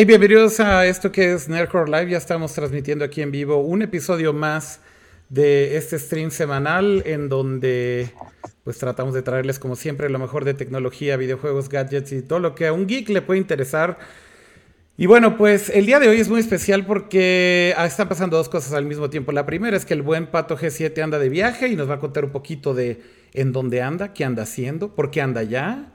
Hey, bienvenidos a esto que es Nerdcore Live. Ya estamos transmitiendo aquí en vivo un episodio más de este stream semanal en donde pues tratamos de traerles como siempre lo mejor de tecnología, videojuegos, gadgets y todo lo que a un geek le puede interesar. Y bueno, pues el día de hoy es muy especial porque ah, están pasando dos cosas al mismo tiempo. La primera es que el buen Pato G7 anda de viaje y nos va a contar un poquito de en dónde anda, qué anda haciendo, por qué anda allá.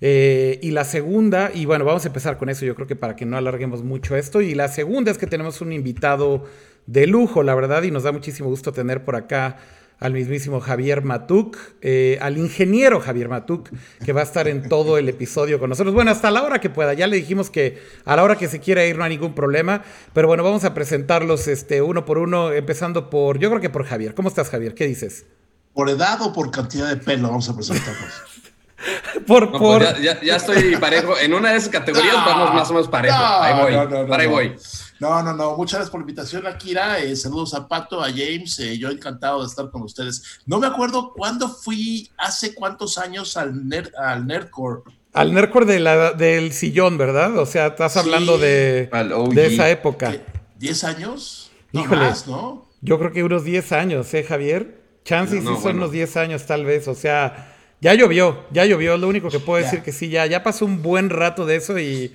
Eh, y la segunda, y bueno, vamos a empezar con eso, yo creo que para que no alarguemos mucho esto. Y la segunda es que tenemos un invitado de lujo, la verdad, y nos da muchísimo gusto tener por acá al mismísimo Javier Matuk, eh, al ingeniero Javier Matuk, que va a estar en todo el episodio con nosotros. Bueno, hasta la hora que pueda. Ya le dijimos que a la hora que se quiera ir no hay ningún problema. Pero bueno, vamos a presentarlos este, uno por uno, empezando por, yo creo que por Javier. ¿Cómo estás, Javier? ¿Qué dices? ¿Por edad o por cantidad de pelo vamos a presentarnos? por, por... Pues ya, ya, estoy parejo. En una de esas categorías vamos más o menos parejo. ahí voy. para ahí voy. No, no, no. Muchas gracias por la invitación, Akira. Eh, saludos a Pato, a James. Eh, yo encantado de estar con ustedes. No me acuerdo cuándo fui, hace cuántos años al, nerd, al Nerdcore. Al Nerdcore de la, del sillón, ¿verdad? O sea, estás hablando de, de esa época. ¿Diez años? No más, ¿no? Yo creo que unos diez años, ¿eh, Javier? Chances sí son unos diez años, tal vez. O sea, ya llovió, ya llovió. Lo único que puedo decir que sí, ya, ya pasó un buen rato de eso y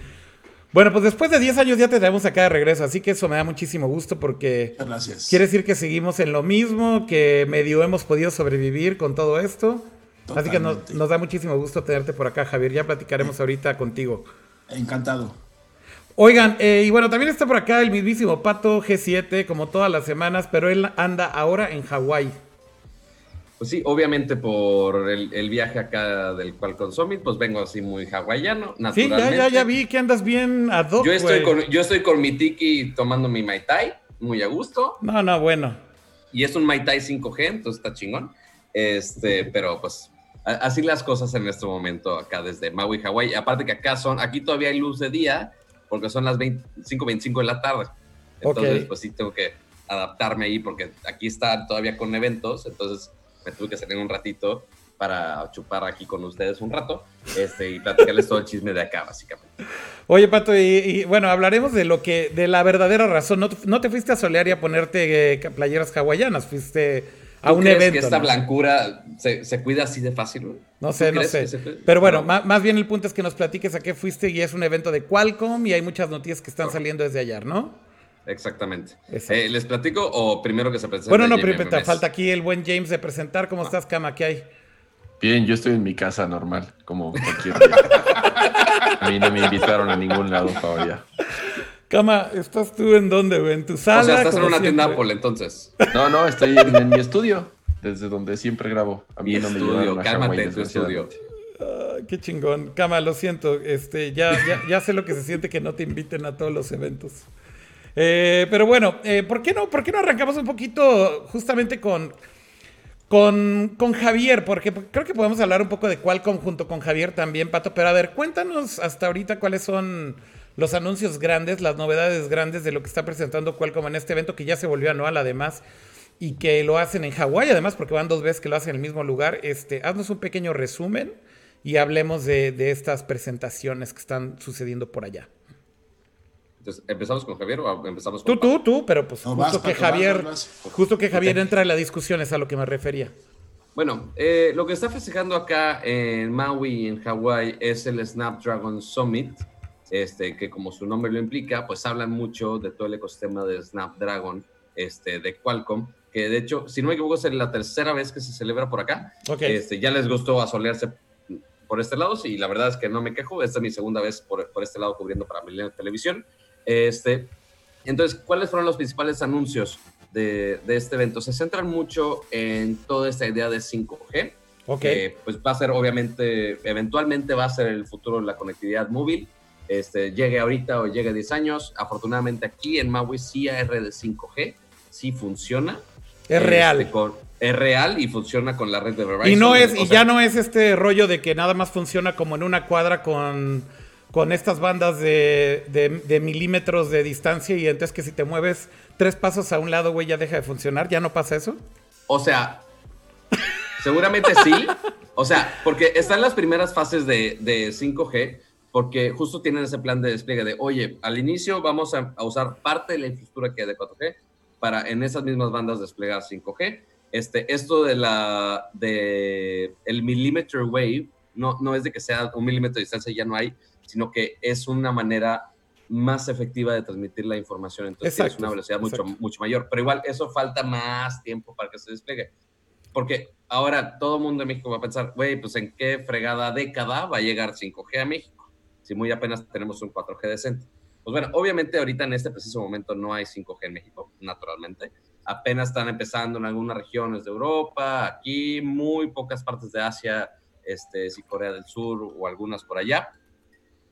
bueno, pues después de 10 años ya te traemos acá de regreso, así que eso me da muchísimo gusto porque Gracias. quiere decir que seguimos en lo mismo, que medio hemos podido sobrevivir con todo esto. Así que nos, da muchísimo gusto tenerte por acá, Javier. Ya platicaremos ahorita contigo. Encantado. Oigan, eh, y bueno, también está por acá el mismísimo Pato G7, como todas las semanas, pero él anda ahora en Hawái. Pues sí, obviamente por el, viaje acá del Qualcomm Summit, pues vengo así muy hawaiano, naturalmente. Sí, ya, ya, ya vi que andas bien ad hoc, yo estoy, con, yo estoy con mi tiki tomando mi Mai Tai, muy a gusto. No, no, bueno. Y es un Mai Tai 5G, entonces está chingón. Este, pero pues así las cosas en este momento acá desde Maui, Hawái. Aparte que acá son, aquí todavía hay luz de día, porque son las 5.25 de la tarde. Entonces, pues sí tengo que adaptarme ahí, porque aquí está todavía con eventos, entonces me tuve que salir un ratito para chupar aquí con ustedes un rato este, y platicarles todo el chisme de acá, básicamente. Oye, Pato, y, bueno, hablaremos de lo que, de la verdadera razón. No, te fuiste a solear y a ponerte eh, playeras hawaianas, fuiste a un evento. que esta blancura se, cuida así de fácil? No sé, no sé. Pero bueno, más, bien el punto es que nos platiques a qué fuiste y es un evento de Qualcomm y hay muchas noticias que están saliendo desde ayer, ¿no? Exactamente. Eh, ¿Les platico o primero que se presente? Bueno, no, pero falta aquí el buen James de presentar. ¿Cómo estás, Cama? ¿Qué hay? Bien, yo estoy en mi casa normal, como cualquier A mí no me invitaron a ningún lado todavía. Cama, ¿estás tú en dónde, güey? ¿En tu sala? O sea, estás en una tienda Apple, entonces. No, no, estoy en, mi estudio, desde donde siempre grabo. A mí no me estudio, cálmate en tu estudio. qué chingón. Cama, lo siento. Este, ya, ya, ya sé lo que se siente que no te inviten a todos los eventos. Eh, pero bueno, eh, ¿por, qué no, ¿por qué no arrancamos un poquito justamente con, con, con, Javier? Porque creo que podemos hablar un poco de Qualcomm junto con Javier también, Pato. Pero a ver, cuéntanos hasta ahorita cuáles son los anuncios grandes, las novedades grandes de lo que está presentando Qualcomm en este evento que ya se volvió anual además y que lo hacen en Hawái además porque van dos veces que lo hacen en el mismo lugar. Este, haznos un pequeño resumen y hablemos de, de estas presentaciones que están sucediendo por allá. Entonces, ¿empezamos con Javier o empezamos con Tú, tú, tú, pero pues justo, que Javier, justo que Javier entra en la discusión es a lo que me refería. Bueno, eh, lo que está festejando acá en Maui, en Hawái, es el Snapdragon Summit, este, que como su nombre lo implica, pues hablan mucho de todo el ecosistema de Snapdragon, este, de Qualcomm, que de hecho, si no me equivoco, es la tercera vez que se celebra por acá. Este, ya les gustó asolearse por este lado, y la verdad es que no me quejo, esta es mi segunda vez por, por este lado cubriendo para Millennial Televisión. Este, entonces, ¿cuáles fueron los principales anuncios de, este evento? Se centran mucho en toda esta idea de 5G. Que pues va a ser, obviamente, eventualmente va a ser el futuro de la conectividad móvil. Este, llegue ahorita o llegue 10 años. Afortunadamente aquí en Maui sí hay red de 5G, sí funciona. Es real. Este, es real y funciona con la red de Verizon. Y no es, y ya no es este rollo de que nada más funciona como en una cuadra con con estas bandas de, milímetros de distancia y entonces que si te mueves tres pasos a un lado, güey, ya deja de funcionar. ¿Ya no pasa eso? O sea, seguramente sí. O sea, porque están las primeras fases de, 5G, porque justo tienen ese plan de despliegue de, oye, al inicio vamos a, a usar parte de la infraestructura que hay de 4G para en esas mismas bandas desplegar 5G. Este, esto de la de el millimeter wave no, no es de que sea un milímetro de distancia ya no hay, sino que es una manera más efectiva de transmitir la información. Entonces es una velocidad mucho, mucho mayor. Pero igual, eso falta más tiempo para que se despliegue. Porque ahora todo el mundo en México va a pensar, güey, pues en qué fregada década va a llegar 5G a México, si muy apenas tenemos un 4G decente. Pues bueno, obviamente ahorita en este preciso momento no hay 5G en México, naturalmente. Apenas están empezando en algunas regiones de Europa, aquí, muy pocas partes de Asia, este, si Corea del Sur o algunas por allá.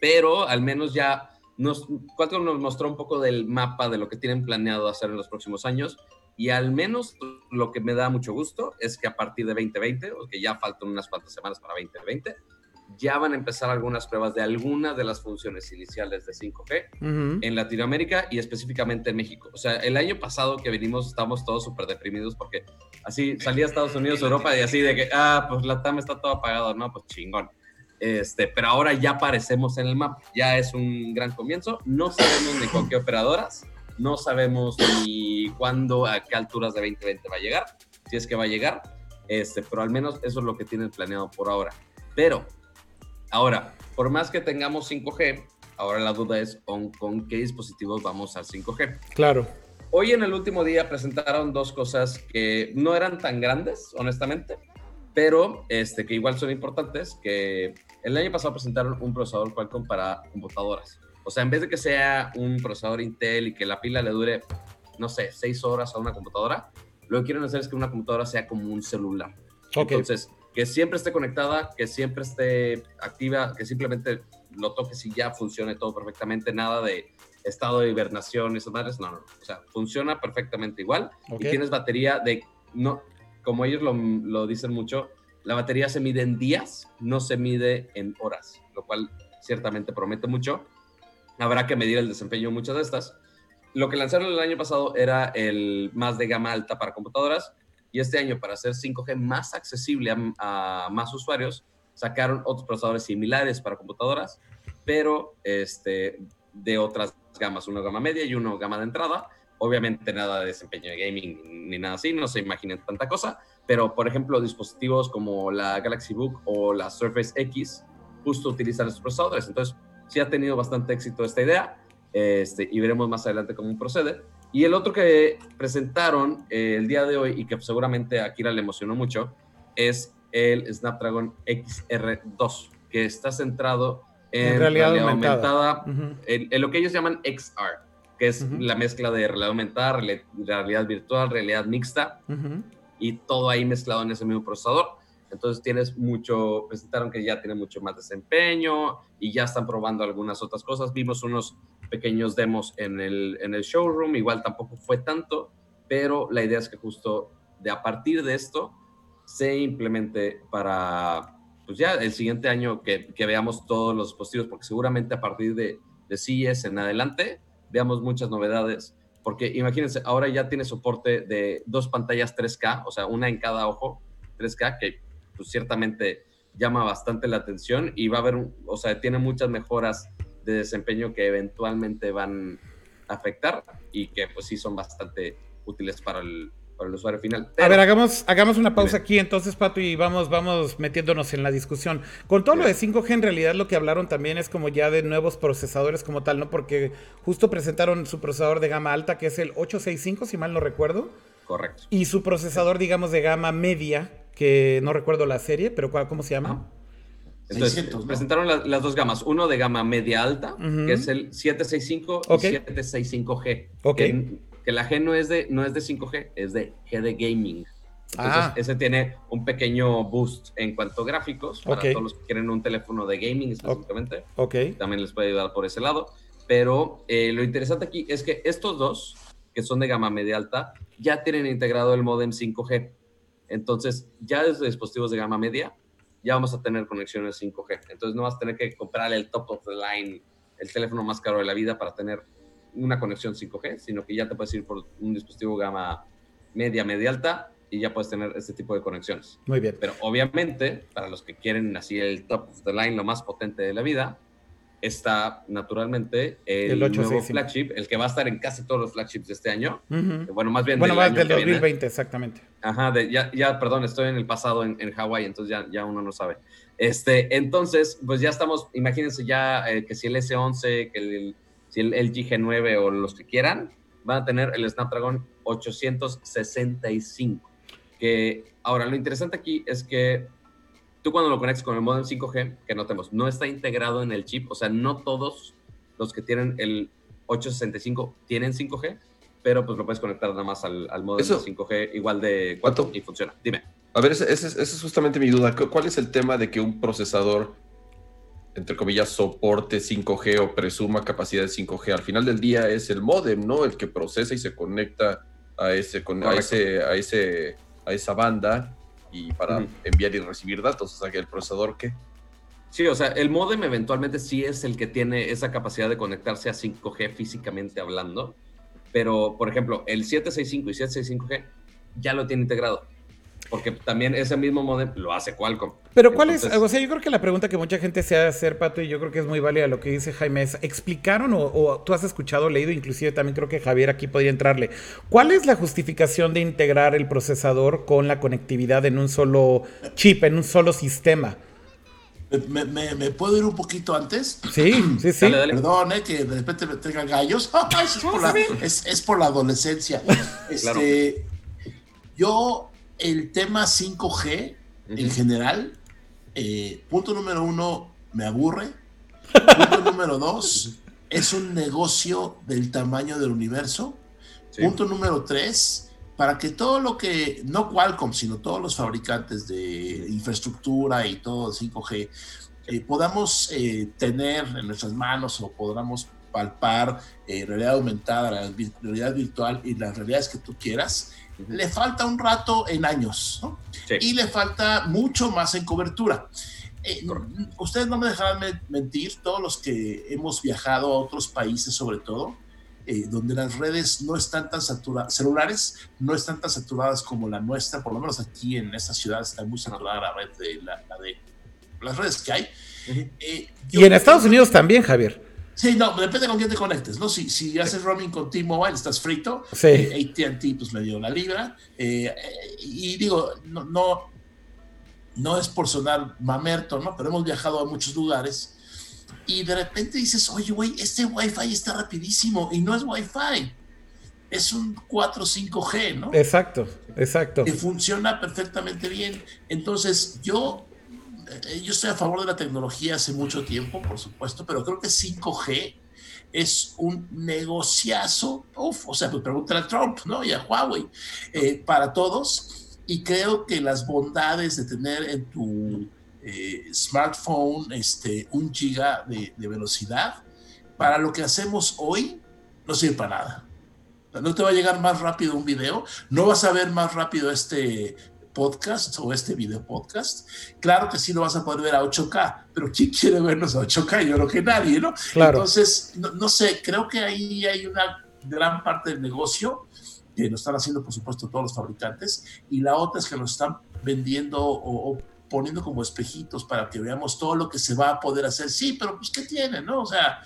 Pero al menos ya nos, Qualcomm nos mostró un poco del mapa de lo que tienen planeado hacer en los próximos años y al menos lo que me da mucho gusto es que a partir de 2020, o que ya faltan unas cuantas semanas para 2020, ya van a empezar algunas pruebas de algunas de las funciones iniciales de 5G en Latinoamérica y específicamente en México. O sea, el año pasado que venimos estamos todos súper deprimidos porque así salía Estados Unidos, Europa y así de que, ah, pues la TAM está todo apagado, no, pues chingón. Este, pero ahora ya aparecemos en el mapa, ya es un gran comienzo. No sabemos ni con qué operadoras, no sabemos ni cuándo, a qué alturas de 2020 va a llegar, si es que va a llegar, este, pero al menos eso es lo que tienen planeado por ahora. Pero, ahora, por más que tengamos 5G, ahora la duda es con, con qué dispositivos vamos al 5G. Claro. Hoy en el último día presentaron dos cosas que no eran tan grandes, honestamente, pero este, que igual son importantes, que el año pasado presentaron un procesador Qualcomm para computadoras. O sea, en vez de que sea un procesador Intel y que la pila le dure, no sé, seis horas a una computadora, lo que quieren hacer es que una computadora sea como un celular. Entonces, que siempre esté conectada, que siempre esté activa, que simplemente lo toques y ya funcione todo perfectamente, nada de estado de hibernación y esas madres, no, no, o sea, funciona perfectamente igual y tienes batería de, no, como ellos lo, lo, dicen mucho, la batería se mide en días, no se mide en horas, lo cual ciertamente promete mucho. Habrá que medir el desempeño de muchas de estas. Lo que lanzaron el año pasado era el más de gama alta para computadoras y este año para hacer 5G más accesible a, más usuarios, sacaron otros procesadores similares para computadoras, pero este, de otras gamas, una gama media y una gama de entrada. Obviamente nada de desempeño de gaming ni nada así, no se imaginen tanta cosa, pero por ejemplo dispositivos como la Galaxy Book o la Surface X justo utilizan estos procesadores. Entonces sí ha tenido bastante éxito esta idea este, y veremos más adelante cómo procede. Y el otro que presentaron eh, el día de hoy y que seguramente a Kira le emocionó mucho es el Snapdragon XR2, que está centrado en, realidad, aumentada, en, lo que ellos llaman XR, que es la mezcla de realidad aumentada, realidad virtual, realidad mixta, y todo ahí mezclado en ese mismo procesador. Entonces tienes mucho, presentaron que ya tiene mucho más desempeño y ya están probando algunas otras cosas. Vimos unos pequeños demos en el, en el showroom, igual tampoco fue tanto, pero la idea es que justo de a partir de esto se implemente para pues ya el siguiente año que, que, veamos todos los dispositivos, porque seguramente a partir de, de CES en adelante veamos muchas novedades, porque imagínense, ahora ya tiene soporte de dos pantallas 3K, o sea, una en cada ojo 3K, que pues ciertamente llama bastante la atención y va a haber, o sea, tiene muchas mejoras de desempeño que eventualmente van a afectar y que pues sí son bastante útiles para el, el usuario final. a ver, hagamos, hagamos una pausa aquí entonces, Pato, y vamos, vamos metiéndonos en la discusión. Con todo lo de 5G, en realidad lo que hablaron también es como ya de nuevos procesadores como tal, ¿no? Porque justo presentaron su procesador de gama alta, que es el 865, si mal no recuerdo. Correcto. Y su procesador, digamos, de gama media, que no recuerdo la serie, pero ¿cómo se llama? Entonces, presentaron las dos gamas. Uno de gama media alta, que es el 765 y 765G. Ok que la G no es de, no es de 5G, es de G de gaming. Entonces, ah. ese tiene un pequeño boost en cuanto a gráficos para todos los que quieren un teléfono de gaming específicamente. Ok. También les puede ayudar por ese lado. Pero eh, lo interesante aquí es que estos dos, que son de gama media alta, ya tienen integrado el modem 5G. Entonces, ya desde dispositivos de gama media, ya vamos a tener conexiones 5G. Entonces, no vas a tener que comprar el top of the line, el teléfono más caro de la vida para tener una conexión 5G, sino que ya te puedes ir por un dispositivo gama media, media alta y ya puedes tener este tipo de conexiones. Muy bien. Pero obviamente, para los que quieren así el top of the line, lo más potente de la vida, está naturalmente el, El nuevo 865. flagship, el que va a estar en casi todos los flagships de este año. Ujú. Bueno, más bien Bueno, del más año del que viene. 2020, exactamente. Ajá, de- ya, ya, perdón, estoy en el pasado en, en Hawái, entonces ya, ya uno no sabe. Este, entonces, pues ya estamos, imagínense ya eh, que si el S11, que el, si el LG G9 o los que quieran, van a tener el Snapdragon 865. Que ahora, lo interesante aquí es que tú cuando lo conectas con el modem 5G, que notemos, no está integrado en el chip, o sea, no todos los que tienen el 865 tienen 5G, pero pues lo puedes conectar nada más al, al modem Eso- 5G igual de 4 ¿Cuánto? y funciona. Dime. A ver, esa es justamente mi duda. ¿Cu- ¿Cuál es el tema de que un procesador, entre comillas, soporte 5G o presuma capacidad de 5G? Al final del día es el modem, ¿no? El que procesa y se conecta a ese, con- a ese, a ese, a esa banda y para enviar y recibir datos. O sea, que el procesador, ¿qué? Sí, o sea, el modem eventualmente sí es el que tiene esa capacidad de conectarse a 5G físicamente hablando, pero por ejemplo, el 765 y 765G ya lo tiene integrado, porque también ese mismo modem lo hace Qualcomm. Pero cuál es, o sea, yo creo que la pregunta que mucha gente se ha de hacer, Pato, y yo creo que es muy válida lo que dice Jaime, es, ¿explicaron o, o tú has escuchado, leído, inclusive también creo que Javier aquí podría entrarle, cuál es la justificación de integrar el procesador con la conectividad en un solo chip, en un solo sistema? ¿Me, me- me puedo ir un poquito antes? Sí, sí, sí. Dale, dale. Perdón, eh, que de repente me tengan gallos. Ay, es, por la, es- es por la adolescencia. Claro. Este, Yo, el tema 5G en general, eh, punto número uno, me aburre. Punto número dos, es un negocio del tamaño del universo. Sí. Punto número tres, para que todo lo que, no Qualcomm, sino todos los fabricantes de infraestructura y todo 5G, eh, podamos eh, tener en nuestras manos o podamos palpar eh, realidad aumentada, realidad virtual y las realidades que tú quieras. Le falta un rato en años, ¿no? Sí. Y le falta mucho más en cobertura. Eh, ustedes no me dejarán me- mentir, todos los que hemos viajado a otros países sobre todo, eh, donde las redes no están tan saturadas, celulares no están tan saturadas como la nuestra, por lo menos aquí en esta ciudad está muy saturada la red de, la, la de las redes que hay. Eh, Y en Estados Unidos también, Javier. Sí, no, depende con quién te conectes, ¿no? Si, si haces roaming con T-Mobile, estás frito. Sí. Eh, AT&T, pues me dio la libra. Eh, eh, y digo, no, no, no es por sonar mamerto, ¿no? Pero hemos viajado a muchos lugares y de repente dices, oye, güey, este Wi-Fi está rapidísimo y no es Wi-Fi. Es un 4 5G, ¿no? Exacto, exacto. que funciona perfectamente bien. Entonces, yo, yo estoy a favor de la tecnología hace mucho tiempo, por supuesto, pero creo que 5G es un negociazo. Uf, o sea, pues pregúntale a Trump, ¿no? Y a Huawei, eh, para todos. Y creo que las bondades de tener en tu eh, smartphone este, un giga de, de velocidad, para lo que hacemos hoy, no sirve para nada. No te va a llegar más rápido un video, no vas a ver más rápido este podcast o este video podcast. Claro que sí lo vas a poder ver a 8K, pero ¿quién quiere vernos a 8K? Yo creo que nadie, ¿no? Claro. Entonces, no, no sé, creo que ahí hay una gran parte del negocio que lo están haciendo, por supuesto, todos los fabricantes, y la otra es que nos están vendiendo o, o poniendo como espejitos para que veamos todo lo que se va a poder hacer. Sí, pero pues, ¿qué tiene, no? O sea,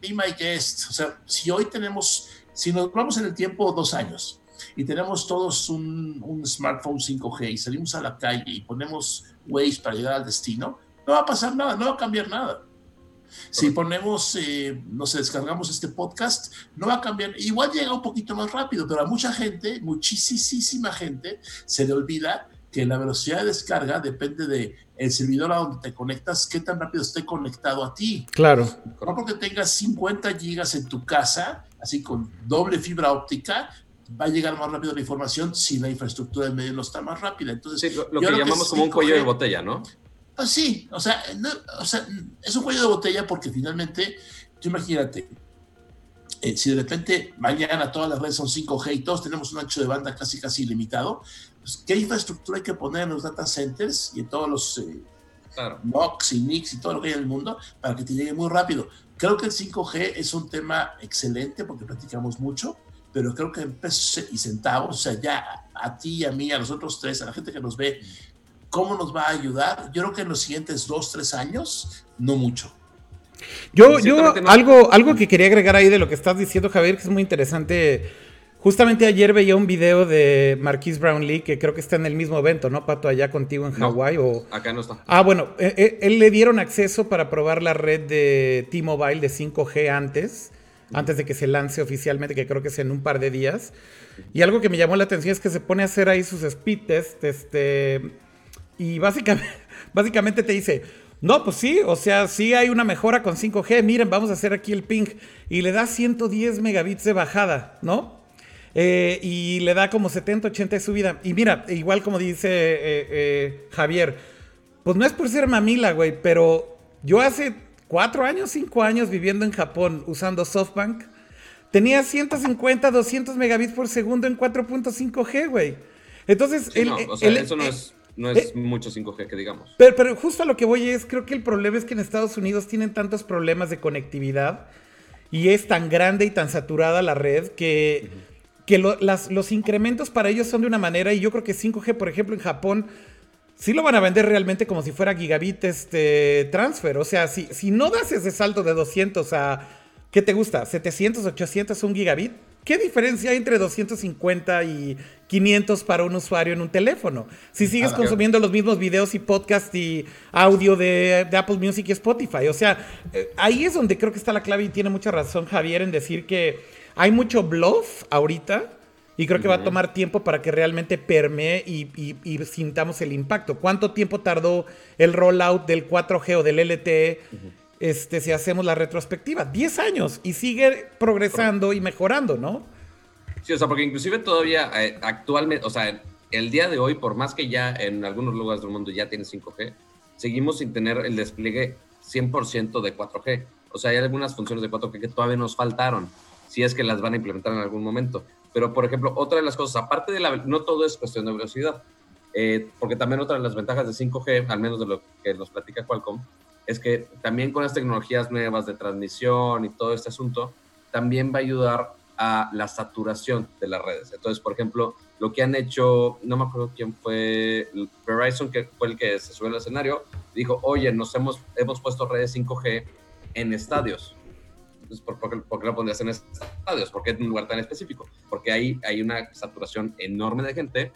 be my guest. O sea, si hoy tenemos, si nos vamos en el tiempo dos años y tenemos todos un, un smartphone 5G y salimos a la calle y ponemos Waze para llegar al destino, no va a pasar nada, no va a cambiar nada. Si ponemos, eh, no sé, descargamos este podcast, no va a cambiar. Igual llega un poquito más rápido, pero a mucha gente, muchísima gente, se le olvida que la velocidad de descarga depende de el servidor a donde te conectas, qué tan rápido esté conectado a ti. Claro. No porque tengas 50 gigas en tu casa, así con doble fibra óptica, va a llegar más rápido la información si la infraestructura en medio no está más rápida. Entonces, Sí, lo, que llamamos como un cuello 5G. de botella, ¿no? Pues sí, o sea, no- o sea, es un cuello de botella porque finalmente, tú imagínate, eh, si de repente mañana todas las redes son 5G y todos tenemos un ancho de banda casi casi ilimitado, pues, ¿qué infraestructura hay que poner en los data centers y en todos los eh, Claro. Y NICs y todo lo que hay en el mundo para que te llegue muy rápido? Creo que el 5G es un tema excelente porque platicamos mucho, pero creo que en pesos y centavos, o sea, ya a, ti, a mí, a los otros tres, a la gente que nos ve, ¿cómo nos va a ayudar? Yo creo que en los siguientes dos, tres años, no mucho. Yo, yo algo, algo que quería agregar ahí de lo que estás diciendo, Javier, que es muy interesante. Justamente ayer veía un video de Marquise Brownlee, que creo que está en el mismo evento, ¿no, Pato? Allá contigo en Hawái. o... Acá no está. Ah, bueno, eh, eh, él, le dieron acceso para probar la red de T-Mobile de 5G antes, antes de que se lance oficialmente, que creo que es en un par de días. Y algo que me llamó la atención es que se pone a hacer ahí sus speed test, este, y básicamente, básicamente te dice, no, pues sí, o sea, sí hay una mejora con 5G. Miren, vamos a hacer aquí el ping. Y le da 110 megabits de bajada, ¿no? Eh, y le da como 70, 80 de subida. Y mira, igual como dice eh, eh, Javier, pues no es por ser mamila, güey, pero yo hace cuatro años, cinco años viviendo en Japón usando SoftBank, tenía 150, 200 megabits por segundo en 4.5G, güey. Entonces, el, o sea, eso no es no es eh, mucho 5G que digamos. Pero, pero, justo a lo que voy es, creo que el problema es que en Estados Unidos tienen tantos problemas de conectividad y es tan grande y tan saturada la red que, que los incrementos para ellos son de una manera y yo creo que 5G, por ejemplo, en Japón sí lo van a vender realmente como si fuera gigabit este transfer. O sea, si, si no das ese salto de 200 a, ¿qué te gusta? 700, 800, un gigabit ¿Qué diferencia hay entre 250 y 500 para un usuario en un teléfono? Si sigues consumiendo los mismos videos y podcast y audio de, Apple Music y Spotify. O sea, eh, ahí es donde creo que está la clave y tiene mucha razón Javier en decir que hay mucho bluff ahorita y creo que va a tomar tiempo para que realmente permee y, sintamos el impacto. ¿Cuánto tiempo tardó el rollout del 4G o del LTE? este, si hacemos la retrospectiva. 10 años y sigue progresando y mejorando, ¿no? Sí, o sea, porque inclusive todavía eh, actualmente, o sea, el día de hoy, por más que ya en algunos lugares del mundo ya tiene 5G, seguimos sin tener el despliegue 100% de 4G. O sea, hay algunas funciones de 4G que todavía nos faltaron, si es que las van a implementar en algún momento. Pero, por ejemplo, otra de las cosas, aparte de la... No todo es cuestión de velocidad, eh, porque también otra de las ventajas de 5G, al menos de lo que nos platica Qualcomm, es que también con las tecnologías nuevas de transmisión y todo este asunto, también va a ayudar a la saturación de las redes. Entonces, por ejemplo, lo que han hecho, no me acuerdo quién fue, Verizon, que fue el que se subió al escenario, dijo, oye, nos hemos, hemos puesto redes 5G en estadios. Entonces, ¿por, qué, lo pondrías en estadios? ¿Por qué en un lugar tan específico? Porque ahí hay una saturación enorme de gente.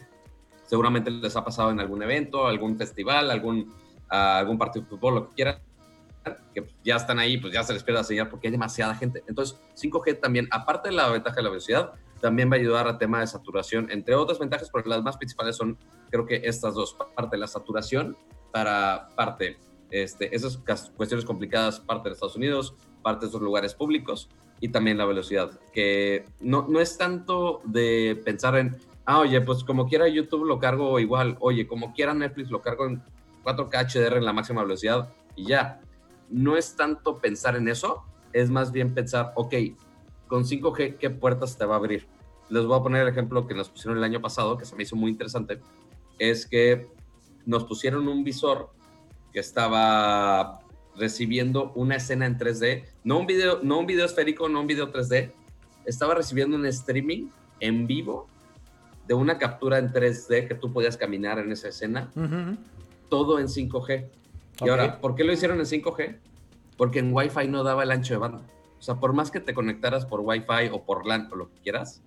Seguramente les ha pasado en algún evento, algún festival, algún algún partido de fútbol, lo que quieran, que ya están ahí, pues ya se les pierde la señal porque hay demasiada gente. Entonces, 5G también, aparte de la ventaja de la velocidad, también va a ayudar a tema de saturación, entre otras ventajas, porque las más principales son, creo que estas dos, parte de la saturación para parte, este, esas cuestiones complicadas, parte de Estados Unidos, parte de esos lugares públicos, y también la velocidad, que no, no es tanto de pensar en, ah, oye, pues como quiera YouTube lo cargo igual, oye, como quiera Netflix lo cargo en 4K HDR en la máxima velocidad y ya. No es tanto pensar en eso, es más bien pensar, ok, con 5G, ¿qué puertas te va a abrir? Les voy a poner el ejemplo que nos pusieron el año pasado, que se me hizo muy interesante, es que nos pusieron un visor que estaba recibiendo una escena en 3D, no un video, no un video esférico, no un video 3D, estaba recibiendo un streaming en vivo de una captura en 3D que tú podías caminar en esa escena todo en 5G. Y ahora, ¿por qué lo hicieron en 5G? Porque en Wi-Fi no daba el ancho de banda. O sea, por más que te conectaras por Wi-Fi o por LAN o lo que quieras,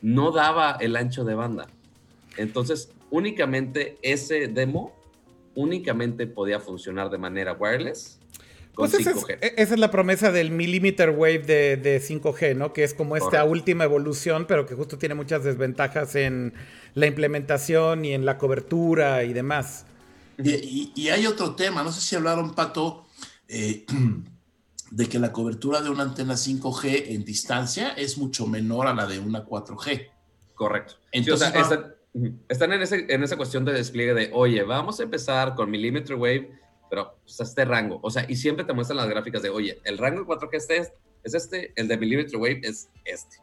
no daba el ancho de banda. Entonces, únicamente ese demo únicamente podía funcionar de manera wireless con pues 5G. E, esa es, la promesa del millimeter wave de, 5G, ¿no? Que es como esta última evolución, pero que justo tiene muchas desventajas en la implementación y en la cobertura y demás. Y, hay otro tema, no sé si hablaron, Pato, eh, de que la cobertura de una antena 5G en distancia es mucho menor a la de una 4G. Correcto. Entonces, están, en, en, esa cuestión de despliegue de, oye, vamos a empezar con millimeter wave, pero pues, este rango. O sea, y siempre te muestran las gráficas de, oye, el rango 4G este es, es este, el de millimeter wave es este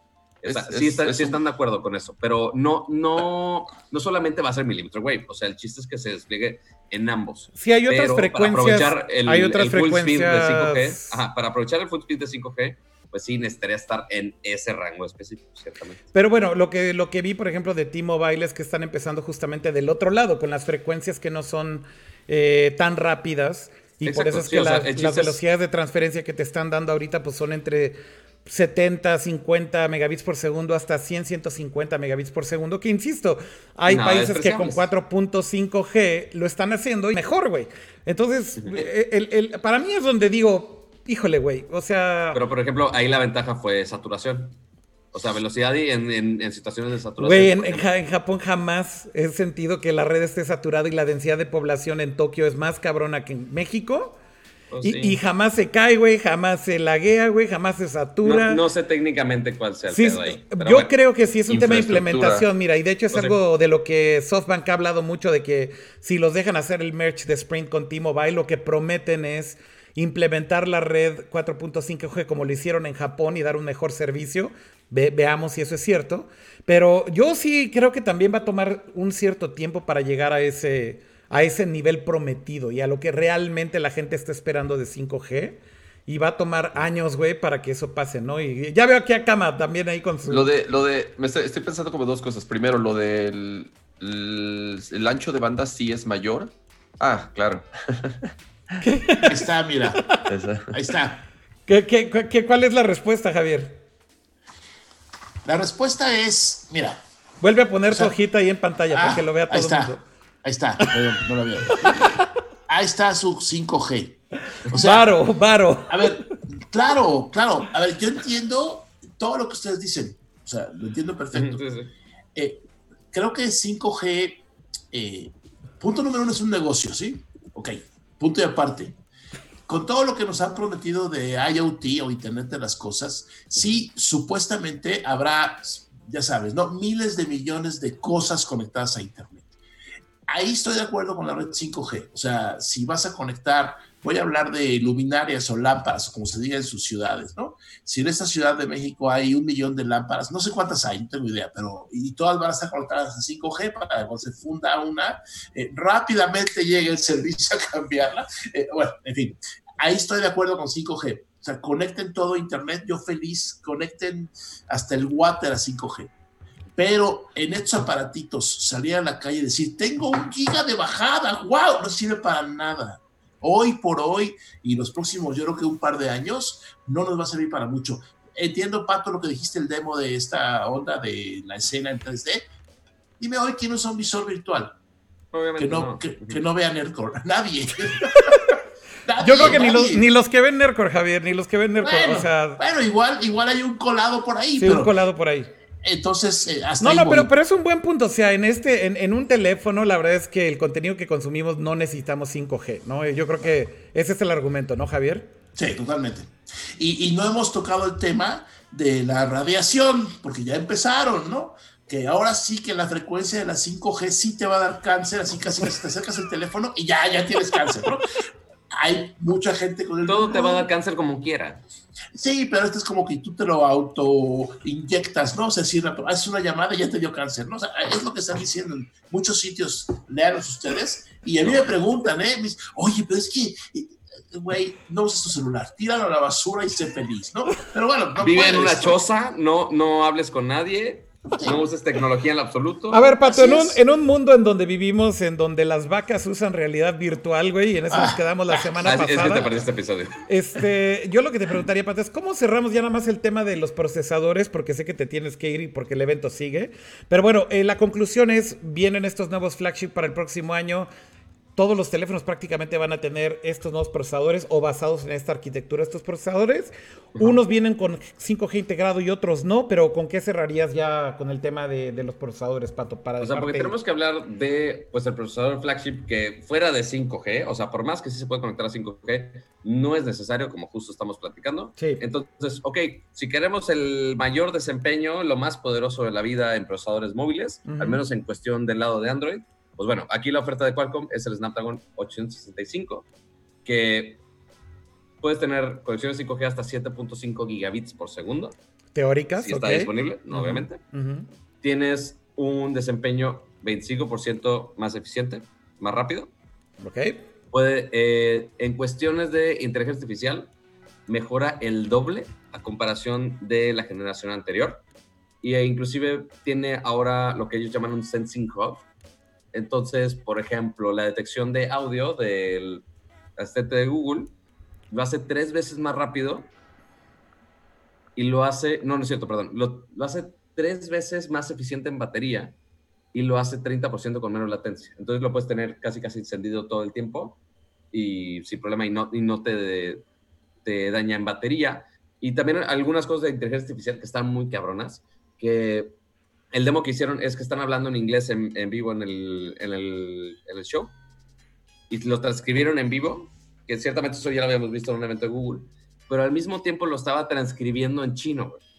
sí, están de acuerdo con eso, pero no, no, no solamente va a ser millimeter wave, o sea, el chiste es que se despliegue en ambos. Sí, hay otras frecuencias. Para aprovechar el, hay otras full speed de 5G, para aprovechar el full speed de 5G, pues sí necesitaría estar en ese rango específico, ciertamente. Pero bueno, lo que, lo que vi, por ejemplo, de T-Mobile es que están empezando justamente del otro lado, con las frecuencias que no son eh, tan rápidas Y por eso es que las velocidades de transferencia que te están dando ahorita pues son entre 70, 50 megabits por segundo hasta 100, 150 megabits por segundo, que insisto, hay países que con 4.5G lo están haciendo y mejor, güey. Entonces, el, para mí es donde digo, híjole, güey, o sea... Pero, por ejemplo, ahí la ventaja fue saturación. O sea, velocidad y en, situaciones de saturación. Güey, en, Japón jamás he sentido que la red esté saturada y la densidad de población en Tokio es más cabrona que en México. Oh, y, jamás se cae, güey, jamás se laguea, güey, jamás se satura. No, sé técnicamente cuál sea el pedo ahí. Yo creo que sí es un tema de implementación, mira, y de hecho es algo de lo que SoftBank ha hablado mucho, de que si los dejan hacer el merch de Sprint con T-Mobile, lo que prometen es implementar la red 4.5G como lo hicieron en Japón y dar un mejor servicio. veamos si eso es cierto. Pero yo sí creo que también va a tomar un cierto tiempo para llegar a ese a ese nivel prometido y a lo que realmente la gente está esperando de 5G. Y va a tomar años, güey, para que eso pase, ¿no? Y ya veo aquí a Kama también ahí con su... Lo de, lo de, estoy, pensando como dos cosas. Primero, lo del el, ancho de banda sí es mayor. Ah, claro. Ahí está, mira. Ahí está. ¿Qué, qué, cuál es la respuesta, Javier? La respuesta es, mira. Vuelve a poner tu hojita ahí en pantalla para que lo vea todo el mundo. Ahí está, no lo veo. Ahí está su 5G. O sea, varo, varo. A ver, claro, claro. A ver, yo entiendo todo lo que ustedes dicen. O sea, lo entiendo perfecto. Eh, creo que 5G, eh, punto número uno es un negocio, ¿sí? Ok, punto y aparte. Con todo lo que nos han prometido de IoT o Internet de las Cosas, sí, supuestamente habrá, ya sabes, ¿no? Miles de millones de cosas conectadas a Internet ahí estoy de acuerdo con la red 5G. O sea, si vas a conectar, voy a hablar de luminarias o lámparas, como se diga en sus ciudades, ¿no? Si en esta Ciudad de México hay un millón de lámparas, no sé cuántas hay, no tengo idea, pero y todas van a estar conectadas a 5G para cuando se funda una, eh, rápidamente llegue el servicio a cambiarla. Eh, bueno, en fin, ahí estoy de acuerdo con 5G. O sea, conecten todo Internet, yo feliz, conecten hasta el water a 5G pero en estos aparatitos salir a la calle y decir, tengo un giga de bajada, wow, no sirve para nada. Hoy por hoy y los próximos, yo creo que un par de años, no nos va a servir para mucho. Entiendo, Pato, lo que dijiste el demo de esta onda de la escena en 3D. Dime hoy quién usa un visor virtual. Obviamente que no, Que, no vea Nerdcore. Nadie. Yo creo que ni los, ni los, que ven Nerdcore, Javier, ni los que ven Nerdcore. Bueno, o sea... bueno igual, igual hay un colado por ahí. Sí, un colado por ahí. Entonces, eh, No, no, pero, pero, es un buen punto. O sea, en este, en, un teléfono, la verdad es que el contenido que consumimos no necesitamos 5G, ¿no? Yo creo que ese es el argumento, ¿no, Javier? Sí, totalmente. Y, no hemos tocado el tema de la radiación, porque ya empezaron, ¿no? Que ahora sí que la frecuencia de la 5G sí te va a dar cáncer, así casi te acercas el teléfono y ya, ya tienes cáncer, ¿no? Hay mucha gente con el... Todo te va a dar cáncer como quiera. Sí, pero esto es como que tú te lo auto inyectas, ¿no? O sea, si haces una llamada y ya te dio cáncer, ¿no? O sea, es lo que están diciendo en muchos sitios, leanlos ustedes, y a mí me preguntan, ¿eh? Oye, pero es que, eh, güey, no uses tu celular, tíralo a la basura y sé feliz, ¿no? Pero bueno, no Vive en una choza, no, no hables con nadie, no uses tecnología en absoluto. A ver, Pato, en un, mundo en donde vivimos, en donde las vacas usan realidad virtual, güey, y en eso nos quedamos la semana pasada. Es que te este episodio. Este, yo lo que te preguntaría, Pato, es cómo cerramos ya nada más el tema de los procesadores, porque sé que te tienes que ir y porque el evento sigue. Pero bueno, eh, la conclusión es, vienen estos nuevos flagship para el próximo año todos los teléfonos prácticamente van a tener estos nuevos procesadores o basados en esta arquitectura estos procesadores. Unos vienen con 5G integrado y otros no, pero ¿con qué cerrarías ya con el tema de, los procesadores, Pato? Para o sea, porque tenemos que hablar de pues, el procesador flagship que fuera de 5G, o sea, por más que sí se puede conectar a 5G, no es necesario, como justo estamos platicando. Sí. Entonces, ok, si queremos el mayor desempeño, lo más poderoso de la vida en procesadores móviles, al menos en cuestión del lado de Android, pues bueno, aquí la oferta de Qualcomm es el Snapdragon 865, que puedes tener conexiones 5G hasta 7.5 gigabits por segundo. Teóricas, Si está disponible, obviamente. Tienes un desempeño 25% más eficiente, más rápido. Ok. Puede, eh, en cuestiones de inteligencia artificial, mejora el doble a comparación de la generación anterior. Y e inclusive tiene ahora lo que ellos llaman un Sensing Hub, entonces, por ejemplo, la detección de audio del asistente de Google, lo hace tres veces más rápido y lo hace, no, no es cierto, perdón, lo, lo hace tres veces más eficiente en batería y lo hace 30% con menos latencia. Entonces lo puedes tener casi casi encendido todo el tiempo y sin problema y no, y no te, te daña en batería. Y también algunas cosas de inteligencia artificial que están muy cabronas, que el demo que hicieron es que están hablando en inglés en, en vivo en el, en, el, en el show y lo transcribieron en vivo, que ciertamente eso ya lo habíamos visto en un evento de Google, pero al mismo tiempo lo estaba transcribiendo en chino. güey.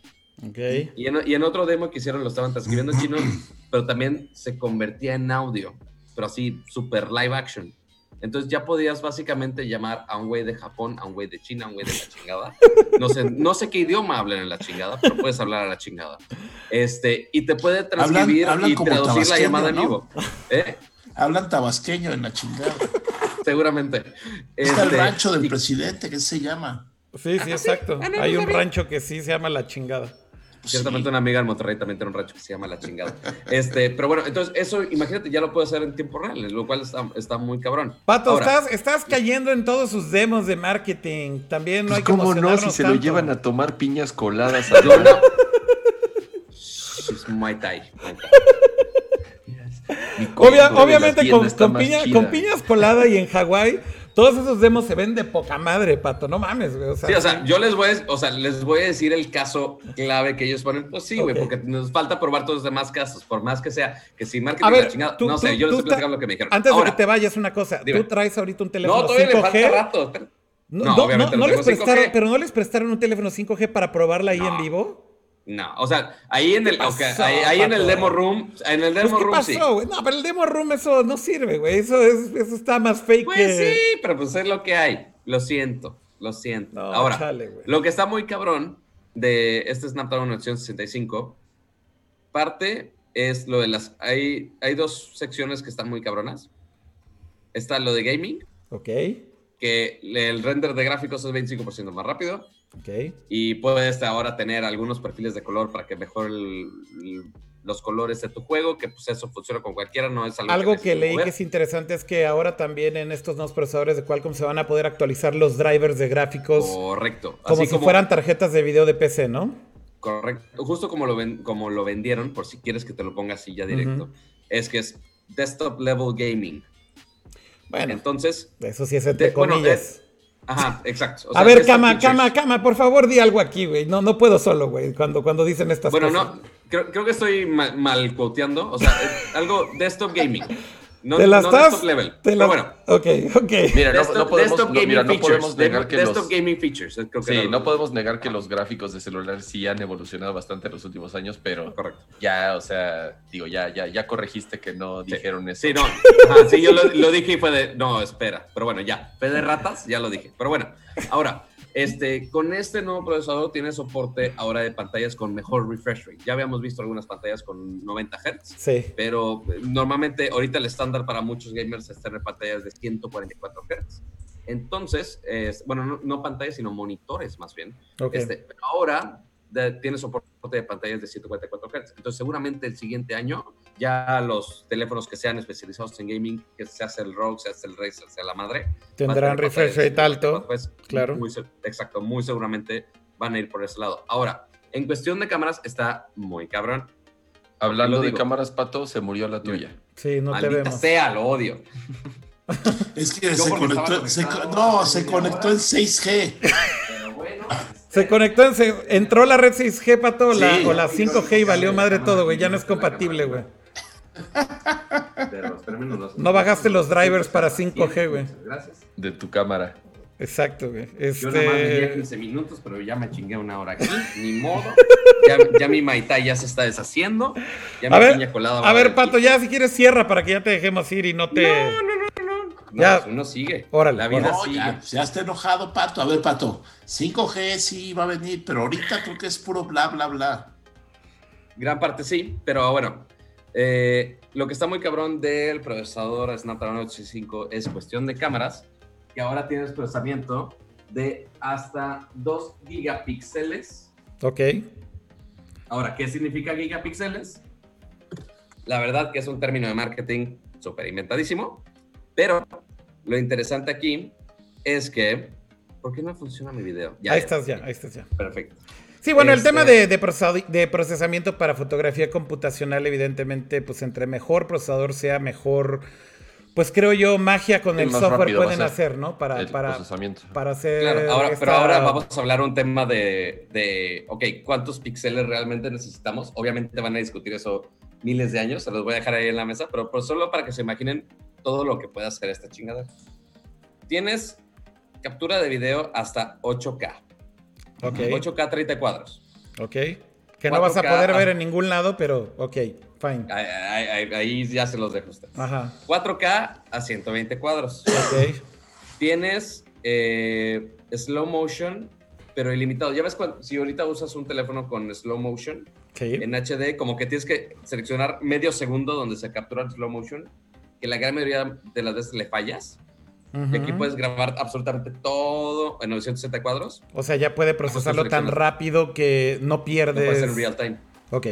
Y en, y en otro demo que hicieron lo estaban transcribiendo en chino, pero también se convertía en audio, pero así super live action. Entonces ya podías básicamente llamar a un güey de Japón, a un güey de China, a un güey de la chingada. No sé, no sé qué idioma hablan en la chingada, pero puedes hablar a la chingada. Este, y te puede transcribir hablan y traducir la llamada en vivo. ¿Eh? Hablan tabasqueño en la chingada. Seguramente. Está el Este, rancho del y- presidente, ¿qué se llama? Sí, sí, exacto. Ah, no, no Hay un rancho que sí se llama La Chingada. Pues Ciertamente sí. una amiga en Monterrey también tiene un rancho que se llama La Chingada. Este, pero bueno, entonces eso, imagínate, ya lo puede hacer en tiempo real, lo cual está, está muy cabrón. Pato, Ahora, estás, estás cayendo en todos sus demos de marketing. También no Pues hay que cómo no, si se lo llevan a tomar piñas coladas a. Es Muay Thai. Muay Thai. Obvia- obviamente con, con piña, piñas colada y en Hawái, todos esos demos se ven de poca madre, Pato. No mames, güey. O sea, Sí, o sea, yo les voy, a, o sea, les voy a decir el caso clave que ellos ponen. Pues sí, güey, porque nos falta probar todos los demás casos, por más que sea, que si marketing A ver, la chingada, tú- no sé, yo les estoy platicando lo que me dijeron. Antes Ahora, de que te vayas, una cosa. Dime. Tú traes ahorita un teléfono no, todavía le 5G. falta rato. No, No, obviamente no no les tengo 5G. prestaron, pero no les prestaron un teléfono 5G para probarla ahí en vivo. No, o sea, ahí en el, ¿Qué ok, pasó, ahí, ahí en el demo room, en el Pues, demo ¿Qué room pasó? No, pero el demo room eso no sirve, güey. Eso, es, eso está más fake Pues que... sí, pero pues es lo que hay. Lo siento, lo siento. No, Ahora, chale, lo que está muy cabrón de este Snapdragon 865, parte es lo de las... Hay, hay dos secciones que están muy cabronas. Está lo de gaming, Ok, que el render de gráficos es 25% más rápido y puedes ahora tener algunos perfiles de color para que el- los colores de tu juego, que pues eso funciona con cualquiera, no es algo, Algo que leí mover. que es interesante es que ahora también en estos nuevos procesadores de Qualcomm se van a poder actualizar los drivers de gráficos Correcto. como si fueran tarjetas de video de PC, ¿no? Correcto. Justo como lo, ven, como lo vendieron, por si quieres que te lo ponga así ya directo, es que es desktop level gaming. Bueno, Entonces, eso sí es entre de- bueno, comillas. Ajá, exacto. O a sea, ver, desktop cama, cama, cama, por favor di algo aquí, güey. No, no puedo solo, güey, cuando, cuando dicen estas Bueno, cosas. no, creo, creo que estoy mal, mal quoteando. O sea, es algo desktop gaming. No, Te la no estás... desktop level. te la- Pero bueno, Ok, ok. Mira, no, desktop, no podemos, desktop no, gaming mira, no features. podemos negar que desktop los... gaming features. eh, Creo que Sí, no podemos negar que los gráficos de celular sí han evolucionado bastante en los últimos años, pero Correcto. ya, o sea, digo, ya, ya, ya corregiste que no Sí. dijeron eso. Sí, no. Ajá, sí, yo lo, lo dije y fue de. No, espera. Pero bueno, ya. Fe de ratas, ya lo dije. Pero bueno, ahora, este, con este nuevo procesador tiene soporte ahora de pantallas con mejor refresh rate. Ya habíamos visto algunas pantallas con 90 Hz, Sí. pero eh, normalmente ahorita el estándar para muchos gamers es tener pantallas de 144 Hz. Entonces, es- bueno, no, no pantallas, sino monitores más bien. Ok. Este, pero ahora de- tiene soporte de pantallas de 144 Hz. Entonces, seguramente el siguiente año ya los teléfonos que sean especializados en gaming, que se hace el ROG, se hace el Razer, sea la madre, Tendrán refresh rate alto. pues, claro. muy se- exacto, muy seguramente van a ir por ese lado. Ahora, en cuestión de cámaras, está muy cabrón. Hablando de cámaras, Pato, se murió la tuya. Sí, no te Maldita vemos. sea, lo odio. Es que se conectó, se no, hace se conectó en 6G. Pero bueno. Se conectó, en, se- entró la red 6G, Pato, o la- o la 5G y valió madre todo, güey. Ya no es compatible, güey. No bajaste los drivers para 5G, güey. Gracias. De tu cámara. Exacto, güey. Yo nada más venía Este... 15 minutos, pero ya me chingué una hora aquí, ni modo. Ya, ya mi maitá ya se está deshaciendo. Ya A mi ver, piña colada va a ver, Pato, ya si quieres cierra para que ya te dejemos ir y no te... No, no, no, no. no. Ya. uno sigue. Órale, La vida No, sigue. ya, ya está enojado, Pato. A ver, Pato, 5G sí va a venir, pero ahorita creo que es puro bla, bla, bla. Gran parte sí, pero bueno. eh, lo que está muy cabrón del procesador Snapdragon 865 es cuestión de cámaras, que ahora tienes procesamiento de hasta 2 gigapíxeles. Ok. Ahora, ¿qué significa gigapíxeles? La verdad que es un término de marketing súper inventadísimo, pero lo interesante aquí es que. ¿Por qué no funciona mi video? Ya, ahí estás ya, ahí estás ya. Perfecto. Sí, bueno, el tema este de, de, procesamiento para fotografía computacional, evidentemente, pues entre mejor procesador sea, mejor, pues creo yo, magia con el software pueden hacer, ¿no? Para, para, para hacer. Claro, ahora, pero ahora vamos a hablar un tema de, de, ok, ¿cuántos píxeles realmente necesitamos? Obviamente van a discutir eso miles de años, se los voy a dejar ahí en la mesa, pero, pero solo para que se imaginen todo lo que puede hacer esta chingada. Tienes captura de video hasta 8K. 8K 30 cuadros. Ok. Que no vas a poder ver en ningún lado, pero ok, fine. Ahí, ya se los dejo ustedes. Ajá. 4K a 120 cuadros. Ok. Tienes eh, slow motion, pero ilimitado. Ya ves, si ahorita usas un teléfono con slow motion en HD, como que tienes que seleccionar medio segundo donde se captura el slow motion, que la gran mayoría de las veces le fallas. Y aquí puedes grabar absolutamente todo en 960 cuadros. O sea, ya puede procesarlo tan rápido que no pierdes. puede ser en real time. Ok.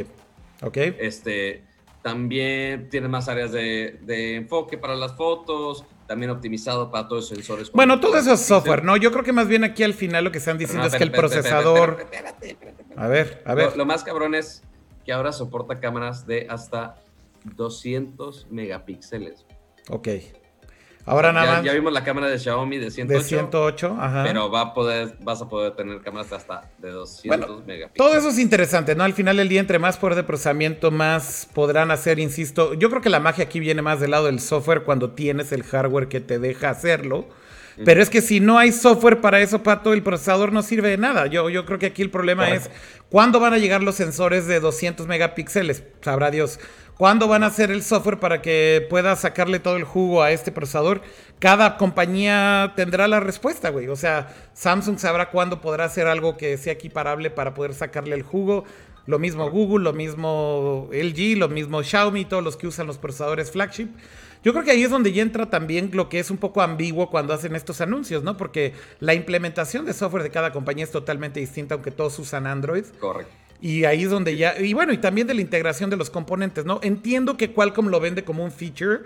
Ok. Este, también tiene más áreas de, enfoque para las fotos, también optimizado para todos los sensores. Bueno, todo eso es software, ¿no? Yo creo que más bien aquí al final lo que están diciendo es que el procesador... a ver, a ver. Lo, lo, más cabrón es que ahora soporta cámaras de hasta 200 megapíxeles. Ok. Ahora nada ya, más. Ya vimos la cámara de Xiaomi de 108. De 108, ajá. Pero va a poder, vas a poder tener cámaras hasta de 200 megapíxeles. Todo eso es interesante, ¿no? Al final del día, entre más poder de procesamiento, más podrán hacer, insisto. Yo creo que la magia aquí viene más del lado del software cuando tienes el hardware que te deja hacerlo. Pero es que si no hay software para eso, Pato, el procesador no sirve de nada. Yo, yo creo que aquí el problema es cuándo van a llegar los sensores de 200 megapíxeles. Sabrá Dios. ¿Cuándo van a hacer el software para que pueda sacarle todo el jugo a este procesador? Cada compañía tendrá la respuesta, güey. O sea, Samsung sabrá cuándo podrá hacer algo que sea equiparable para poder sacarle el jugo. Lo mismo Google, lo mismo LG, lo mismo Xiaomi, todos los que usan los procesadores flagship. Yo creo que ahí es donde ya entra también lo que es un poco ambiguo cuando hacen estos anuncios, ¿no? Porque la implementación de software de cada compañía es totalmente distinta, aunque todos usan Android. Correcto. Y ahí es donde ya, y bueno, y también de la integración de los componentes, ¿no? Entiendo que Qualcomm lo vende como un feature,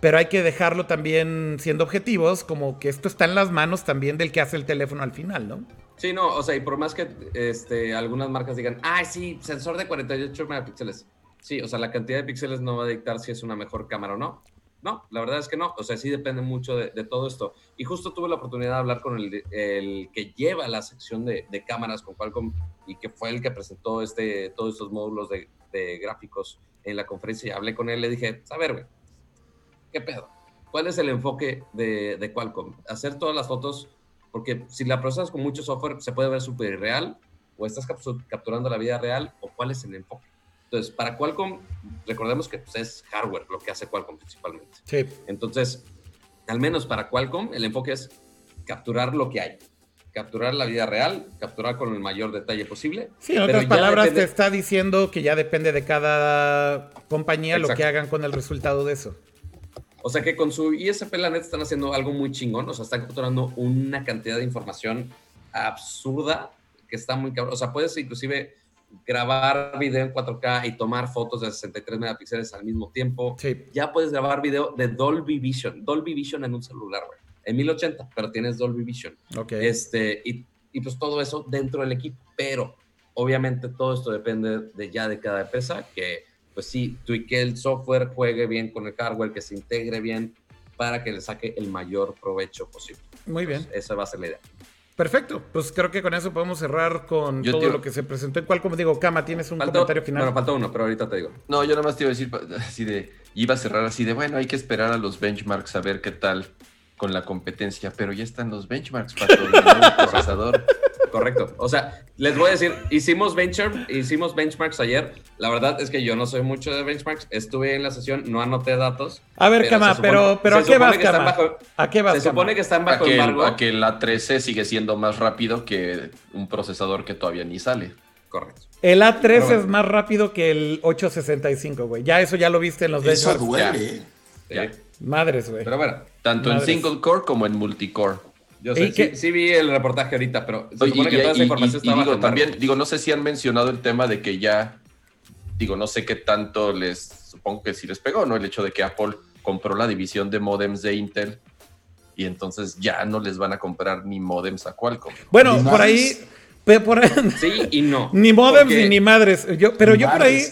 pero hay que dejarlo también siendo objetivos, como que esto está en las manos también del que hace el teléfono al final, ¿no? Sí, no, o sea, y por más que este, algunas marcas digan, ay, sí, sensor de 48 megapíxeles. Sí, o sea, la cantidad de píxeles no va a dictar si es una mejor cámara o no. No, la verdad es que no. O sea, sí depende mucho de, todo esto. Y justo tuve la oportunidad de hablar con el, que lleva la sección de, cámaras con Qualcomm y que fue el que presentó este, todos estos módulos de, gráficos en la conferencia. Y hablé con él, le dije, a güey, ¿qué pedo? ¿Cuál es el enfoque de, Qualcomm? Hacer todas las fotos, porque si la procesas con mucho software, se puede ver súper irreal, o estás capturando la vida real, o cuál es el enfoque. Entonces, para Qualcomm, recordemos que pues, es hardware lo que hace Qualcomm principalmente. Sí. Entonces, al menos para Qualcomm, el enfoque es capturar lo que hay. Capturar la vida real, capturar con el mayor detalle posible. Sí, en otras palabras, te está diciendo que ya depende de cada compañía lo que hagan con el resultado de eso. O sea que con su ISP, la net están haciendo algo muy chingón. O sea, están capturando una cantidad de información absurda que está muy cabrón. O sea, puedes inclusive grabar video en 4K y tomar fotos de 63 megapíxeles al mismo tiempo. Ya puedes grabar video de Dolby Vision. Dolby Vision en un celular, güey. En 1080, pero tienes Dolby Vision. Este, y, y, pues todo eso dentro del equipo. Pero obviamente todo esto depende de ya de cada empresa, que pues sí, que el software, juegue bien con el hardware, que se integre bien para que le saque el mayor provecho posible. Muy bien. esa va a ser la idea. Perfecto, pues creo que con eso podemos cerrar con todo lo que se presentó. ¿En cuál, como digo, Cama, tienes un comentario final? Bueno, falta uno, pero ahorita te digo. No, yo nada más te iba a decir así de, iba a cerrar así de, bueno, hay que esperar a los benchmarks a ver qué tal con la competencia, pero ya están los benchmarks para todo el procesador. Correcto. O sea, les voy a decir, hicimos benchmark, hicimos benchmarks ayer. La verdad es que yo no soy mucho de benchmarks. Estuve en la sesión, no anoté datos. A ver, Cama, pero, pero ¿a qué vas, Cama? ¿A qué vas, Se supone que están bajo embargo. A que la 13 sigue siendo más rápido que un procesador que todavía ni sale. Correcto. El A3 es más rápido que el 865, güey. Ya eso ya lo viste en los benchmarks. Eso duele. Ya. Madres, güey. Pero bueno. Tanto en single core como en multicore. Yo sé, sí, vi el reportaje ahorita, pero se supone que toda esa información y, digo, también, digo, no sé si han mencionado el tema de que ya, digo, no sé qué tanto les, supongo que sí les pegó, ¿no? El hecho de que Apple compró la división de modems de Intel y entonces ya no les van a comprar ni modems a Qualcomm. Bueno, por ahí. Pe- por ahí- Sí y no. Ni modems Porque- ni, madres. Yo, pero Ni yo por ahí,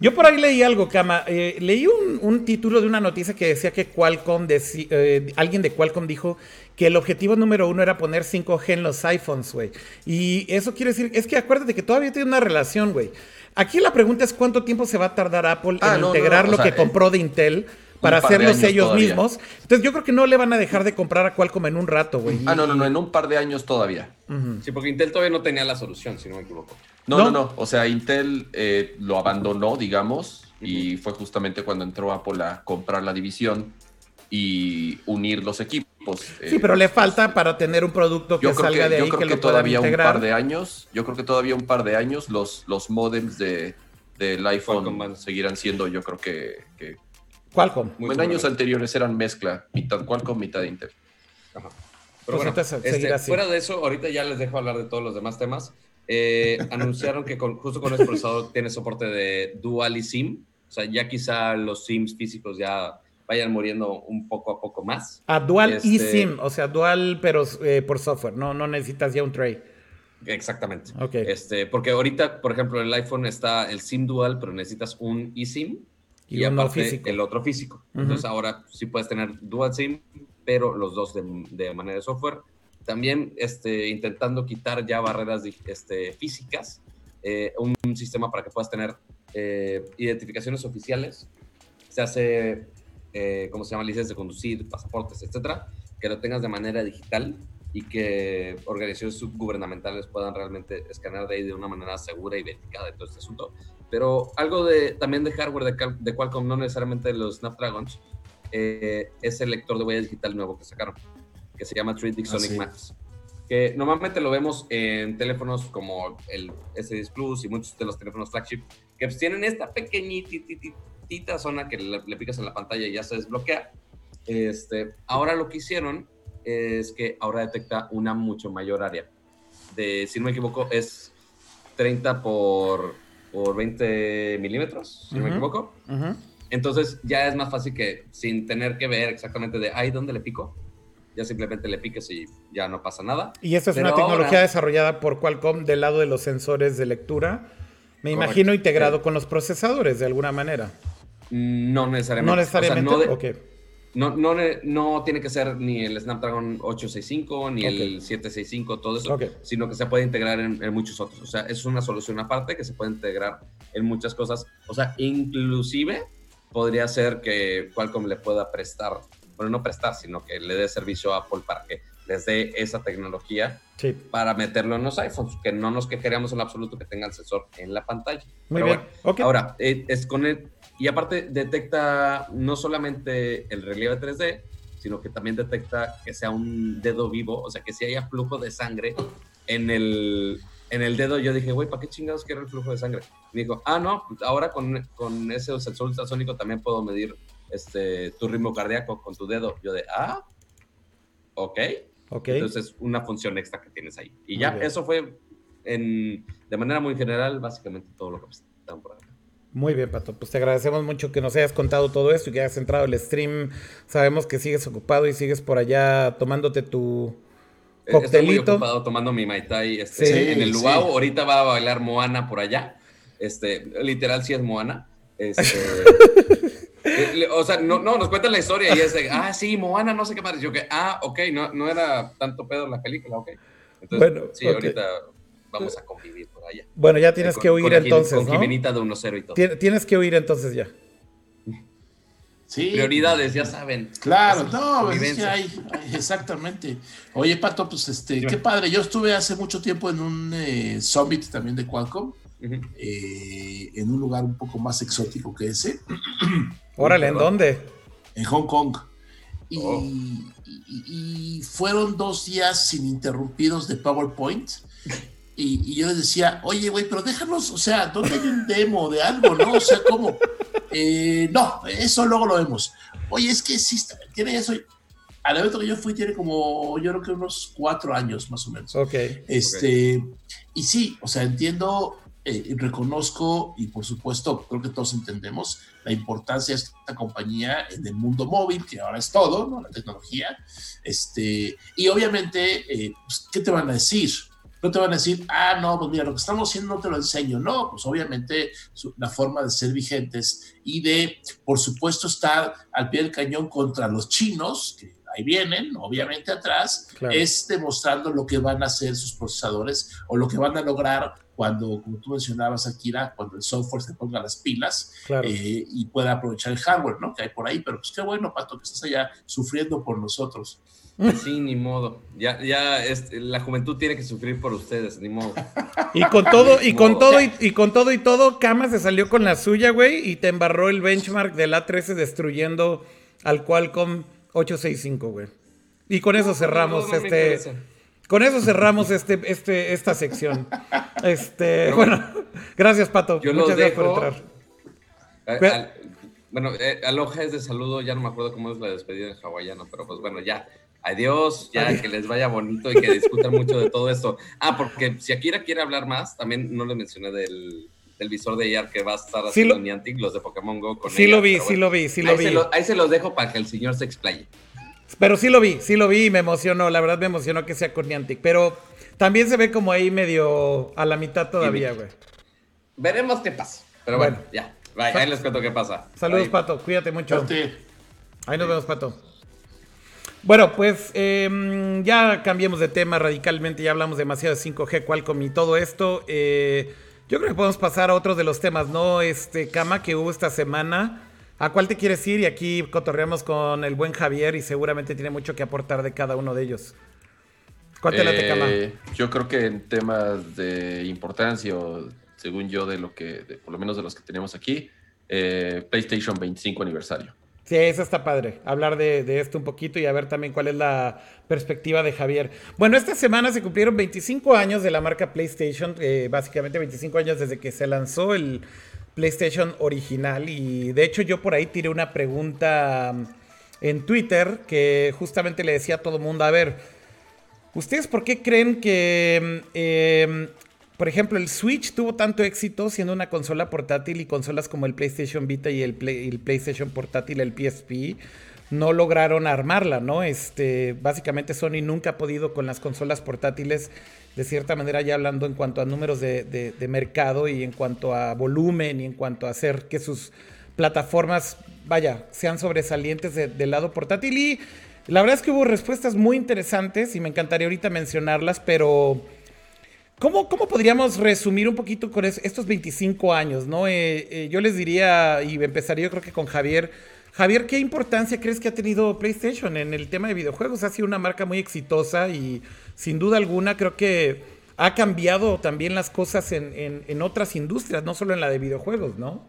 yo por ahí leí algo, Cama. Eh, leí un, un título de una noticia que decía que Qualcomm, deci- eh, alguien de Qualcomm dijo que el objetivo número uno era poner 5G en los iPhones, güey. Y eso quiere decir, es que acuérdate que todavía tiene una relación, güey. Aquí la pregunta es cuánto tiempo se va a tardar Apple Ah, en no, integrar no, o lo sea, que eh, compró de Intel para hacerlos ellos todavía. mismos. Entonces yo creo que no le van a dejar de comprar a Qualcomm en un rato, güey. Ah, no, no, no, en un par de años todavía. Sí, porque Intel todavía no tenía la solución, si no me equivoco. No, No. no, no. O sea, Intel eh, lo abandonó, digamos, y fue justamente cuando entró Apple a comprar la división y unir los equipos. Sí, Eh, pero le falta para tener un producto que yo creo salga que, de yo ahí creo que, que lo todavía un par de años, yo creo que todavía un par de años los, los modems de, del iPhone seguirán siendo, yo creo que, que Qualcomm. Muy en años anteriores eran mezcla, mitad Qualcomm, mitad Intel. Ajá. Pues Pero bueno, entonces, este, así. fuera de eso, ahorita ya les dejo hablar de todos los demás temas. Eh, anunciaron que con- justo con este procesador tiene soporte de Dual eSIM. O sea, ya quizá los SIMs físicos ya vayan muriendo un poco a poco más. A dual Este- eSIM, o sea, dual pero eh, por software, no, no necesitas ya un tray. Exactamente. Ok. Este, porque ahorita, por ejemplo, en el iPhone está el SIM dual, pero necesitas un eSIM Y y, aparte físico. el otro físico. Ujú. Entonces ahora sí puedes tener dual SIM, pero los dos de, de manera de software. También este, intentando quitar ya barreras este, físicas, eh, un, un sistema para que puedas tener eh, identificaciones oficiales. Se hace, eh, ¿cómo se llama? Licencias de conducir, pasaportes, etcétera, que lo tengas de manera digital y que organizaciones subgubernamentales puedan realmente escanear de ahí de una manera segura y verificada de todo este asunto. Pero algo de, también de hardware de, Cal- de Qualcomm, no necesariamente de los Snapdragons, eh, es el lector de huella digital nuevo que sacaron, que se llama 3D Sonic sí. Max. Que normalmente lo vemos en teléfonos como el S10 Plus y muchos de los teléfonos flagship, que pues tienen esta pequeñitita zona que le, le picas en la pantalla y ya se desbloquea. Este, ahora lo que hicieron es que ahora detecta una mucho mayor área. De, si no me equivoco, es 30 por, por 20 milímetros, si no me equivoco. Entonces ya es más fácil que sin tener que ver exactamente de ahí dónde le pico, ya simplemente le piques y ya no pasa nada. Y esto es Pero una tecnología ahora- desarrollada por Qualcomm del lado de los sensores de lectura. Me Correcto. imagino integrado con los procesadores de alguna manera. No necesariamente. No O sea, necesariamente. no de- ok. No, no, no tiene que ser ni el Snapdragon 865 ni el 765, todo eso, sino que se puede integrar en, en muchos otros. O sea, es una solución aparte que se puede integrar en muchas cosas. O sea, inclusive podría ser que Qualcomm le pueda prestar, bueno, no prestar, sino que le dé servicio a Apple para que les dé esa tecnología Sí. para meterlo en los iPhones, que no nos quejaríamos en absoluto que tenga el sensor en la pantalla. Muy Pero bien. bueno. Ahora, eh, es con el, y aparte detecta no solamente el relieve 3D, sino que también detecta que sea un dedo vivo, o sea, que si haya flujo de sangre en el, en el dedo. Yo dije, güey, ¿para qué chingados quiero el flujo de sangre? Y me dijo, ah, no, pues ahora con, con ese sensor ultrasónico también puedo medir este, tu ritmo cardíaco con tu dedo. Yo de, ah, ok. ok. Entonces es una función extra que tienes ahí. Y ya, eso fue en, de manera muy general, básicamente todo lo que presentaron por acá. Muy bien, Pato. Pues te agradecemos mucho que nos hayas contado todo esto y que hayas entrado al stream. Sabemos que sigues ocupado y sigues por allá tomándote tu Eh, Estoy muy coctelito. ocupado tomando mi Mai Tai este, Sí, en el sí. luau. Ahorita va a bailar Moana por allá. Este, literal, sí es Moana. Este, eh, o sea, no, no, nos cuentan la historia y es de, ah, sí, Moana, no sé qué más. Yo que, ah, ok, no, no era tanto pedo la película, ok. Entonces, Bueno, sí, ahorita vamos a convivir por allá. Bueno, ya tienes Con- que huir con entonces, Con ¿no? Jimenita de 1-0 y todo. Tien- Tienes que huir entonces ya. Sí. Prioridades, ya saben. Claro, no, es que hay, hay- exactamente. Oye, Pato, pues este, qué padre. Yo estuve hace mucho tiempo en un eh, summit también de Qualcomm, eh, en un lugar un poco más exótico que ese, Órale, ¿en dónde? en Hong Kong. Y, Oh. y- y fueron dos días ininterrumpidos de PowerPoint. Y, y yo les decía, oye, güey, pero déjanos, o sea, ¿dónde hay un demo de algo, no? O sea, ¿cómo? Eh, no, eso luego lo vemos. Oye, es que sí, está- tiene eso. Al evento que yo fui tiene como, yo creo que unos cuatro años más o menos. Ok. Este, y sí, o sea, entiendo eh, reconozco y por supuesto creo que todos entendemos la importancia de esta compañía en el mundo móvil, que ahora es todo, ¿no? La tecnología. Este, y obviamente, eh, pues, ¿qué te van a decir? No te van a decir, ah, no, pues mira, lo que estamos haciendo no te lo enseño. No, pues obviamente la forma de ser vigentes y de, por supuesto, estar al pie del cañón contra los chinos, que ahí vienen, obviamente atrás, es demostrando lo que van a hacer sus procesadores o lo que van a lograr cuando, como tú mencionabas, Akira, cuando el software se ponga las pilas eh, y pueda aprovechar el hardware, ¿no? Que hay por ahí, pero pues qué bueno, Pato, que estás allá sufriendo por nosotros. Sí, ni modo. Ya, ya la juventud tiene que sufrir por ustedes, ni modo. Y con todo, y con todo, y, con todo y todo, Kama se salió con la suya, güey, y te embarró el benchmark del A13 destruyendo al Qualcomm 865, güey. Y con eso cerramos este. Con eso cerramos este, este, esta sección. Este, bueno, gracias, Pato. Muchas gracias por entrar. bueno, eh, aloha es de saludo, ya no me acuerdo cómo es la despedida en hawaiano, pero pues bueno, ya. Adiós, ya que les vaya bonito y que discutan mucho de todo esto. Ah, porque si Akira quiere hablar más, también no le mencioné del, visor de AR que va a estar haciendo Niantic, los de Pokémon Go con Sí lo vi, sí lo vi, sí lo vi. ahí se los dejo para que el señor se explaye. Pero sí lo vi, sí lo vi y me emocionó, la verdad me emocionó que sea con Niantic, pero también se ve como ahí medio a la mitad todavía, güey. Veremos qué pasa. Pero bueno, ya. ahí les cuento qué pasa. Saludos, Pato. Cuídate mucho. Ahí nos vemos, Pato. Bueno, pues em, ya cambiamos de tema radicalmente, ya hablamos demasiado de 5G, Qualcomm y todo esto. Eh, yo creo que podemos pasar a otros de los temas, ¿no? Este, Cama, que hubo esta semana. ¿A cuál te quieres ir? Y aquí cotorreamos con el buen Javier y seguramente tiene mucho que aportar de cada uno de ellos. ¿Cuál te late, Cama? Eh, yo creo que en temas de importancia, o según yo, de lo que, por lo menos de los que tenemos aquí, eh, PlayStation 25 aniversario. Sí, eso está padre. Hablar de, esto un poquito y a ver también cuál es la perspectiva de Javier. Bueno, esta semana se cumplieron 25 años de la marca PlayStation, eh, básicamente 25 años desde que se lanzó el PlayStation original. Y de hecho yo por ahí tiré una pregunta mm, en Twitter que justamente le decía a todo mundo, a ver, ¿ustedes por qué creen que mm, em, por ejemplo, el Switch tuvo tanto éxito siendo una consola portátil y consolas como el PlayStation Vita y el, PlayStation portátil, el PSP, no lograron armarla, ¿no? Este, básicamente Sony nunca ha podido con las consolas portátiles, de cierta manera ya hablando en cuanto a números de, mercado y en cuanto a volumen y en cuanto a hacer que sus plataformas, vaya, sean sobresalientes del lado portátil. Y la verdad es que hubo respuestas muy interesantes y me encantaría ahorita mencionarlas, pero ¿Cómo, podríamos resumir un poquito con estos 25 años? ¿no? Eh, eh, yo les diría, y empezaría yo creo que con Javier. Javier, ¿qué importancia crees que ha tenido PlayStation en el tema de videojuegos? Ha sido una marca muy exitosa y sin duda alguna creo que ha cambiado también las cosas en, otras industrias, no solo en la de videojuegos, ¿no?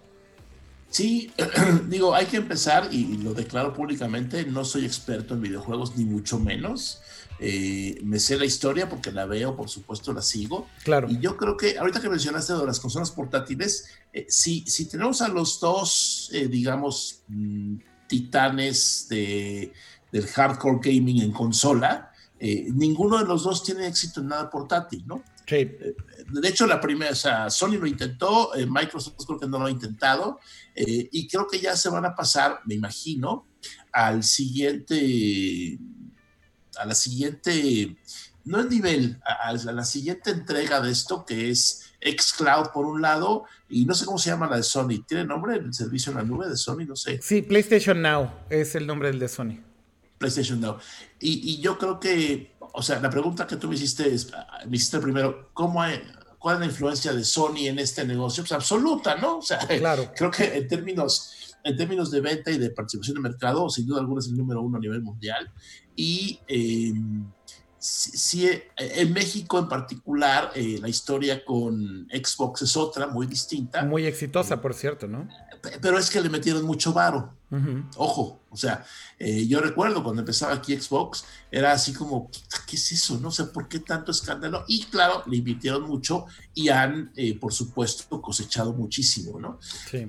Sí, digo, hay que empezar y lo declaro públicamente, no soy experto en videojuegos ni mucho menos. Eh, me sé la historia porque la veo, por supuesto, la sigo. Claro. Y yo creo que ahorita que mencionaste de las consolas portátiles, eh, si, si, tenemos a los dos, eh, digamos, mm, titanes de, del hardcore gaming en consola, ninguno de los dos tiene éxito en nada portátil, ¿no? Sí. De hecho, la primera, o sea, Sony lo intentó, Microsoft creo que no lo ha intentado, y creo que ya se van a pasar, me imagino, al siguiente a la siguiente, no el nivel, a, la siguiente entrega de esto que es xCloud por un lado y no sé cómo se llama la de Sony. ¿Tiene nombre el servicio en la nube de Sony? No sé. Sí, PlayStation Now es el nombre del de Sony. PlayStation Now. Y, yo creo que, o sea, la pregunta que tú me hiciste es, me hiciste primero, ¿cómo ¿cuál es la influencia de Sony en este negocio? Pues absoluta, ¿no? O sea, claro. creo que en términos, en términos de venta y de participación de mercado, sin duda alguna es el número uno a nivel mundial. Y em, si, eh, en México en particular, eh, la historia con Xbox es otra, muy distinta. Muy exitosa, por cierto, ¿no? Pero es que le metieron mucho varo. Ojo, o sea, eh, yo recuerdo cuando empezaba aquí Xbox, era así como, ¿qué es eso? No sé por qué tanto escándalo. Y claro, le invirtieron mucho y han, por supuesto, cosechado muchísimo, ¿no? Sí.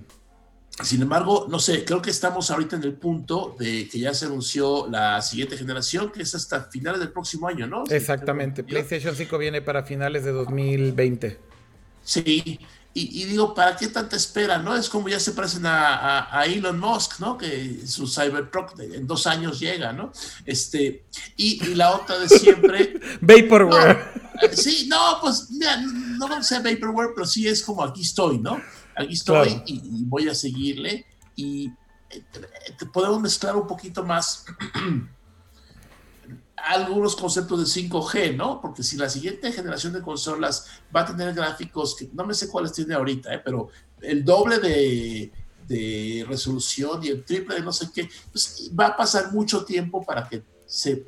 Sin embargo, no sé, creo que estamos ahorita en el punto de que ya se anunció la siguiente generación, que es hasta finales del próximo año, ¿no? Exactamente. PlayStation 5 viene para finales de 2020. Sí, y, digo, ¿para qué tanta espera? ¿No? Es como ya se parecen a, Elon Musk, ¿no? Que su Cybertruck en dos años llega, ¿no? Este, y, la otra de siempre. Vaporware. Eh, sí, no, pues mira, no vamos a Vaporware, pero sí es como aquí estoy, ¿no? Aquí estoy y, voy a seguirle. Y eh, podemos mezclar un poquito más algunos conceptos de 5G, ¿no? Porque si la siguiente generación de consolas va a tener gráficos que no me sé cuáles tiene ahorita, ¿eh? pero el doble de, resolución y el triple de no sé qué, pues va a pasar mucho tiempo para que se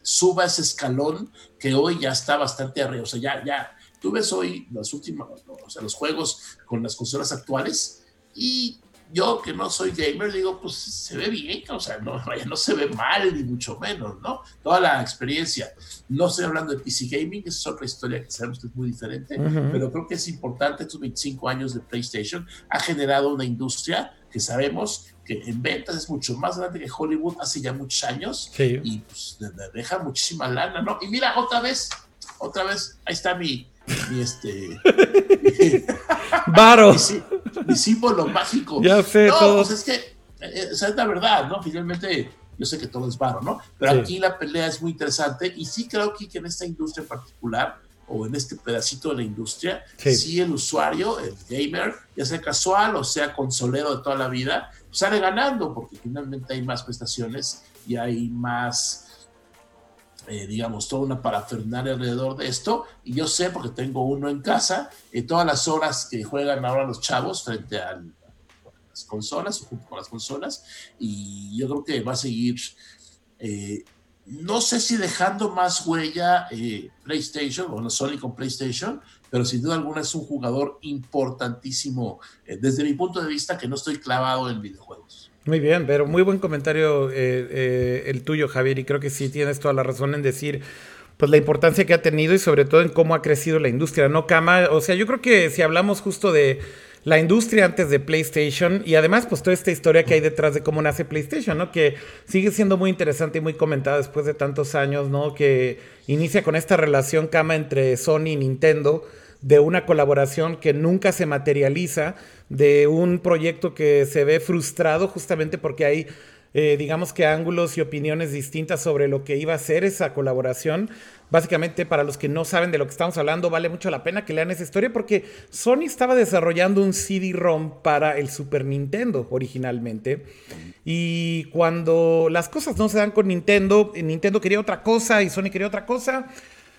suba ese escalón que hoy ya está bastante arriba. O sea, ya, ya, tú ves hoy los últimos, o sea, los juegos con las consolas actuales y yo que no soy gamer digo, pues se ve bien, o sea, no, no se ve mal ni mucho menos, ¿no? Toda la experiencia. No estoy hablando de PC Gaming, esa es otra historia que sabemos que es muy diferente, pero creo que es importante, estos 25 años de PlayStation ha generado una industria que sabemos que en ventas es mucho más grande que Hollywood hace ya muchos años y pues deja muchísima lana, ¿no? Y mira, otra vez, otra vez, ahí está mi, mi este... Varo. mi, símbolo mágico. Ya sé, no, pues es que, eh, es la verdad, ¿no? Finalmente, yo sé que todo es varo, ¿no? Pero aquí la pelea es muy interesante y sí creo que, en esta industria en particular, o en este pedacito de la industria, sí. el usuario, el gamer, ya sea casual o sea consolero de toda la vida, sale ganando porque finalmente hay más prestaciones y hay más eh, digamos, toda una parafernalia alrededor de esto. Y yo sé, porque tengo uno en casa, eh, todas las horas que juegan ahora los chavos frente a las consolas, junto con las consolas, y yo creo que va a seguir. Eh, no sé si dejando más huella PlayStation, o no Sony con PlayStation, pero sin duda alguna es un jugador importantísimo desde mi punto de vista que no estoy clavado en videojuegos. Muy bien, pero muy buen comentario eh, eh, el tuyo, Javier, y creo que sí tienes toda la razón en decir pues la importancia que ha tenido y sobre todo en cómo ha crecido la industria, ¿no, Kama? O sea, yo creo que si hablamos justo de la industria antes de PlayStation y además pues toda esta historia que hay detrás de cómo nace PlayStation, ¿no? Que sigue siendo muy interesante y muy comentada después de tantos años, ¿no? Que inicia con esta relación, Kama, entre Sony y Nintendo de una colaboración que nunca se materializa, de un proyecto que se ve frustrado justamente porque hay, eh, digamos que ángulos y opiniones distintas sobre lo que iba a ser esa colaboración. Básicamente, para los que no saben de lo que estamos hablando, vale mucho la pena que lean esa historia porque Sony estaba desarrollando un CD-ROM para el Super Nintendo originalmente. Y cuando las cosas no se dan con Nintendo, Nintendo quería otra cosa y Sony quería otra cosa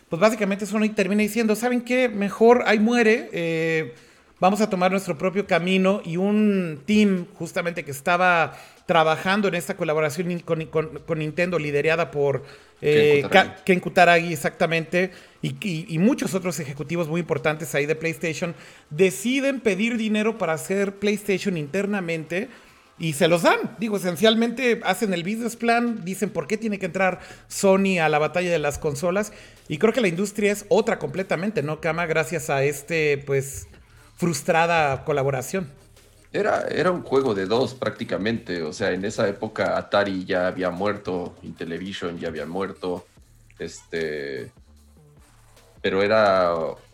pues básicamente Sony termina diciendo, ¿saben qué? Mejor ahí muere, eh, vamos a tomar nuestro propio camino y un team justamente que estaba trabajando en esta colaboración con, Nintendo, liderada por eh, Ken, Kutaragi. exactamente, y, muchos otros ejecutivos muy importantes ahí de PlayStation, deciden pedir dinero para hacer PlayStation internamente y se los dan. Digo, esencialmente hacen el business plan, dicen por qué tiene que entrar Sony a la batalla de las consolas. Y creo que la industria es otra completamente, ¿no, Kama? Gracias a este, pues, frustrada colaboración. Era, era un juego de dos prácticamente. O sea, en esa época Atari ya había muerto, Intellivision ya había muerto. Este. Pero era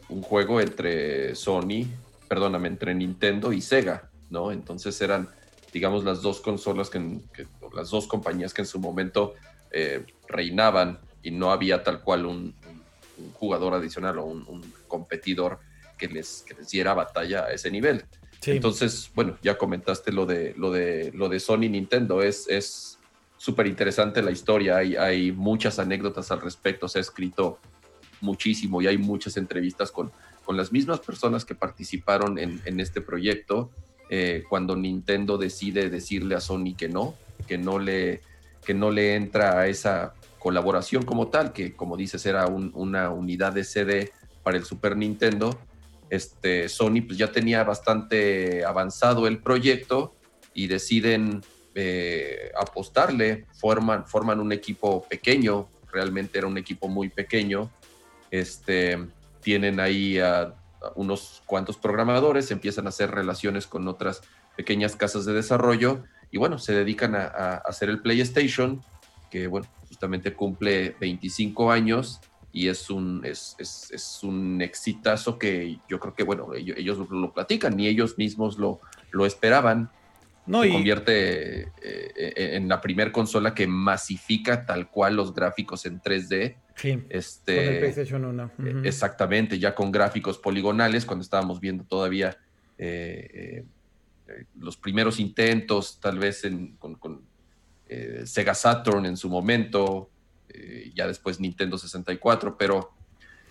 un juego entre Sony, perdóname, entre Nintendo y Sega, ¿no? Entonces eran digamos, las dos consolas, que, las dos compañías que en su momento eh, reinaban y no había tal cual un, jugador adicional o un, competidor que les, que les, diera batalla a ese nivel. Entonces, bueno, ya comentaste lo de, lo de, lo de Sony Nintendo, es... es súper interesante la historia, hay, hay muchas anécdotas al respecto, se ha escrito muchísimo y hay muchas entrevistas con, con las mismas personas que participaron en, en este proyecto eh, cuando Nintendo decide decirle a Sony que no, que no le, que no le entra a esa colaboración como tal, que como dices era una unidad de CD para el Super Nintendo, este, Sony pues ya tenía bastante avanzado el proyecto y deciden eh, apostarle, forman, forman un equipo pequeño, realmente era un equipo muy pequeño, este, tienen ahí a unos cuantos programadores, empiezan a hacer relaciones con otras pequeñas casas de desarrollo y bueno, se dedican a, hacer el PlayStation, que bueno, justamente cumple 25 años y es un, es, es, un exitazo que yo creo que, bueno, ellos, lo, platican, ni ellos mismos lo, lo esperaban. No, se y- convierte eh, eh, en la primer consola que masifica tal cual los gráficos en 3D. Sí, con Este, el PlayStation 1. eh. Exactamente, ya con gráficos poligonales, cuando estábamos viendo todavía eh, eh, eh, los primeros intentos, tal vez en- con, con, Sega Saturn en su momento, ya después Nintendo 64, pero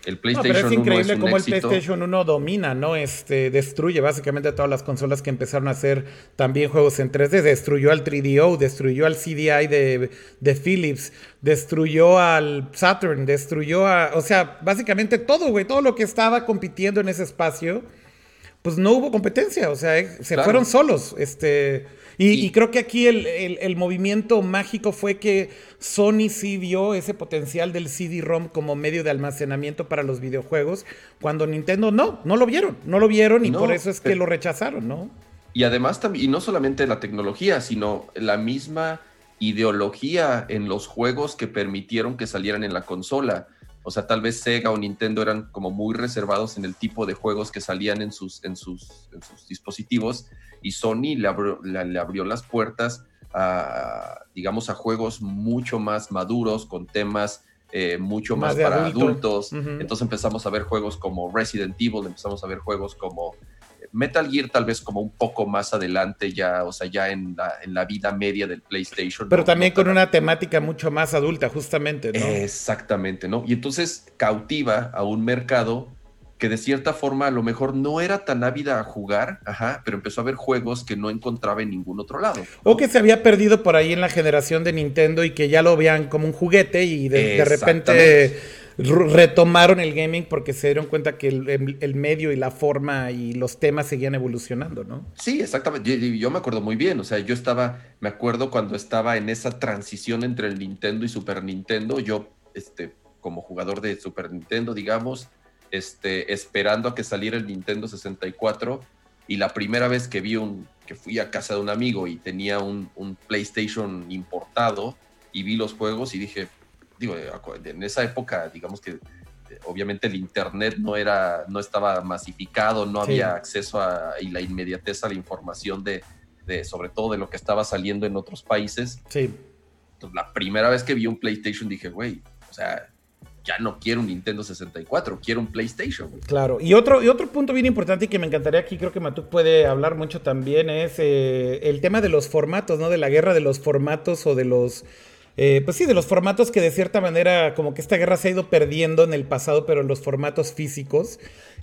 el No, PlayStation pero es 1 increíble cómo el. PlayStation 1 domina, ¿no? Este, destruye básicamente todas las consolas que empezaron a hacer también juegos en 3D. Destruyó al 3DO, destruyó al CDI de, de Philips, destruyó al Saturn, destruyó a... O sea, básicamente todo, güey, todo lo que estaba compitiendo en ese espacio, pues no hubo competencia, o sea, eh, se Claro. fueron solos. Este, y, Y- y creo que aquí el, el- el movimiento mágico fue que Sony sí vio ese potencial del CD-ROM como medio de almacenamiento para los videojuegos, cuando Nintendo no, no lo vieron, no lo vieron y No, por eso es que pero- lo rechazaron, ¿no? Y además también, y no solamente la tecnología, sino la misma ideología en los juegos que permitieron que salieran en la consola. O sea, tal vez Sega o Nintendo eran como muy reservados en el tipo de juegos que salían en sus, en sus, en sus dispositivos y Sony le abrió, le- le abrió las puertas a, digamos, a juegos mucho más maduros, con temas eh, mucho Más para adulto. adultos. Entonces empezamos a ver juegos como Resident Evil, empezamos a ver juegos como Metal Gear tal vez como un poco más adelante ya, o sea, ya en la, en la vida media del PlayStation. Pero ¿no? también con una temática mucho más adulta, justamente, ¿no? Exactamente, ¿no? Y entonces cautiva a un mercado que de cierta forma a lo mejor no era tan ávida a jugar, ajá, pero empezó a ver juegos que no encontraba en ningún otro lado. O que se había perdido por ahí en la generación de Nintendo y que ya lo veían como un juguete y de, de repente retomaron el gaming porque se dieron cuenta que el, el- el medio y la forma y los temas seguían evolucionando, ¿no? Sí, exactamente. Yo, yo me acuerdo muy bien. O sea, yo estaba, me acuerdo cuando estaba en esa transición entre el Nintendo y Super Nintendo. Yo, este, como jugador de Super Nintendo, digamos, este, esperando a que saliera el Nintendo 64. Y la primera vez que vi un, que fui a casa de un amigo y tenía un, un PlayStation importado y vi los juegos y dije, digo, en esa época, digamos que eh, obviamente el internet no era, no estaba masificado, no Sí. había acceso a y la inmediatez a la información de, de, sobre todo de lo que estaba saliendo en otros países. Sí. Entonces, la primera vez que vi un PlayStation dije, güey, o sea, ya no quiero un Nintendo 64, quiero un PlayStation. Claro, y otro, y otro punto bien importante y que me encantaría aquí, creo que Matuk puede hablar mucho también, es eh, el tema de los formatos, ¿no? De la guerra de los formatos o de los... eh, pues sí, de los formatos que de cierta manera como que esta guerra se ha ido perdiendo en el pasado, pero en los formatos físicos,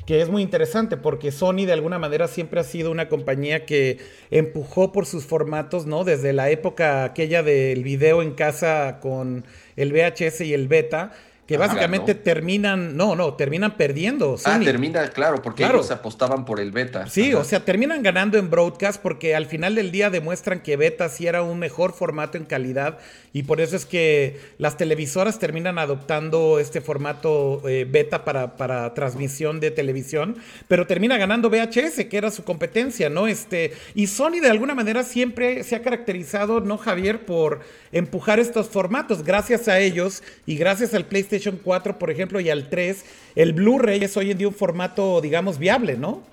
que es muy interesante porque Sony de alguna manera siempre ha sido una compañía que empujó por sus formatos, ¿no? Desde la época aquella del video en casa con el VHS y el beta, que Ajá, básicamente ¿no? terminan, no, no, terminan perdiendo. Ah, termina, claro, porque Claro. ellos apostaban por el beta. Sí, Ajá. o sea, terminan ganando en broadcast porque al final del día demuestran que beta sí era un mejor formato en calidad y por eso es que las televisoras terminan adoptando este formato eh, beta para, para transmisión de televisión, pero termina ganando VHS, que era su competencia, ¿no? Este, y Sony de alguna manera siempre se ha caracterizado, ¿no, Javier, por empujar estos formatos. Gracias a ellos y gracias al PlayStation 4, por ejemplo, y al 3, el Blu-ray es hoy en día un formato, digamos, viable, ¿no?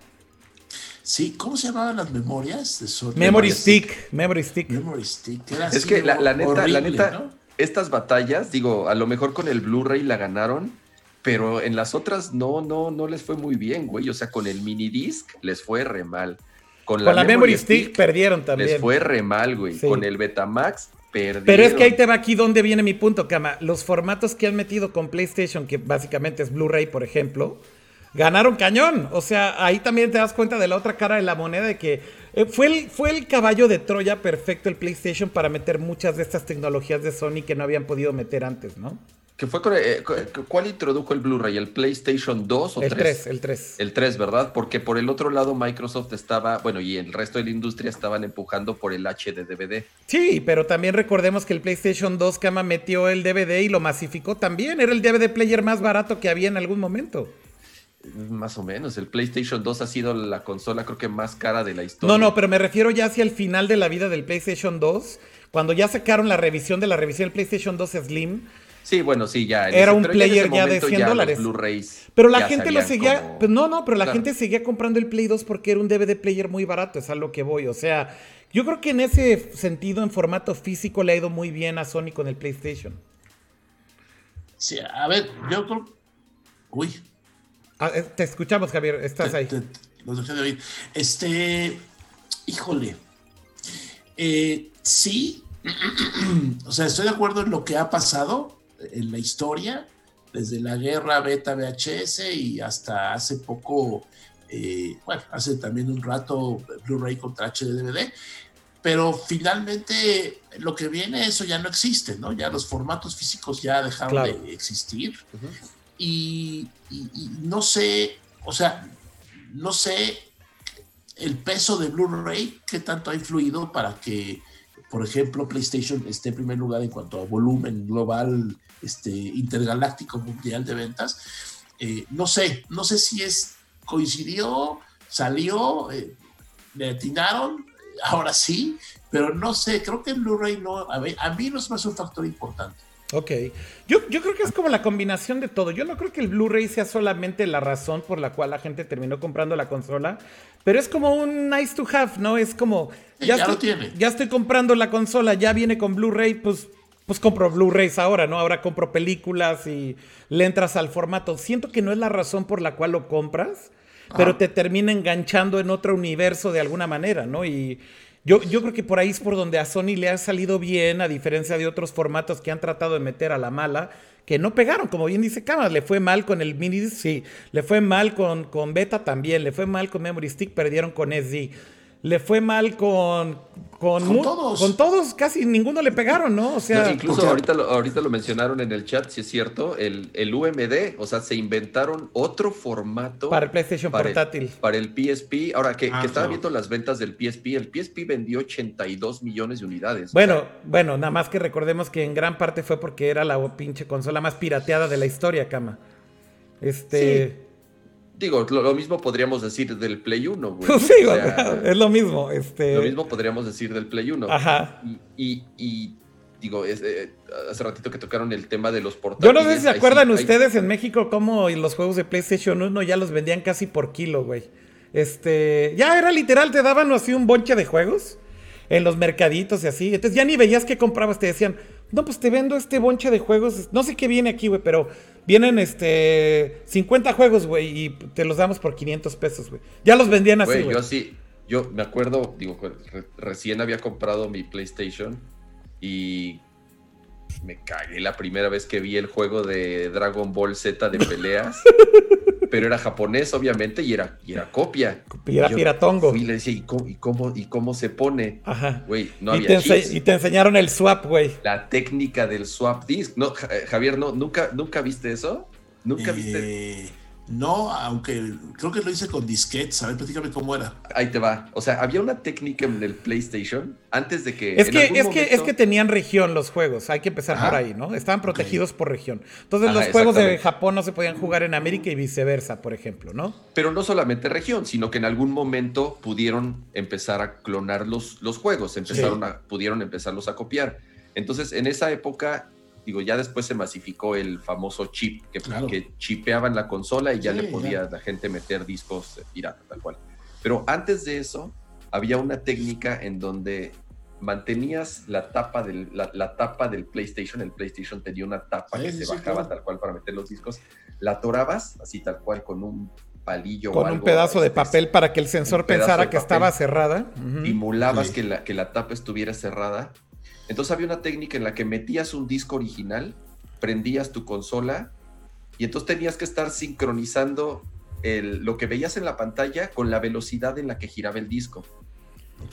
Sí, ¿cómo se llamaban las memorias de Sony? Memory Stick, Memory Stick. Memory Stick. Era Es así que la, la neta, la horrible, neta, ¿no? estas batallas, digo, a lo mejor con el Blu-ray la ganaron, pero en las otras no, no, no les fue muy bien, güey. O sea, con el mini disc les fue re mal. Con Con la Memory Stick, perdieron también. les fue re mal, güey. Sí. Con el Betamax perdieron. Pero es que ahí te va aquí donde viene mi punto, Kama. Los formatos que han metido con PlayStation, que básicamente es Blu-ray, por ejemplo, ganaron cañón. O sea, ahí también te das cuenta de la otra cara de la moneda de que eh, fue, el, fue el caballo de Troya perfecto el PlayStation para meter muchas de estas tecnologías de Sony que no habían podido meter antes, ¿no? Que fue eh, cu- ¿Cuál introdujo el Blu-ray? ¿El PlayStation 2 o El 3? 3, el 3. El 3, ¿verdad? Porque por el otro lado Microsoft estaba, bueno, y el resto de la industria estaban empujando por el HD DVD. Sí, pero también recordemos que el PlayStation 2 Kama metió el DVD y lo masificó también. Era el DVD player más barato que había en algún momento. Más o menos. El PlayStation 2 ha sido la consola creo que más cara de la historia. No, no, pero me refiero ya hacia el final de la vida del PlayStation 2, cuando ya sacaron la revisión de la revisión del PlayStation 2 Slim. Sí, bueno, sí, ya. Era un player ya, de 100 dólares. Pero la gente lo seguía, pues no, no, pero la gente seguía comprando el Play 2 porque era un DVD player muy barato, es a lo que voy. O sea, yo creo que en ese sentido, en formato físico, le ha ido muy bien a Sony con el PlayStation. Sí, a ver, yo creo. Uy. Ah, eh, te escuchamos, Javier, estás ahí. dejé de oír. Este. Híjole. Eh, sí. o sea, estoy de acuerdo en lo que ha pasado en la historia, desde la guerra beta VHS y hasta hace poco, eh, bueno, hace también un rato Blu-ray contra HD-DVD pero finalmente lo que viene, eso ya no existe, ¿no? Ya los formatos físicos ya dejaron de existir. y, no sé, o sea, no sé el peso de Blu-ray, qué tanto ha influido para que, por ejemplo, PlayStation esté en primer lugar en cuanto a volumen global, este, intergaláctico mundial de ventas. Eh, no sé, no sé si es coincidió, salió, eh, le atinaron, ahora sí, pero no sé, creo que el Blu-ray no, a, a mí no es más un factor importante. Ok, yo, yo creo que es como la combinación de todo. Yo no creo que el Blu-ray sea solamente la razón por la cual la gente terminó comprando la consola, pero es como un nice to have, ¿no? Es como, ya, estoy, lo tiene. ya estoy comprando la consola, ya viene con Blu-ray, pues, pues compro Blu-rays ahora, ¿no? Ahora compro películas y le entras al formato. Siento que no es la razón por la cual lo compras, pero te termina enganchando en otro universo de alguna manera, ¿no? Y yo, yo creo que por ahí es por donde a Sony le ha salido bien, a diferencia de otros formatos que han tratado de meter a la mala, que no pegaron, como bien dice Camas, le fue mal con el mini, sí, le fue mal con, con Beta también, le fue mal con Memory Stick, perdieron con SD le fue mal con con, todos. Con todos, casi ninguno le pegaron, ¿no? O sea, incluso ahorita, lo, ahorita lo mencionaron en el chat, si es cierto, el, el, UMD, o sea, se inventaron otro formato. Para el PlayStation portátil. para el PSP. Ahora, que, ah, estaba viendo las ventas del PSP, el PSP vendió 82 millones de unidades. Bueno, bueno, nada más que recordemos que en gran parte fue porque era la pinche consola más pirateada de la historia, cama. Este. Digo, lo, mismo podríamos decir del Play 1, güey. Sí, es lo mismo. Este... Lo mismo podríamos decir del Play 1. Ajá. Y, digo, eh, hace ratito que tocaron el tema de los portátiles. Yo no sé si se acuerdan ustedes en México cómo los juegos de PlayStation 1 ya los vendían casi por kilo, güey. Este, ya era literal, te daban así un bonche de juegos en los mercaditos y así. Entonces ya ni veías qué comprabas, te decían, no, pues te vendo este bonche de juegos. No sé qué viene aquí, güey, pero vienen este 50 juegos, güey, y te los damos por 500 pesos, güey. Ya los vendían así, güey. Yo sí, yo me acuerdo, digo, recién había comprado mi PlayStation y me cagué la primera vez que vi el juego de Dragon Ball Z de peleas. pero era japonés, obviamente, y era, y era copia. Y era piratongo. Y le decía, ¿y cómo, y cómo, se pone? Ajá. Güey, no y había te Y te enseñaron el swap, güey. La técnica del swap disc. No, eh, Javier, no, ¿nunca, ¿nunca viste eso? ¿Nunca viste? No, aunque creo que lo hice con disquetes. A ver, platícame cómo era. Ahí te va. O sea, había una técnica en el PlayStation antes de que. Es que, es, que, es que tenían región los juegos. Hay que empezar por ahí, ¿no? Estaban protegidos por región. Entonces, los juegos de Japón no se podían jugar en América y viceversa, por ejemplo, ¿no? Pero no solamente región, sino que en algún momento pudieron empezar a clonar los, los juegos. Empezaron a, pudieron empezarlos a copiar. Entonces, en esa época digo, ya después se masificó el famoso chip, que, que chipeaban la consola y ya le podía la gente meter discos pirata, tal cual. Pero antes de eso, había una técnica en donde mantenías la tapa del, la, tapa del PlayStation, el PlayStation tenía una tapa que se bajaba tal cual para meter los discos, la atorabas así tal cual con un palillo con un pedazo de papel para que el sensor pensara que estaba cerrada. Simulabas que, la, que la tapa estuviera cerrada entonces había una técnica en la que metías un disco original, prendías tu consola y entonces tenías que estar sincronizando lo que veías en la pantalla con la velocidad en la que giraba el disco.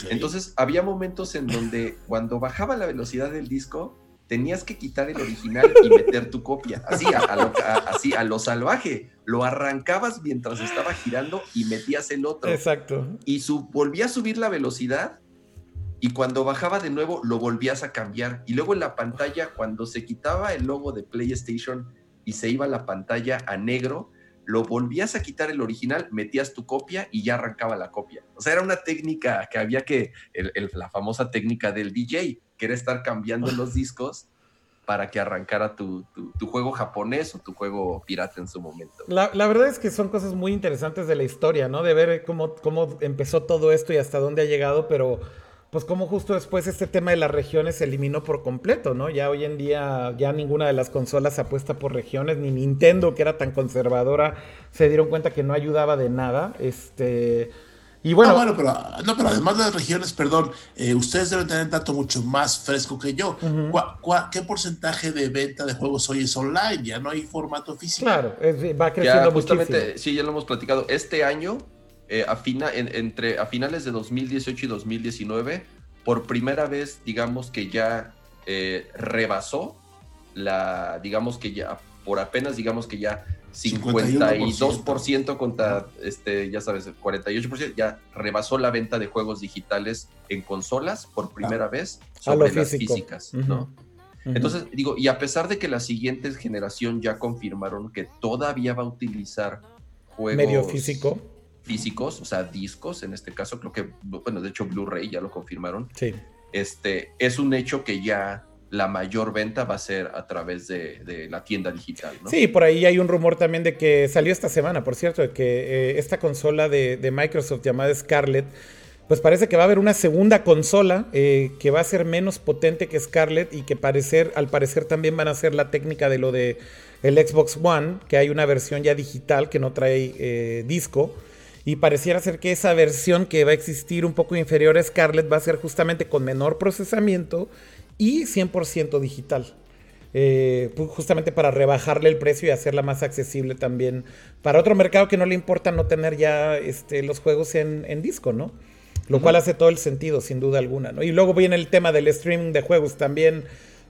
Entonces había momentos en donde cuando bajaba la velocidad del disco, tenías que quitar el original y meter tu copia, así a, lo, así a lo salvaje. Lo arrancabas mientras estaba girando y metías el otro. Exacto. Y su, volvía a subir la velocidad y cuando bajaba de nuevo lo volvías a cambiar. Y luego en la pantalla, cuando se quitaba el logo de PlayStation y se iba la pantalla a negro, lo volvías a quitar el original, metías tu copia y ya arrancaba la copia. O sea, era una técnica que había que, la famosa técnica del DJ, que era estar cambiando los discos para que arrancara tu, juego japonés o tu juego pirata en su momento. La, verdad es que son cosas muy interesantes de la historia, ¿no? De ver cómo, cómo empezó todo esto y hasta dónde ha llegado, pero pues como justo después este tema de las regiones se eliminó por completo, ¿no? Ya hoy en día ya ninguna de las consolas apuesta por regiones, ni Nintendo, que era tan conservadora, se dieron cuenta que no ayudaba de nada. Este y bueno, bueno pero, no, pero además de las regiones, perdón, eh, ustedes deben tener dato mucho más fresco que yo. qué porcentaje de venta de juegos hoy es online? Ya no hay formato físico. Claro, va creciendo ya, justamente, Sí, ya lo hemos platicado. Este año, eh, a, entre, a finales de 2018 y 2019, por primera vez, digamos que ya eh, rebasó la, digamos que ya, por apenas, digamos que ya 52% contra, este, ya sabes, 48%, ya rebasó la venta de juegos digitales en consolas por primera ah. vez sobre las físicas, ¿no? Entonces, digo, y a pesar de que la siguiente generación ya confirmaron que todavía va a utilizar juegos... Medio físico. Físicos, o sea, discos, en este caso, creo que, bueno, de hecho Blu-ray ya lo confirmaron. Sí. Este, es un hecho que ya la mayor venta va a ser a través de, la tienda digital. ¿no? Sí, por ahí hay un rumor también de que salió esta semana, por cierto, de que eh, esta consola de, Microsoft llamada Scarlett, pues parece que va a haber una segunda consola eh, que va a ser menos potente que Scarlett y que parecer, al parecer también van a ser la técnica de lo de el Xbox One, que hay una versión ya digital que no trae eh, disco. Y pareciera ser que esa versión que va a existir un poco inferior a Scarlett va a ser justamente con menor procesamiento y 100% digital. Eh, justamente para rebajarle el precio y hacerla más accesible también para otro mercado que no le importa no tener ya este, los juegos en, disco, ¿no? Lo cual hace todo el sentido, sin duda alguna, ¿no? Y luego viene el tema del streaming de juegos también,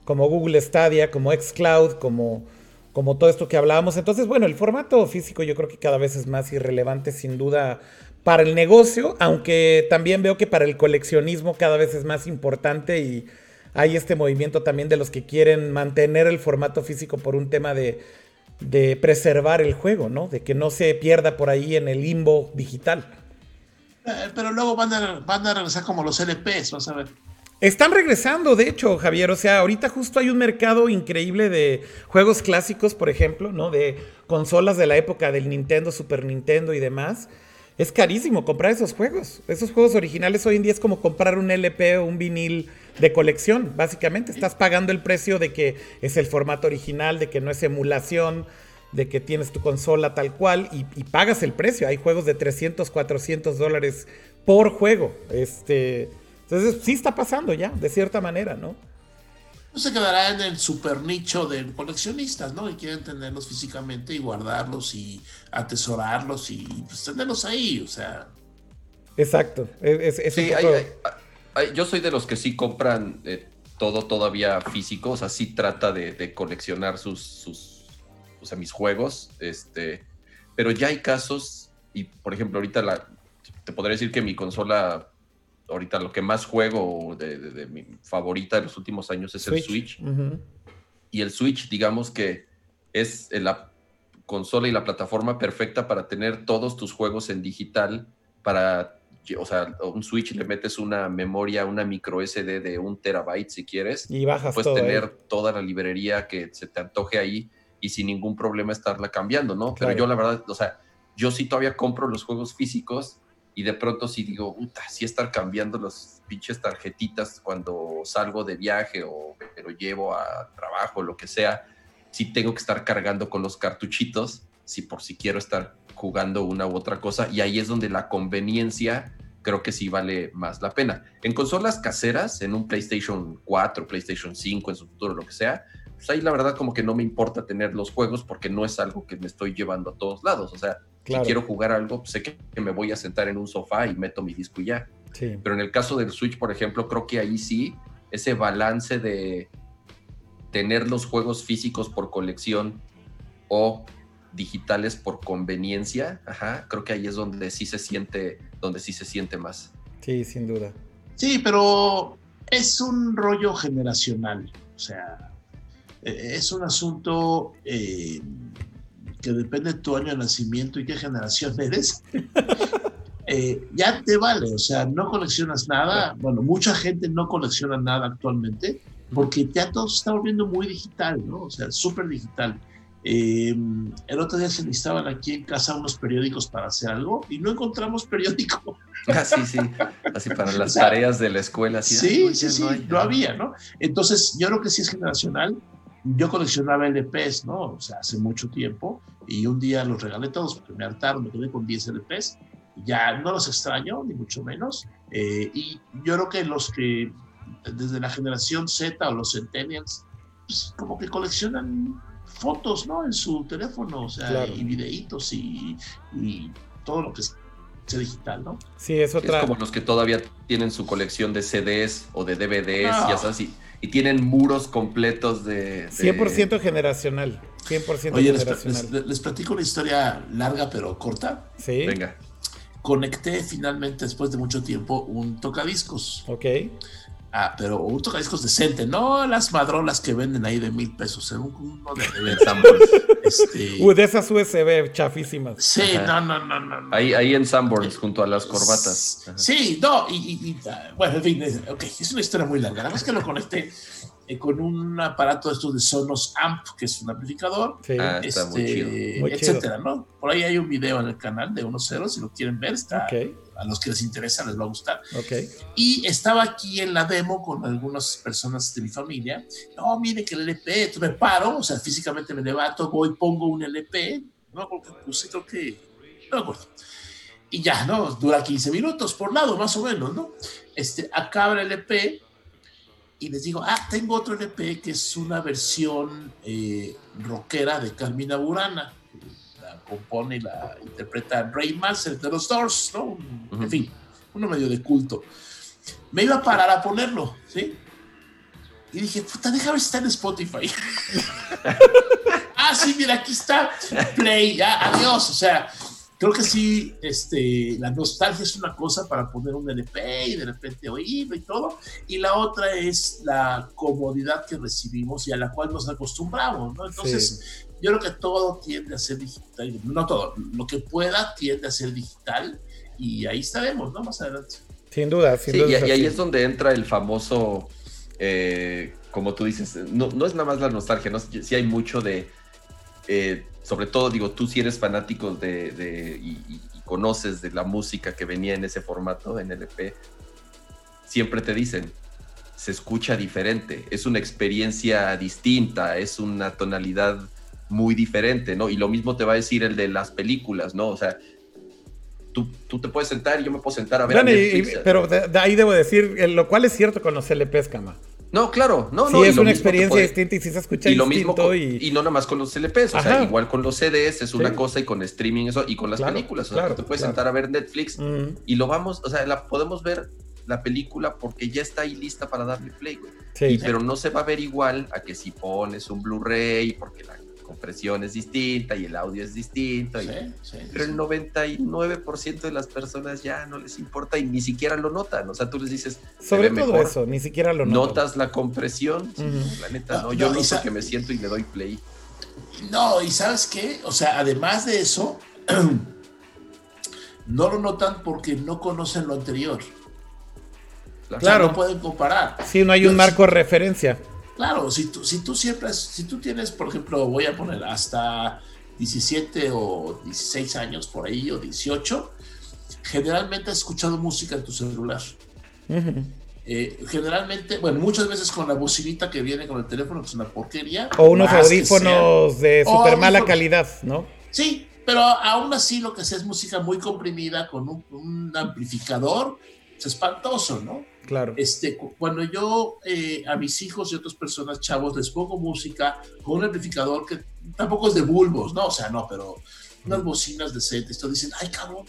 como Google Stadia, como Xcloud, como, como todo esto que hablábamos. Entonces, bueno, el formato físico yo creo que cada vez es más irrelevante, sin duda, para el negocio, aunque también veo que para el coleccionismo cada vez es más importante y hay este movimiento también de los que quieren mantener el formato físico por un tema de, preservar el juego, ¿no? De que no se pierda por ahí en el limbo digital. Eh, pero luego van a, van regresar como los LPs, vas a ver. Están regresando, de hecho, Javier. O sea, ahorita justo hay un mercado increíble de juegos clásicos, por ejemplo, ¿no? De consolas de la época del Nintendo, Super Nintendo y demás. Es carísimo comprar esos juegos. Esos juegos originales hoy en día es como comprar un LP o un vinil de colección, básicamente. Estás pagando el precio de que es el formato original, de que no es emulación, de que tienes tu consola tal cual y, pagas el precio. Hay juegos de 300, 400 dólares por juego. Este, entonces sí está pasando ya, de cierta manera, ¿no? No se quedará en el super nicho de coleccionistas, ¿no? Que quieren tenerlos físicamente y guardarlos y atesorarlos y pues, tenerlos ahí, o sea. Exacto. Es, sí, yo soy de los que sí compran eh, todo todavía físico, o sea, sí trata de, coleccionar sus, sus, o sea, mis juegos, este, pero ya hay casos, y por ejemplo, ahorita la, te podría decir que mi consola, ahorita lo que más juego de, mi favorita de los últimos años es el Switch. Y el Switch, digamos que es la consola y la plataforma perfecta para tener todos tus juegos en digital, para o sea, un Switch le metes una memoria, una micro SD de un terabyte si quieres. Y bajas Puedes tener toda la librería que se te antoje ahí y sin ningún problema estarla cambiando, ¿no? Pero yo la verdad, o sea, yo sí todavía compro los juegos físicos y de pronto sí digo, puta, sí estar cambiando las pinches tarjetitas cuando salgo de viaje o me lo llevo a trabajo, lo que sea, sí tengo que estar cargando con los cartuchitos, si por si quiero estar jugando una u otra cosa y ahí es donde la conveniencia creo que sí vale más la pena. En consolas caseras, en un PlayStation 4, PlayStation 5, en su futuro, lo que sea, pues ahí la verdad como que no me importa tener los juegos porque no es algo que me estoy llevando a todos lados. O sea, si quiero jugar algo, pues sé que, me voy a sentar en un sofá y meto mi disco y ya. Pero en el caso del Switch, por ejemplo, creo que ahí sí, ese balance de tener los juegos físicos por colección o digitales por conveniencia, ajá, creo que ahí es donde sí se siente, donde sí se siente más. Sí, sin duda. Sí, pero es un rollo generacional, o sea, e, es un asunto eh, que depende de tu año de nacimiento y qué generación eres. Eh, ya te vale, o sea, no coleccionas nada, bueno, mucha gente no colecciona nada actualmente, porque ya todo se está volviendo muy digital, ¿no? O sea, súper digital. Eh, el otro día se necesitaban aquí en casa unos periódicos para hacer algo y no encontramos periódico. Ah, sí, sí. Así para las tareas de la escuela. sí, sí, sí, no, había, ¿no? Entonces, yo creo que sí es generacional. Yo coleccionaba LPs, ¿no? O sea, hace mucho tiempo y un día los regalé todos porque me hartaron, me quedé con 10 LPs. Ya no los extraño, ni mucho menos. Eh, y yo creo que los que desde la generación Z o los Centennials, pues como que coleccionan fotos, ¿no? En su teléfono, o sea, y videitos y, y, todo lo que es digital, ¿no? Sí, es otra. Es como los que todavía tienen su colección de CDs o de DVDs, ya sabes, y, y, tienen muros completos de. 100% generacional. 100% Oye, generacional. Les, les, platico una historia larga pero corta. Sí. Venga. Conecté finalmente, después de mucho tiempo, un tocadiscos. Ok. Ah, pero un tocadiscos decente, no las madrolas que venden ahí de mil pesos, en uno de, de este... Uy, de esas USB chafísimas. Sí, no, no, no, no, Ahí, ahí en Sanborns, junto a las corbatas. Sí, no, y, y, ah, bueno, en fin, okay, es una historia muy larga. La verdad es que lo conecté eh, con un aparato de estos de Sonos Amp, que es un amplificador, sí. ah, está muy este, chido. Muy etcétera, ¿no? Por ahí hay un video en el canal de 1.0, si lo quieren ver, está... Okay a los que les interesa les va a gustar. Okay. Y estaba aquí en la demo con algunas personas de mi familia. No, mire que el LP, me paro, o sea, físicamente me levanto, voy, pongo un LP, no, porque puse, creo que, no acuerdo. Y ya, ¿no? Dura 15 minutos por lado, más o menos, ¿no? Este, acaba el LP y les digo, ah, tengo otro LP que es una versión eh, rockera de Carmina Burana compone y la interpreta Ray Manson de los Doors, ¿no? Uh -huh. En fin, uno medio de culto. Me iba a parar a ponerlo, ¿sí? Y dije, puta, déjame ver si está en Spotify. ah, sí, mira, aquí está. Play, ya, adiós. O sea, creo que sí, este, la nostalgia es una cosa para poner un LP y de repente oírlo y todo. Y la otra es la comodidad que recibimos y a la cual nos acostumbramos, ¿no? Entonces, sí yo creo que todo tiende a ser digital, no todo, lo que pueda tiende a ser digital y ahí estaremos, ¿no? Más adelante. Sin duda, sin sí, duda. Y, y, ahí es donde entra el famoso, eh, como tú dices, no, no, es nada más la nostalgia, ¿no? Sí hay mucho de, eh, sobre todo, digo, tú si eres fanático de, de y, y, conoces de la música que venía en ese formato, en LP, siempre te dicen, se escucha diferente, es una experiencia distinta, es una tonalidad muy diferente, ¿no? Y lo mismo te va a decir el de las películas, ¿no? O sea, tú, tú te puedes sentar y yo me puedo sentar a ver. Bueno, a Netflix, y, pero de, de, ahí debo decir, lo cual es cierto con los LPs, Cama. No, claro, no, sí, no. es una experiencia puede, distinta y sí se escucha y lo. Mismo y... y... no nada más con los LPs, o Ajá. sea, igual con los CDs es una sí. cosa y con streaming eso, y con las claro, películas. O claro, sea, tú te puedes claro. sentar a ver Netflix uh -huh. y lo vamos, o sea, la podemos ver la película porque ya está ahí lista para darle play, güey. Sí, y, pero no se va a ver igual a que si pones un Blu-ray, porque la compresión es distinta y el audio es distinto. Y, sí, sí, pero el 99% de las personas ya no les importa y ni siquiera lo notan. O sea, tú les dices. Sobre todo mejor, eso, ni siquiera lo notan. Notas la compresión. Uh -huh. La neta, no. Yo no, noto que me siento y le doy play. No, y sabes qué? O sea, además de eso, no lo notan porque no conocen lo anterior. Claro. O sea, no pueden comparar. Sí, no hay un marco de referencia. Claro, si tú, si tú siempre, si tú tienes, por ejemplo, voy a poner hasta 17 o 16 años por ahí, o 18, generalmente has escuchado música en tu celular. Uh -huh. eh, generalmente, bueno, muchas veces con la bocinita que viene con el teléfono, que es una porquería. O unos audífonos de súper mala calidad, ¿no? Sí, pero aún así lo que sea es música muy comprimida con un, un amplificador, es espantoso, ¿no? Claro. Este, cuando yo eh, a mis hijos y otras personas chavos les pongo música con un amplificador que tampoco es de bulbos, ¿no? O sea, no, pero unas bocinas decentes, todos dicen, ay, cabrón,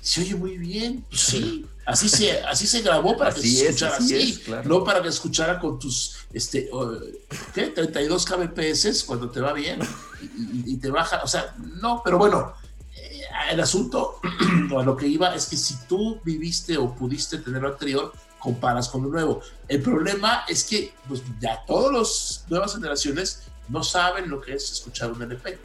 se oye muy bien. Pues sí, así se, así se grabó para así que se escuchara es, así, así es, claro. no para que escuchara con tus, este, ¿qué? 32 kbps cuando te va bien y, y, y te baja, o sea, no, pero bueno eh, el asunto a lo que iba es que si tú viviste o pudiste tener lo anterior, comparas con lo nuevo. El problema es que pues, ya todas las nuevas generaciones no saben lo que es escuchar un LP.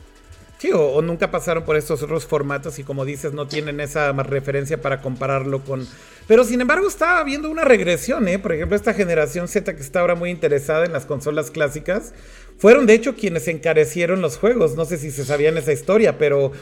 Sí, o, nunca pasaron por estos otros formatos y como dices, no tienen esa referencia para compararlo con... Pero sin embargo estaba viendo una regresión, ¿eh? Por ejemplo, esta generación Z que está ahora muy interesada en las consolas clásicas, fueron de hecho quienes encarecieron los juegos. No sé si se sabían esa historia, pero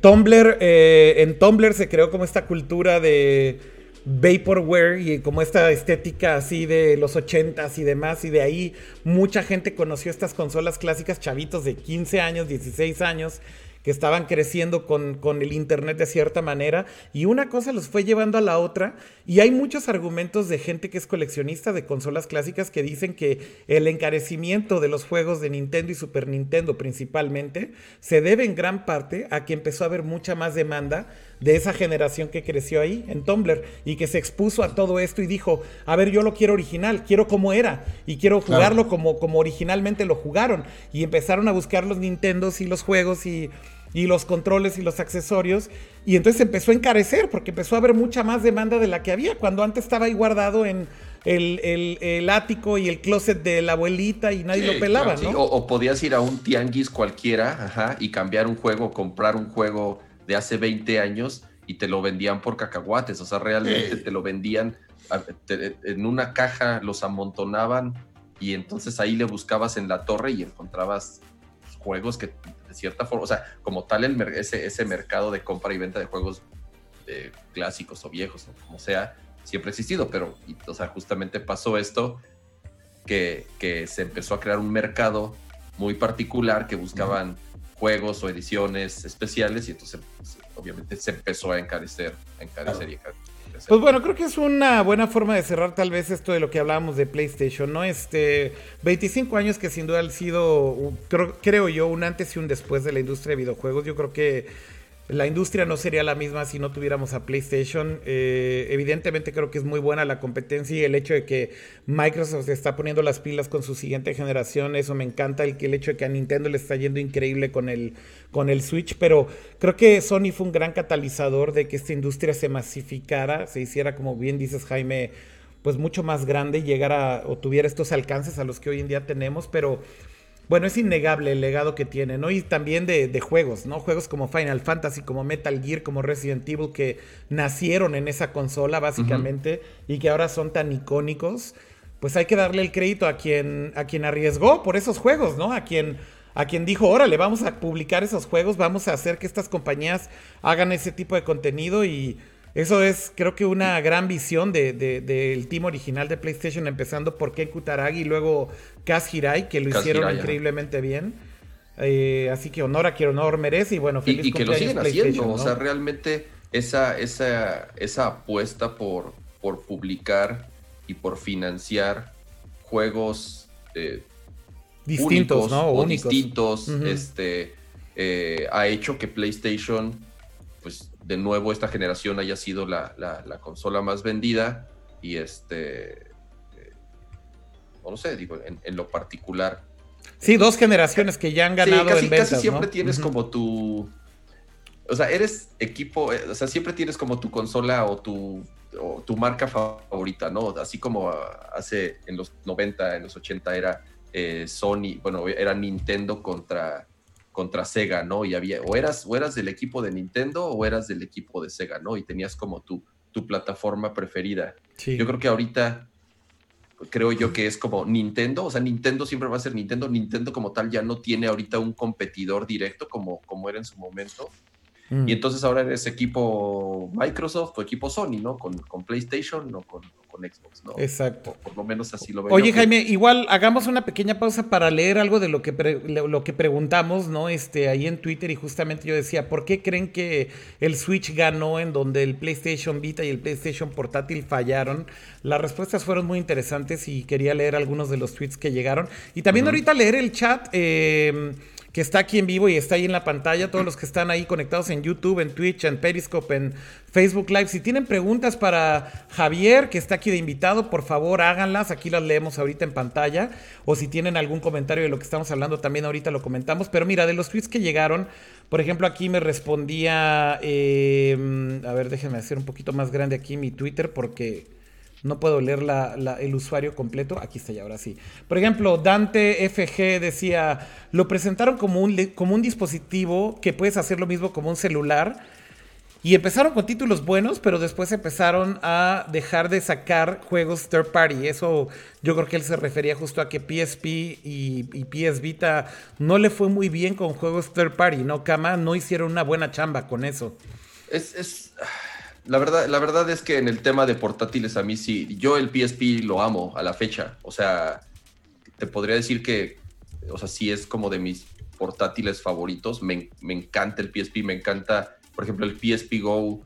Tumblr, eh, en Tumblr se creó como esta cultura de vaporware y como esta estética así de los 80s y demás y de ahí mucha gente conoció estas consolas clásicas chavitos de 15 años, 16 años que estaban creciendo con, con, el Internet de cierta manera y una cosa los fue llevando a la otra y hay muchos argumentos de gente que es coleccionista de consolas clásicas que dicen que el encarecimiento de los juegos de Nintendo y Super Nintendo principalmente se debe en gran parte a que empezó a haber mucha más demanda de esa generación que creció ahí en Tumblr y que se expuso a todo esto y dijo, a ver, yo lo quiero original, quiero como era y quiero jugarlo como, como originalmente lo jugaron. Y empezaron a buscar los Nintendos y los juegos y, y los controles y los accesorios. Y entonces empezó a encarecer porque empezó a haber mucha más demanda de la que había cuando antes estaba ahí guardado en el, el, ático y el closet de la abuelita y nadie lo pelaba, ¿no? o, podías ir a un tianguis cualquiera ajá, y cambiar un juego, comprar un juego de hace 20 años y te lo vendían por cacahuates, o sea, realmente te lo vendían en una caja, los amontonaban y entonces ahí le buscabas en la torre y encontrabas juegos que de cierta forma, o sea, como tal el, ese, ese mercado de compra y venta de juegos eh, clásicos o viejos, o como sea, siempre ha existido, pero, o sea, justamente pasó esto que, que se empezó a crear un mercado muy particular que buscaban juegos o ediciones especiales y entonces pues, obviamente se empezó a encarecer, a encarecer y encarecer. Pues bueno, creo que es una buena forma de cerrar tal vez esto de lo que hablábamos de PlayStation, ¿no? Este, 25 años que sin duda han sido, creo, creo yo, un antes y un después de la industria de videojuegos. Yo creo que la industria no sería la misma si no tuviéramos a PlayStation. Eh, evidentemente creo que es muy buena la competencia y el hecho de que Microsoft se está poniendo las pilas con su siguiente generación, eso me encanta. El, el hecho de que a Nintendo le está yendo increíble con el, con el Switch, pero creo que Sony fue un gran catalizador de que esta industria se masificara, se hiciera, como bien dices Jaime, pues mucho más grande y llegara o tuviera estos alcances a los que hoy en día tenemos, pero bueno, es innegable el legado que tiene, ¿no? Y también de, juegos, ¿no? Juegos como Final Fantasy, como Metal Gear, como Resident Evil, que nacieron en esa consola, básicamente, y que ahora son tan icónicos. Pues hay que darle el crédito a quien, a quien arriesgó por esos juegos, ¿no? A quien, a quien dijo, órale, vamos a publicar esos juegos, vamos a hacer que estas compañías hagan ese tipo de contenido y eso es, creo que una gran visión del de, team original de PlayStation, empezando por Ken Kutaragi y luego Kaz Hirai, que lo hicieron increíblemente bien. Eh, así que honor a quien honor merece y bueno, feliz Y, que lo siguen haciendo, o sea, realmente esa, esa, esa apuesta por, por publicar y por financiar juegos eh, distintos, ¿no? o distintos, este, eh, ha hecho que PlayStation de nuevo esta generación haya sido la, consola más vendida y este, eh, no sé, digo, en, lo particular. Sí, dos generaciones que ya han ganado casi, en ventas, Casi siempre tienes como tu, o sea, eres equipo, eh, o sea, siempre tienes como tu consola o tu, tu marca favorita, ¿no? Así como hace en los 90, en los 80 era eh, Sony, bueno, era Nintendo contra contra Sega, ¿no? Y había, o eras, o eras del equipo de Nintendo o eras del equipo de Sega, ¿no? Y tenías como tu, tu plataforma preferida. Yo creo que ahorita, creo yo que es como Nintendo, o sea, Nintendo siempre va a ser Nintendo, Nintendo como tal ya no tiene ahorita un competidor directo como, como era en su momento. Mm. Y entonces ahora eres equipo Microsoft o equipo Sony, ¿no? Con, con PlayStation o con, con Xbox, ¿no? Exacto. por lo menos así lo veo. Oye, Jaime, igual hagamos una pequeña pausa para leer algo de lo que, lo que preguntamos, ¿no? Este, ahí en Twitter y justamente yo decía, ¿por qué creen que el Switch ganó en donde el PlayStation Vita y el PlayStation Portátil fallaron? Las respuestas fueron muy interesantes y quería leer algunos de los tweets que llegaron. Y también ahorita leer el chat. Eh, que está aquí en vivo y está ahí en la pantalla, todos los que están ahí conectados en YouTube, en Twitch, en Periscope, en Facebook Live. Si tienen preguntas para Javier, que está aquí de invitado, por favor háganlas, aquí las leemos ahorita en pantalla. O si tienen algún comentario de lo que estamos hablando, también ahorita lo comentamos. Pero mira, de los tweets que llegaron, por ejemplo, aquí me respondía, eh, a ver, déjenme hacer un poquito más grande aquí mi Twitter porque No puedo leer el usuario completo. Aquí está ya, ahora sí. Por ejemplo, Dante FG decía, lo presentaron como un, como un dispositivo que puedes hacer lo mismo como un celular y empezaron con títulos buenos, pero después empezaron a dejar de sacar juegos third party. Eso yo creo que él se refería justo a que PSP y, PS Vita no le fue muy bien con juegos third party, ¿no? Kama no hicieron una buena chamba con eso. Es, La, verdad, la verdad es que en el tema de portátiles a mí sí, yo el PSP lo amo a la fecha. O sea, te podría decir que, o sea, sí es como de mis portátiles favoritos. Me, me encanta el PSP, me encanta por ejemplo, el PSP Go,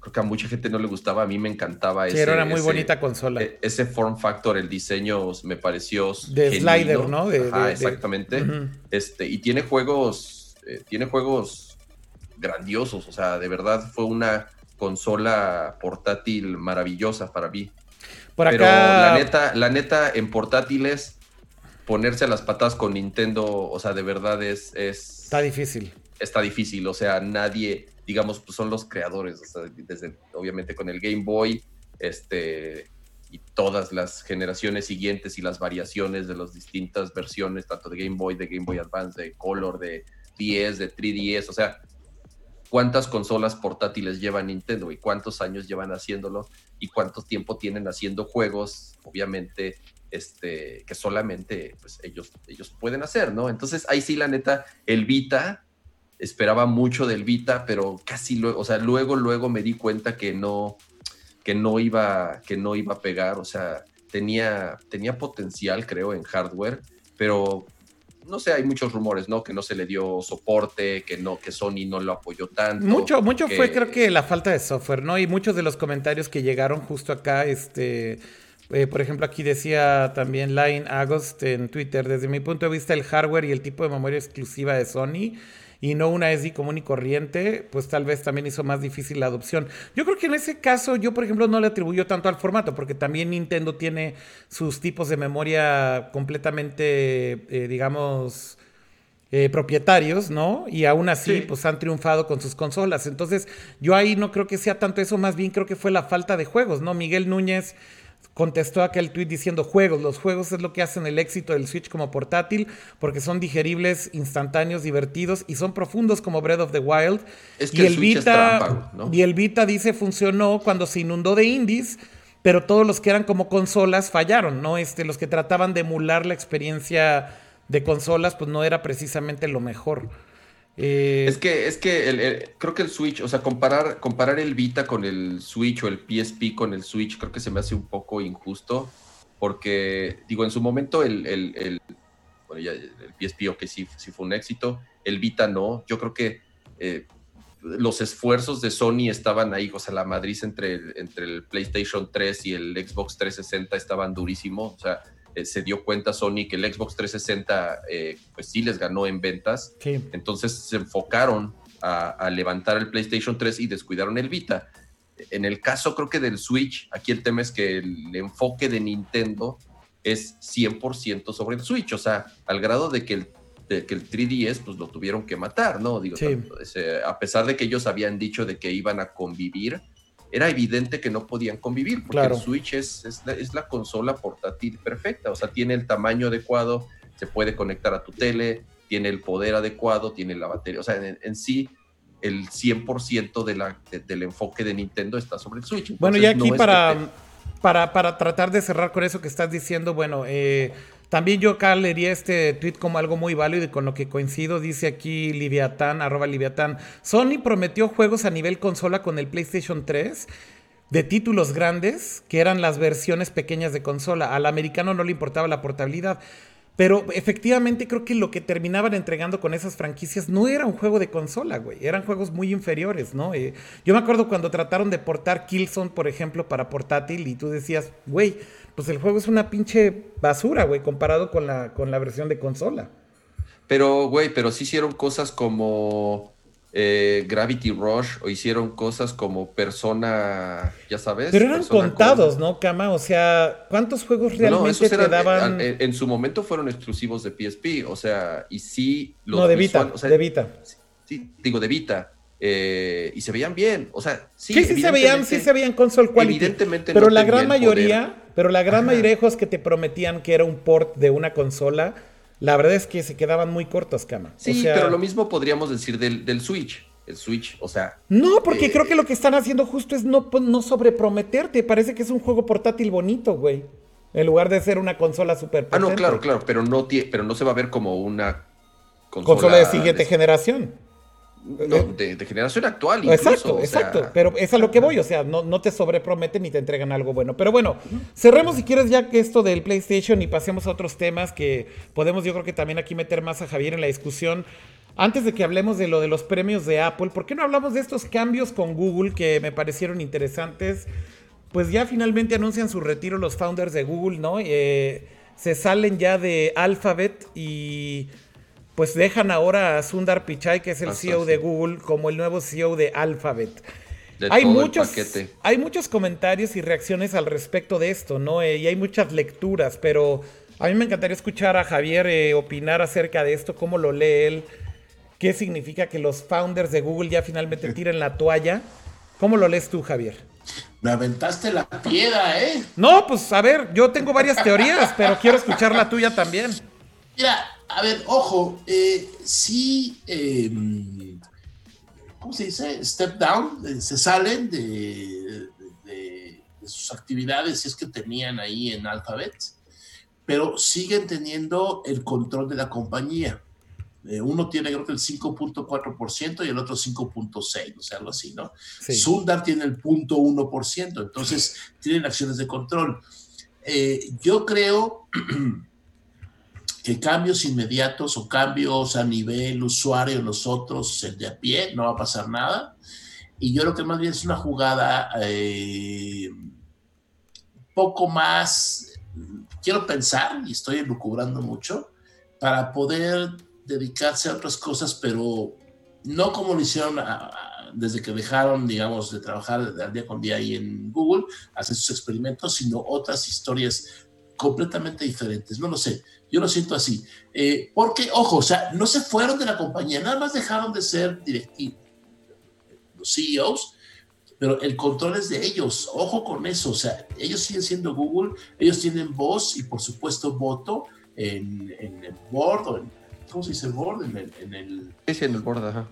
creo que a mucha gente no le gustaba, a mí me encantaba. Sí, era una muy bonita consola. E, ese form factor, el diseño me pareció. De slider, ¿no? exactamente. este, y tiene juegos, eh, tiene juegos grandiosos, o sea, de verdad fue una consola portátil maravillosa para mí. Por acá... Pero la neta, la neta, en portátiles, ponerse a las patas con Nintendo, o sea, de verdad es... es Está difícil está difícil, o sea, nadie, digamos, pues son los creadores, desde, obviamente con el Game Boy, este, y todas las generaciones siguientes y las variaciones de las distintas versiones, tanto de Game Boy, de Game Boy Advance, de Color, de 10, de 3DS, o sea, cuántas consolas portátiles lleva Nintendo y cuántos años llevan haciéndolo y cuánto tiempo tienen haciendo juegos, obviamente, este, que solamente pues, ellos, ellos pueden hacer, ¿no? Entonces ahí sí, la neta, el Vita esperaba mucho del Vita, pero casi luego, o sea, luego, luego me di cuenta que no, que no iba, que no iba a pegar, o sea, tenía, tenía potencial, creo, en hardware, pero no sé, hay muchos rumores, ¿no? Que no se le dio soporte, que no, que Sony no lo apoyó tanto. Mucho, mucho fue, creo que la falta de software, ¿no? Y muchos de los comentarios que llegaron justo acá, este. Eh, por ejemplo, aquí decía también Line Agost en Twitter, desde mi punto de vista, el hardware y el tipo de memoria exclusiva de Sony y no una SD común y corriente, pues tal vez también hizo más difícil la adopción. Yo creo que en ese caso yo, por ejemplo, no le atribuyo tanto al formato, porque también Nintendo tiene sus tipos de memoria completamente, eh, digamos, eh, propietarios, ¿no? Y aún así, pues han triunfado con sus consolas. Entonces, yo ahí no creo que sea tanto eso, más bien creo que fue la falta de juegos, ¿no? Miguel Núñez contestó aquel tweet diciendo juegos, los juegos es lo que hacen el éxito del Switch como portátil porque son digeribles, instantáneos, divertidos y son profundos como Breath of the Wild. y el Vita y el Vita dice funcionó cuando se inundó de indies, pero todos los que eran como consolas fallaron, ¿no? Este, los que trataban de emular la experiencia de consolas pues no era precisamente lo mejor. Eh, es que, es que creo que el Switch, o sea, comparar, comparar el Vita con el Switch o el PSP con el Switch, creo que se me hace un poco injusto, porque, digo, en su momento el, el, el PSP, ok, sí, sí fue un éxito, el Vita no, yo creo que eh, los esfuerzos de Sony estaban ahí, o sea, la Madrid entre, entre el PlayStation 3 y el Xbox 360 estaban durísimos, o sea, eh, se dio cuenta Sony que el Xbox 360 eh, pues sí les ganó en ventas. Entonces se enfocaron a, levantar el PlayStation 3 y descuidaron el Vita. En el caso creo que del Switch, aquí el tema es que el enfoque de Nintendo es 100% sobre el Switch, o sea, al grado de que el, que el 3DS pues lo tuvieron que matar, ¿no? Digo, a pesar de que ellos habían dicho de que iban a convivir, era evidente que no podían convivir, porque el Switch es, es, la, consola portátil perfecta, o sea, tiene el tamaño adecuado, se puede conectar a tu tele, tiene el poder adecuado, tiene la batería, o sea, en, sí el 100% de la, del enfoque de Nintendo está sobre el Switch. bueno, y aquí para, para, para tratar de cerrar con eso que estás diciendo, bueno, eh, también yo acá leería este tweet como algo muy válido y con lo que coincido. Dice aquí Liviatán, arroba Liviatán. Sony prometió juegos a nivel consola con el PlayStation 3 de títulos grandes, que eran las versiones pequeñas de consola. Al americano no le importaba la portabilidad. Pero efectivamente creo que lo que terminaban entregando con esas franquicias no era un juego de consola, güey. Eran juegos muy inferiores, ¿no? Eh, yo me acuerdo cuando trataron de portar Killzone, por ejemplo, para portátil y tú decías, güey, pues el juego es una pinche basura, güey, comparado con la, con la versión de consola. Pero, güey, pero sí hicieron cosas como eh, Gravity Rush o hicieron cosas como Persona, ya sabes. Pero eran contados, ¿no, Kama? O sea, ¿cuántos juegos realmente te daban? En, su momento fueron exclusivos de PSP, o sea, y sí... Los no, de Vita, de Vita. Sí, digo, de Vita. eh, y se veían bien. O sea, sí, sí, sí se veían, sí se veían console quality. Evidentemente pero no la gran mayoría, poder. Pero la gran Ajá. mayoría de juegos que te prometían que era un port de una consola, la verdad es que se quedaban muy cortos, cama. Sí, O sea, pero lo mismo podríamos decir del, del Switch. El Switch, o sea, No, porque Eh, creo que lo que están haciendo justo es no, no sobreprometerte. Parece que es un juego portátil bonito, güey. En lugar de ser una consola super ah, no, claro, claro, pero no, pero no se va a ver como una consola, Consola de siguiente generación. No, de, de generación actual. Incluso, Exacto, sea, exacto. Pero es a lo que voy, o sea, no, no te sobreprometen ni te entregan algo bueno. Pero bueno, cerremos si quieres ya que esto del PlayStation y pasemos a otros temas que podemos yo creo que también aquí meter más a Javier en la discusión. Antes de que hablemos de lo de los premios de Apple, ¿por qué no hablamos de estos cambios con Google que me parecieron interesantes? Pues ya finalmente anuncian su retiro los founders de Google, ¿no? Eh, se salen ya de Alphabet y pues dejan ahora a Sundar Pichai, que es el Ah, CEO sí. de Google, como el nuevo CEO de Alphabet. de hay, todo el muchos, paquete. hay muchos comentarios y reacciones al respecto de esto, ¿no? Eh, y hay muchas lecturas, pero a mí me encantaría escuchar a Javier eh, opinar acerca de esto, cómo lo lee él, qué significa que los founders de Google ya finalmente tiren la toalla. ¿Cómo lo lees tú, Javier? Me aventaste la piedra, ¿eh? No, pues a ver, yo tengo varias teorías, pero quiero escuchar la tuya también. Mira, a ver, ojo, eh, sí, eh, ¿cómo se dice? Step down, eh, se salen de, de- de sus actividades, si es que tenían ahí en Alphabet, pero siguen teniendo el control de la compañía. Eh, uno tiene creo que el 5.4% y el otro 5.6%, o sea, algo así, ¿no? Sí. Sundar tiene el 0.1%, entonces tienen acciones de control. Eh, yo creo que cambios inmediatos o cambios a nivel usuario, nosotros, el de a pie, no va a pasar nada. Y yo creo que más bien es una jugada eh, poco más, quiero pensar, y estoy elucubrando mucho, para poder dedicarse a otras cosas, pero no como lo hicieron a- a- desde que dejaron, digamos, de trabajar al día con día ahí en Google, hacer sus experimentos, sino otras historias completamente diferentes. No lo sé, yo lo siento así. Eh, porque, ojo, o sea, no se fueron de la compañía, nada más dejaron de ser directivos, los CEOs, pero el control es de ellos. Ojo con eso, o sea, ellos siguen siendo Google, ellos tienen voz y, por supuesto, voto en, en el board, o en, ¿cómo se dice board? En el, en el en el borde, ajá.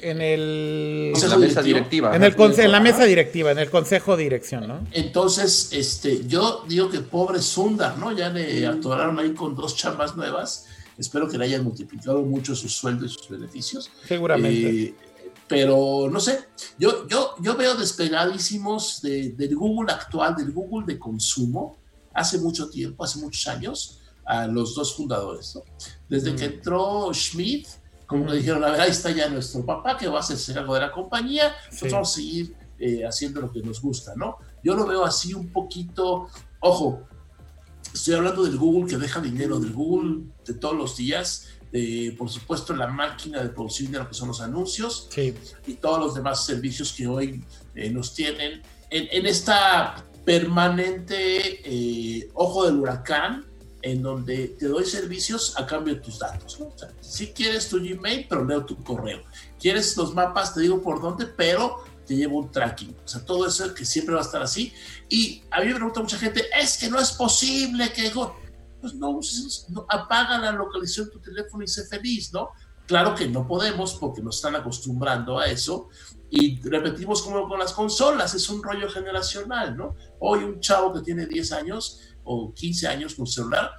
En el... Consejo la mesa directiva. En, el en la mesa directiva, en el consejo de dirección, ¿no? Entonces, este, yo digo que pobre Sundar, ¿no? Ya le atoraron ahí con dos chambas nuevas. Espero que le hayan multiplicado mucho su sueldo y sus beneficios. Seguramente. Eh, pero no sé, yo, yo, yo veo despegadísimos de- del Google actual, del Google de consumo, hace mucho tiempo, hace muchos años, a los dos fundadores. ¿no? Desde que entró Schmidt, como le dijeron, a ver, ahí está ya nuestro papá que va a hacerse cargo de la compañía, nosotros Sí. vamos a seguir eh, haciendo lo que nos gusta, ¿no? Yo lo veo así un poquito, ojo, estoy hablando del Google que deja dinero, del Google de todos los días, de, por supuesto, la máquina de producir dinero que son los anuncios Sí. y todos los demás servicios que hoy eh, nos tienen en, en esta permanente eh, ojo del huracán en donde te doy servicios a cambio de tus datos. ¿no? O sea, si quieres tu Gmail, pero leo tu correo. Quieres los mapas, te digo por dónde, pero te llevo un tracking. O sea, todo eso que siempre va a estar así. Y a mí me pregunta mucha gente, es que no es posible que... Pues no, uses- no, apaga la localización de tu teléfono y sé feliz, ¿no? Claro que no podemos porque nos están acostumbrando a eso. Y repetimos como con las consolas, es un rollo generacional, ¿no? Hoy un chavo que tiene 10 años o 15 años con celular,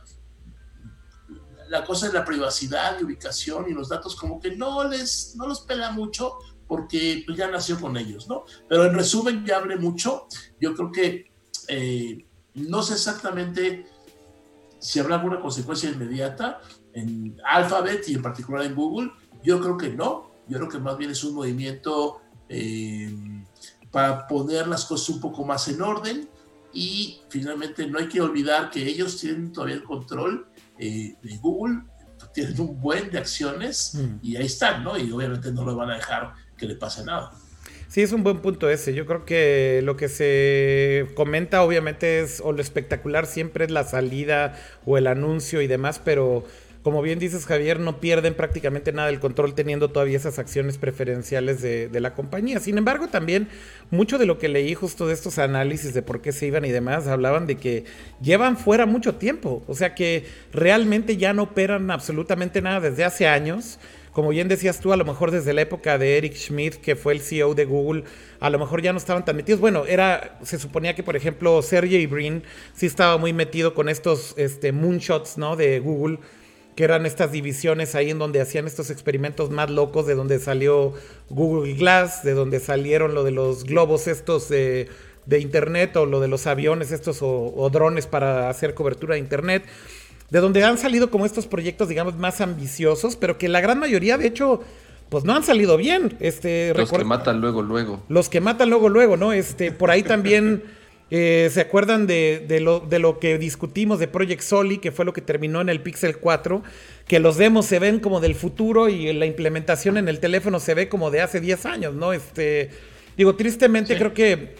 la cosa de la privacidad y ubicación y los datos como que no les, no los pela mucho porque pues, ya nació con ellos, ¿no? Pero en resumen, ya hablé mucho. Yo creo que eh, no sé exactamente si habrá alguna consecuencia inmediata en Alphabet y en particular en Google. Yo creo que no. Yo creo que más bien es un movimiento eh, para poner las cosas un poco más en orden y finalmente no hay que olvidar que ellos tienen todavía el control eh, de Google, tienen un buen de acciones Mm. y ahí están, ¿no? Y obviamente no lo van a dejar que le pase nada. Sí, es un buen punto ese. Yo creo que lo que se comenta obviamente es, o lo espectacular siempre es la salida o el anuncio y demás, pero como bien dices Javier, no pierden prácticamente nada del control teniendo todavía esas acciones preferenciales de, la compañía. Sin embargo, también mucho de lo que leí justo de estos análisis de por qué se iban y demás, hablaban de que llevan fuera mucho tiempo, o sea que realmente ya no operan absolutamente nada desde hace años como bien decías tú, a lo mejor desde la época de Eric Schmidt, que fue el CEO de Google, a lo mejor ya no estaban tan metidos. Bueno, era, se suponía que, por ejemplo, Sergey Brin sí estaba muy metido con estos este, moonshots, ¿no? De Google, que eran estas divisiones ahí en donde hacían estos experimentos más locos, de donde salió Google Glass, de donde salieron lo de los globos estos de, Internet o lo de los aviones estos o, o drones para hacer cobertura de Internet de donde han salido como estos proyectos, digamos, más ambiciosos, pero que la gran mayoría, de hecho, pues no han salido bien. Este, los que matan luego, luego. Los que matan luego, luego, ¿no? Este, por ahí también eh, se acuerdan de, de, lo, de lo que discutimos de Project Soli, que fue lo que terminó en el Pixel 4, que los demos se ven como del futuro y la implementación en el teléfono se ve como de hace 10 años, ¿no? Este, digo, tristemente creo que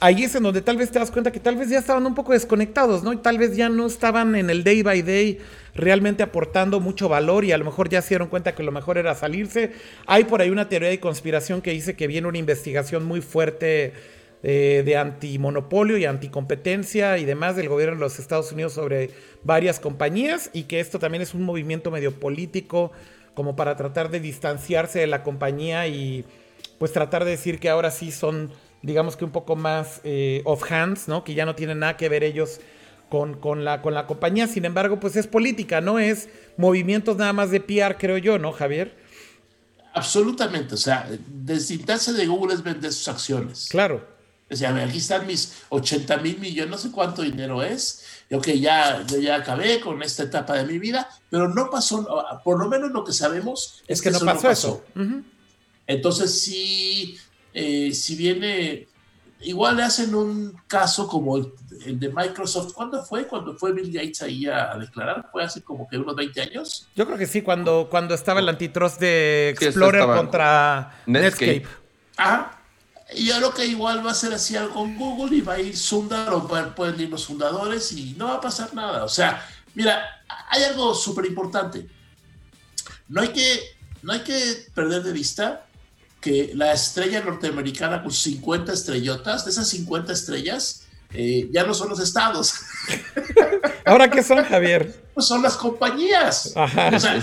ahí es en donde tal vez te das cuenta que tal vez ya estaban un poco desconectados, ¿no? Y tal vez ya no estaban en el day by day realmente aportando mucho valor y a lo mejor ya se dieron cuenta que lo mejor era salirse. Hay por ahí una teoría de conspiración que dice que viene una investigación muy fuerte eh, de antimonopolio y anticompetencia y demás del gobierno de los Estados Unidos sobre varias compañías y que esto también es un movimiento medio político como para tratar de distanciarse de la compañía y pues tratar de decir que ahora sí son digamos que un poco más eh, off hands, ¿no? Que ya no tienen nada que ver ellos con, con, la, con la compañía. Sin embargo, pues es política, no es movimientos nada más de PR, creo yo, ¿no, Javier? Absolutamente. O sea, descintarse de Google es vender sus acciones. Claro. O sea, aquí están mis 80 mil millones, no sé cuánto dinero es. Y ok, ya, yo ya acabé con esta etapa de mi vida, pero no pasó, por lo menos lo que sabemos es, que, no pasó, eso. Entonces, sí, eh, si viene, igual le hacen un caso como el, de Microsoft. ¿Cuándo fue? Cuando fue Bill Gates ahí a, declarar? ¿Fue hace como que unos 20 años? Yo creo que sí, cuando, cuando estaba el antitrust de Explorer contra Netscape. Ajá. Yo creo que igual va a ser así algo con Google y va a ir Sundar o pueden ir los fundadores y no va a pasar nada. O sea, mira, hay algo súper importante. No hay que, no hay que perder de vista que la estrella norteamericana con 50 estrellotas, de esas 50 estrellas, eh, ya no son los estados. ¿Ahora qué son, Javier? Pues son las compañías.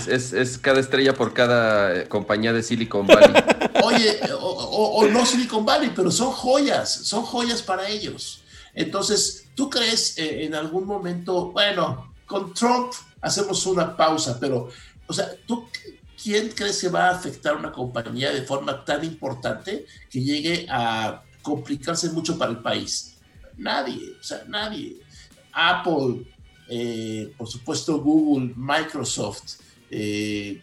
es, cada estrella por cada eh, compañía de Silicon Valley. Oye, o, no Silicon Valley, pero son joyas, son joyas para ellos. Entonces, ¿tú crees eh, en algún momento, bueno, con Trump hacemos una pausa, pero, o sea, ¿tú ¿quién crees que va a afectar a una compañía de forma tan importante que llegue a complicarse mucho para el país? Nadie, o sea, nadie. Apple, eh, por supuesto Google, Microsoft, eh,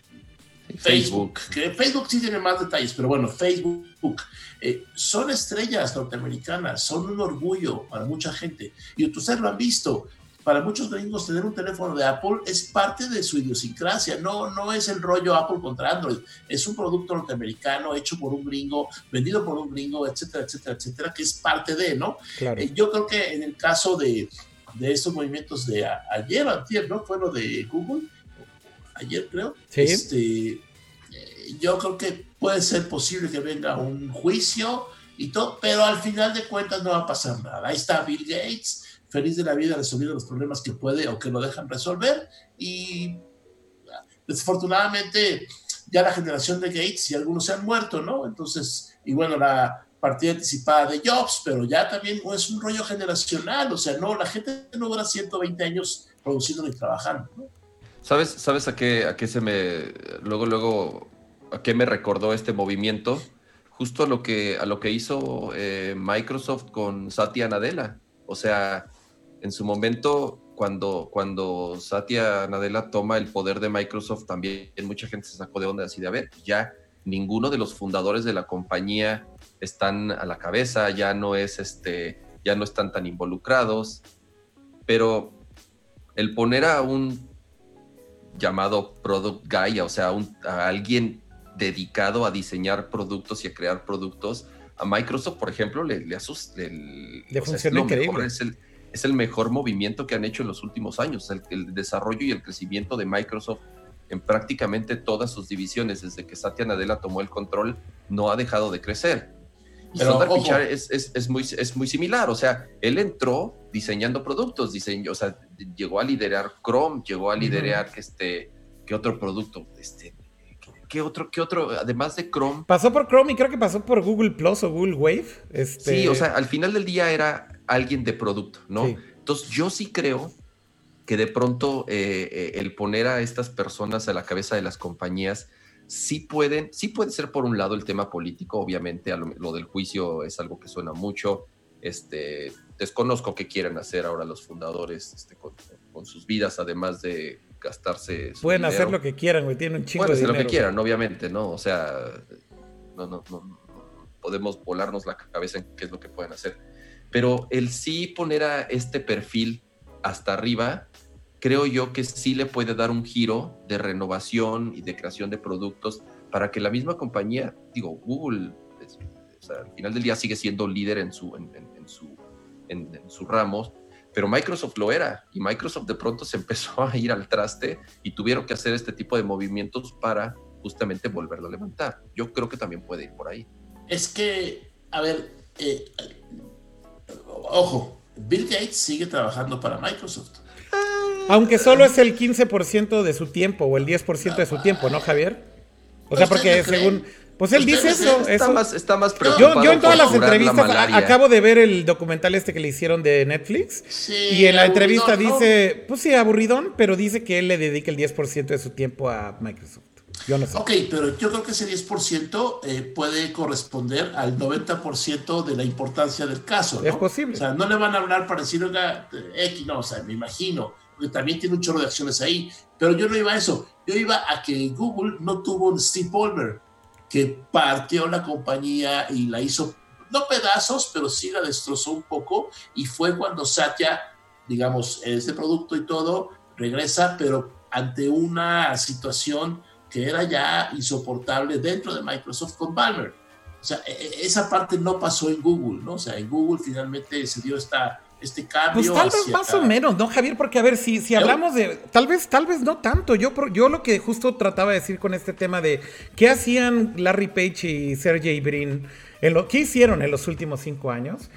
Facebook. que Facebook sí tiene más detalles, pero bueno, Facebook, eh, son estrellas norteamericanas, son un orgullo para mucha gente. Y ustedes lo han visto, para muchos gringos tener un teléfono de Apple es parte de su idiosincrasia, no, no es el rollo Apple contra Android, es un producto norteamericano hecho por un gringo, vendido por un gringo, etcétera, etcétera, etcétera, que es parte de, ¿no? Eh, yo creo que en el caso de, de estos movimientos de ayer, ayer, ¿no? Fue lo de Google, ayer creo. Sí. Este, eh, yo creo que puede ser posible que venga un juicio y todo, pero al final de cuentas no va a pasar nada. Ahí está Bill Gates, feliz de la vida resolviendo los problemas que puede o que lo dejan resolver y desafortunadamente ya la generación de Gates y algunos se han muerto, ¿no? Entonces, y bueno, la partida anticipada de Jobs, pero ya también es un rollo generacional, o sea, no, la gente no dura 120 años produciendo y trabajando, ¿no? ¿Sabes, ¿Sabes a qué, a qué se me, luego, luego, a qué me recordó este movimiento? Justo a lo que, a lo que hizo eh, Microsoft con Satya Nadella. O sea, en su momento, cuando, cuando Satya Nadella toma el poder de Microsoft, también mucha gente se sacó de onda así de, a ver, ya ninguno de los fundadores de la compañía están a la cabeza, ya no es este, ya no están tan involucrados, pero el poner a un llamado product guy, o sea, a alguien dedicado a diseñar productos y a crear productos, a Microsoft, por ejemplo, le, le asusta. Le, funciona increíble es el mejor movimiento que han hecho en los últimos años. El, desarrollo y el crecimiento de Microsoft en prácticamente todas sus divisiones desde que Satya Nadella tomó el control, no ha dejado de crecer. Y Sundar es, es, es, muy, es muy similar, o sea, él entró diseñando productos, diseño, o sea, llegó a liderar Chrome, llegó a liderar este, ¿qué otro producto? Este, ¿Qué otro, qué otro, además de Chrome? Pasó por Chrome y creo que pasó por Google Plus o Google Wave. Este... Sí, o sea, al final del día era alguien de producto, ¿no? Entonces yo sí creo que de pronto eh, eh, el poner a estas personas a la cabeza de las compañías sí pueden, sí puede ser por un lado el tema político, obviamente lo, del juicio es algo que suena mucho, este, desconozco qué quieren hacer ahora los fundadores este, con, sus vidas, además de gastarse. Pueden hacer lo que quieran, güey, tienen un chingo Pueden de hacer lo que quieran, obviamente, ¿no? O sea, no, no, no, podemos volarnos la cabeza en qué es lo que pueden hacer. Pero el sí poner a este perfil hasta arriba, creo yo que sí le puede dar un giro de renovación y de creación de productos para que la misma compañía, digo, Google, al final del día sigue siendo líder en su, en, su, en, sus ramos, pero Microsoft lo era y Microsoft de pronto se empezó a ir al traste y tuvieron que hacer este tipo de movimientos para justamente volverlo a levantar. Yo creo que también puede ir por ahí. Es que, a ver, eh, ojo, Bill Gates sigue trabajando para Microsoft. Aunque solo es el 15% de su tiempo o el 10% de su tiempo, ¿no, Javier? O sea, porque según... Pues él dice eso. Está, Más, está más preocupado. Yo, en todas las entrevistas acabo de ver el documental este que le hicieron de Netflix. y en la entrevista dice, pues sí, aburridón, pero dice que él le dedica el 10% de su tiempo a Microsoft. Yo no sé. Ok, pero yo creo que ese 10% eh, puede corresponder al 90% de la importancia del caso. Es posible. O sea, no le van a hablar para decir, oiga, X, no, o sea, me imagino porque también tiene un chorro de acciones ahí. Pero yo no iba a eso. Yo iba a que Google no tuvo un Steve Ballmer que partió la compañía y la hizo, no pedazos, pero sí la destrozó un poco. Y fue cuando Satya, digamos, ese producto y todo, regresa, pero ante una situación que era ya insoportable dentro de Microsoft con Ballmer. O sea, e, e, esa parte no pasó en Google, ¿no? O sea, en Google finalmente se dio esta este cambio. Pues tal vez más o menos, ¿no, Javier? Porque a ver, si, si hablamos de. Tal vez, tal vez no tanto. Yo, yo lo que justo trataba de decir con este tema de qué hacían Larry Page y Sergey Brin, en lo, ¿qué hicieron en los últimos cinco años?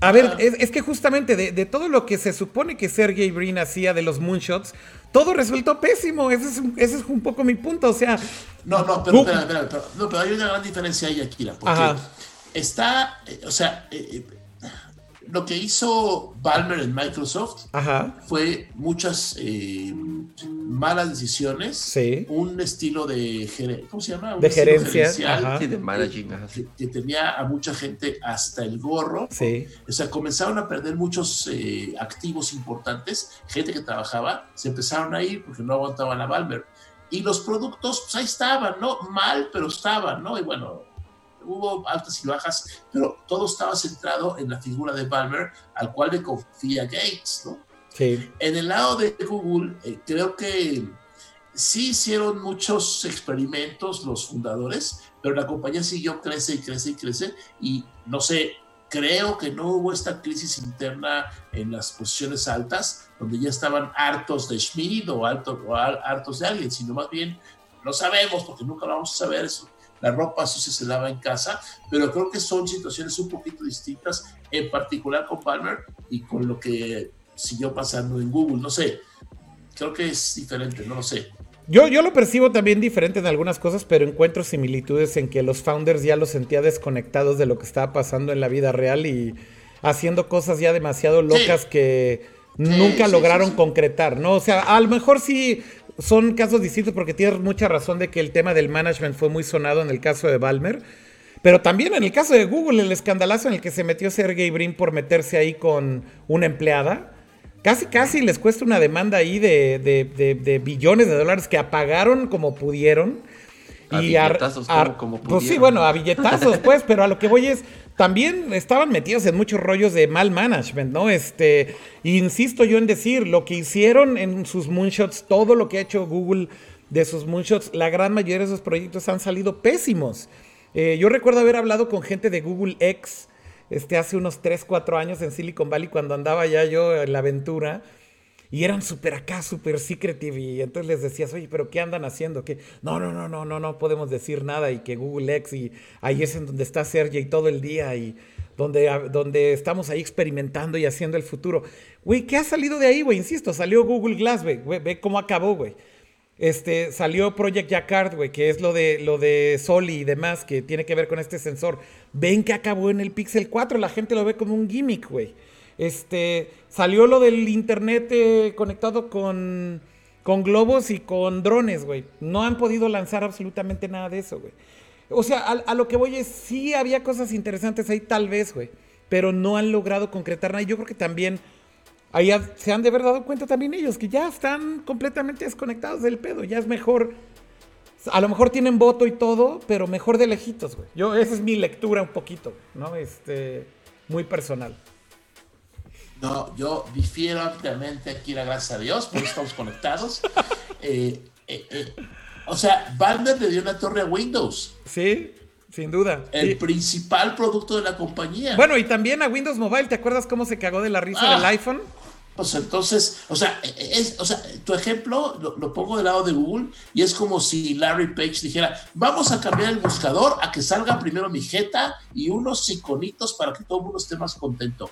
A ver, es, que justamente de, todo lo que se supone que Sergey Brin hacía de los moonshots, todo resultó pésimo. Ese es, ese es un poco mi punto. O sea. No, no, pero, espera, espera, no, pero hay una gran diferencia ahí, Akira. Porque está. Eh, o sea. Eh, lo que hizo Balmer en Microsoft fue muchas eh, malas decisiones, un estilo de ¿cómo se llama? de gerencia, de managing, que, tenía a mucha gente hasta el gorro. O sea, comenzaron a perder muchos eh, activos importantes, gente que trabajaba, se empezaron a ir porque no aguantaban a Balmer. Y los productos, pues ahí estaban, ¿no? Mal, pero estaban, ¿no? Y bueno, hubo altas y bajas, pero todo estaba centrado en la figura de Balmer, al cual le confía Gates, ¿no? Sí. En el lado de Google, eh, creo que sí hicieron muchos experimentos los fundadores, pero la compañía siguió, crece y crece y crece, y no sé, creo que no hubo esta crisis interna en las posiciones altas, donde ya estaban hartos de Schmidt o, o hartos de alguien, sino más bien, no sabemos, porque nunca lo vamos a saber, eso la ropa sucia se lava en casa, pero creo que son situaciones un poquito distintas, en particular con Palmer y con lo que siguió pasando en Google. No sé, creo que es diferente, no lo sé. Yo, yo lo percibo también diferente en algunas cosas, pero encuentro similitudes en que los founders ya los sentía desconectados de lo que estaba pasando en la vida real y haciendo cosas ya demasiado locas que nunca lograron concretar, ¿no? O sea, a lo mejor sí son casos distintos porque tienes mucha razón de que el tema del management fue muy sonado en el caso de Balmer. Pero también en el caso de Google, el escandalazo en el que se metió Sergey Brin por meterse ahí con una empleada, casi casi les cuesta una demanda ahí de, de, billones de dólares que apagaron como pudieron. A y billetazos, como, Pues sí, bueno, a billetazos, pues, pero a lo que voy es, también estaban metidos en muchos rollos de mal management, ¿no? Este, insisto yo en decir, lo que hicieron en sus moonshots, todo lo que ha hecho Google de sus moonshots, la gran mayoría de esos proyectos han salido pésimos. Eh, yo recuerdo haber hablado con gente de Google X este, hace unos 3, 4 años en Silicon Valley cuando andaba ya yo en la aventura. Y eran súper acá, súper secretive. Y entonces les decías, oye, pero ¿qué andan haciendo? ¿Qué? No, no, no, no, no, no podemos decir nada. Y que Google X, y ahí es en donde está Sergey todo el día. Y donde, donde estamos ahí experimentando y haciendo el futuro. Güey, ¿qué ha salido de ahí, güey? Insisto, salió Google Glass, güey. Ve cómo acabó, güey. Este, salió Project Jacquard, güey, que es lo de, lo de Soli y demás, que tiene que ver con este sensor. Ven que acabó en el Pixel 4, la gente lo ve como un gimmick, güey. Este, salió lo del internet eh, conectado con, con globos y con drones, güey. No han podido lanzar absolutamente nada de eso, güey. O sea, a, lo que voy es, sí había cosas interesantes ahí, tal vez, güey. Pero no han logrado concretar nada. Y yo creo que también ahí se han de haber dado cuenta también ellos que ya están completamente desconectados del pedo. Ya es mejor. A lo mejor tienen voto y todo, pero mejor de lejitos, güey. Yo, esa es mi lectura un poquito, ¿no? Este, muy personal. No, yo difiero ampliamente aquí, la gracias a Dios, por eso estamos conectados. Eh, eh, eh, o sea, Balmer le dio una torre a Windows. Sí, sin duda. El principal producto de la compañía. Bueno, y también a Windows Mobile, ¿te acuerdas cómo se cagó de la risa del ah. iPhone? Pues entonces, o sea, es, o sea tu ejemplo lo, lo, pongo del lado de Google y es como si Larry Page dijera, vamos a cambiar el buscador a que salga primero mi jeta y unos iconitos para que todo el mundo esté más contento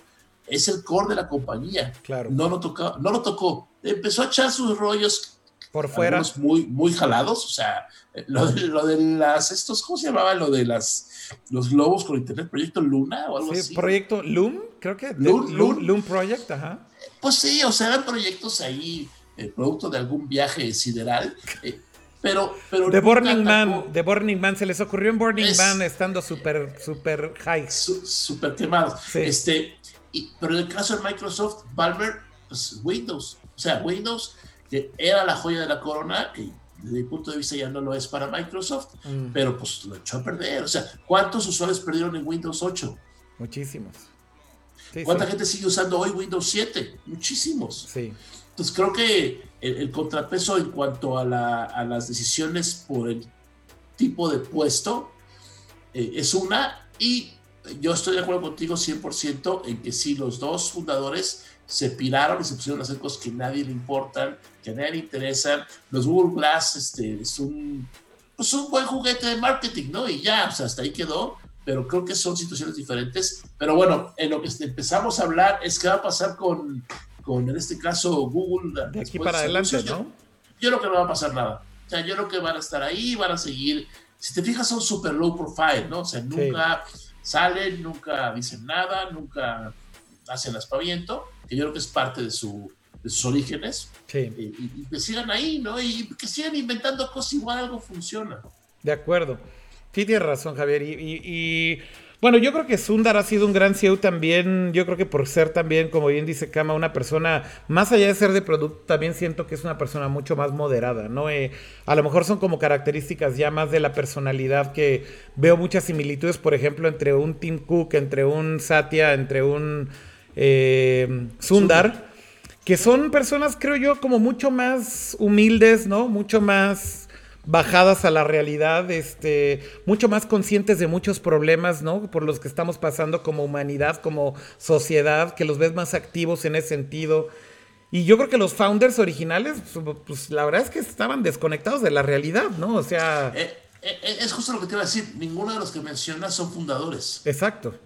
es el core de la compañía. Claro. No lo tocó, no lo tocó. Empezó a echar sus rollos por fuera. Muy, muy jalados. O sea, lo de, lo de las, estos, ¿cómo se llamaba? Lo de las, los globos con internet, proyecto Luna o algo sí, Proyecto Loom, creo que. Loom, Loom, Project, ajá. Pues sí, o sea, eran proyectos ahí, eh, producto de algún viaje sideral. Eh, pero, pero The Burning Man, The Burning Man, se les ocurrió en Burning Man estando súper, súper high. Súper quemados. Este, pero en el caso de Microsoft, Valver, pues Windows. O sea, Windows, que era la joya de la corona, que desde mi punto de vista ya no lo es para Microsoft, mm. pero pues lo echó a perder. O sea, ¿cuántos usuarios perdieron en Windows 8? Muchísimos. ¿Cuánta gente sigue usando hoy Windows 7? Muchísimos. Sí. Entonces creo que el, contrapeso en cuanto a, las decisiones por el tipo de puesto eh, es una y yo estoy de acuerdo contigo 100% en que sí, los dos fundadores se piraron y se pusieron a hacer cosas que a nadie le importan, que a nadie le interesan. Los Google Glass este, es un, pues un buen juguete de marketing, ¿no? Y ya, o sea, hasta ahí quedó, pero creo que son situaciones diferentes. Pero bueno, en lo que empezamos a hablar es qué va a pasar con, con en este caso, Google. De aquí para adelante, ¿no? Yo, creo que no va a pasar nada. O sea, yo creo que van a estar ahí, van a seguir. Si te fijas, son super low profile, ¿no? O sea, nunca salen, nunca dicen nada, nunca hacen aspaviento, que yo creo que es parte de, su, sus orígenes. Sí. Y, que sigan ahí, ¿no? Y que sigan inventando cosas, igual algo funciona. De acuerdo. Sí, tienes razón, Javier. y bueno, yo creo que Sundar ha sido un gran CEO también. Yo creo que por ser también, como bien dice Kama, una persona, más allá de ser de producto, también siento que es una persona mucho más moderada, ¿no? Eh, a lo mejor son como características ya más de la personalidad que veo muchas similitudes, por ejemplo, entre un Tim Cook, entre un Satya, entre un eh, Sundar, que son personas, creo yo, como mucho más humildes, ¿no? Mucho más bajadas a la realidad, este, mucho más conscientes de muchos problemas, ¿no? Por los que estamos pasando como humanidad, como sociedad, que los ves más activos en ese sentido. Y yo creo que los founders originales, pues la verdad es que estaban desconectados de la realidad, ¿no? O sea... Eh, eh, es justo lo que te iba a decir, ninguno de los que mencionas son fundadores. Exacto.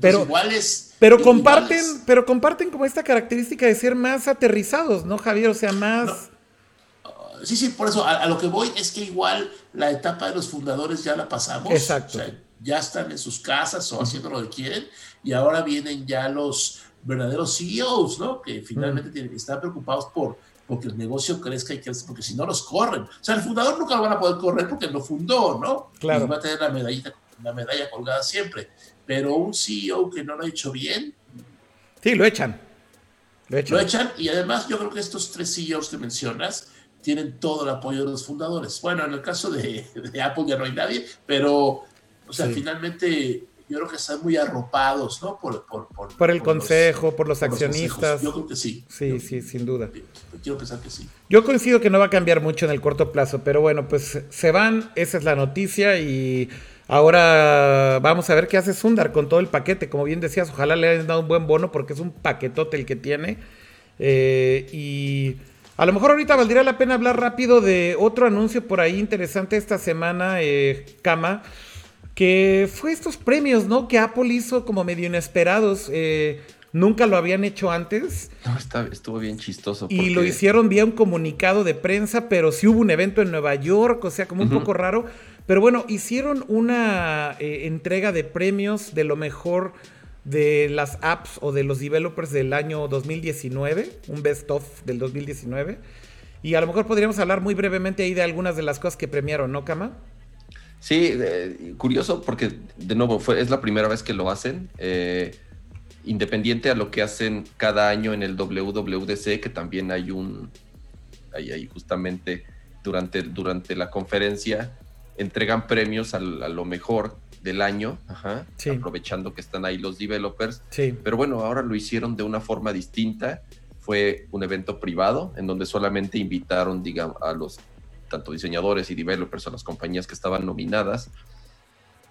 pero, iguales, pero comparten, pero comparten como esta característica de ser más aterrizados, ¿no, Javier? O sea, más sí, sí, por eso a, lo que voy es que igual la etapa de los fundadores ya la pasamos. Exacto. ya están en sus casas o haciendo lo que quieren y ahora vienen ya los verdaderos CEOs, ¿no? Que finalmente tienen, están preocupados por porque el negocio crezca y crezca, porque si no los corren. O sea, el fundador nunca lo van a poder correr porque lo fundó, ¿no? Claro. Y va a tener la medallita, la medalla colgada siempre. Pero un CEO que no lo ha hecho bien. Sí, lo echan. Lo echan. Lo echan y además yo creo que estos tres CEOs que mencionas tienen todo el apoyo de los fundadores. Bueno, en el caso de, Apple ya no hay nadie, pero, o sea, finalmente yo creo que están muy arropados, ¿no? Por, el consejo, por los accionistas. yo creo que sí. Sí, sí, sin duda. Quiero pensar que sí. Yo coincido que no va a cambiar mucho en el corto plazo, pero bueno, pues se van, esa es la noticia y ahora vamos a ver qué hace Sundar con todo el paquete. Como bien decías, ojalá le hayan dado un buen bono porque es un paquetote el que tiene Eh, y a lo mejor ahorita valdría la pena hablar rápido de otro anuncio por ahí interesante esta semana, eh, Kama, que fue estos premios, ¿no? Que Apple hizo como medio inesperados. Eh, nunca lo habían hecho antes. No, está, estuvo bien chistoso. Y lo hicieron vía un comunicado de prensa, pero sí hubo un evento en Nueva York, o sea, como un poco raro. Pero bueno, hicieron una eh, entrega de premios de lo mejor de las apps o de los developers del año 2019, un best of del 2019. Y a lo mejor podríamos hablar muy brevemente ahí de algunas de las cosas que premiaron, ¿no, Kama? Sí, curioso porque de nuevo fue, es la primera vez que lo hacen. Eh, independiente a lo que hacen cada año en el WWDC, que también hay un, ahí, justamente durante, durante la conferencia, entregan premios a, lo mejor del año, aprovechando que están ahí los developers. Pero bueno, ahora lo hicieron de una forma distinta. Fue un evento privado en donde solamente invitaron, digamos, a los tanto diseñadores y developers, a las compañías que estaban nominadas,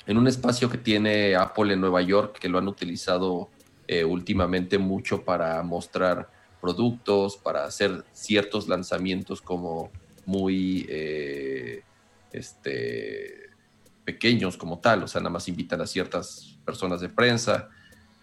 en un espacio que tiene Apple en Nueva York, que lo han utilizado eh, últimamente mucho para mostrar productos, para hacer ciertos lanzamientos como muy eh, este, pequeños como tal, o sea, nada más invitan a ciertas personas de prensa.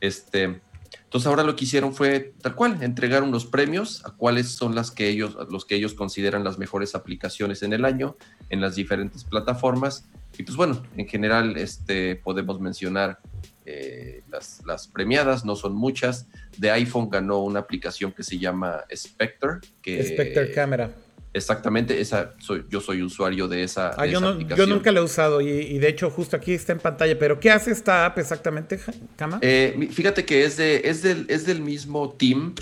Este, entonces ahora lo que hicieron fue tal cual, entregar unos premios a cuáles son las que ellos, los que ellos consideran las mejores aplicaciones en el año en las diferentes plataformas. Y pues bueno, en general este, podemos mencionar eh, las, premiadas, no son muchas. De iPhone ganó una aplicación que se llama Spectre. Que, Spectre Camera. Exactamente, esa soy, yo soy usuario de esa, ah, yo, nunca la he usado y, de hecho justo aquí está en pantalla, pero ¿qué hace esta app exactamente, Kama? Eh, fíjate que es, de, es, del, es del mismo team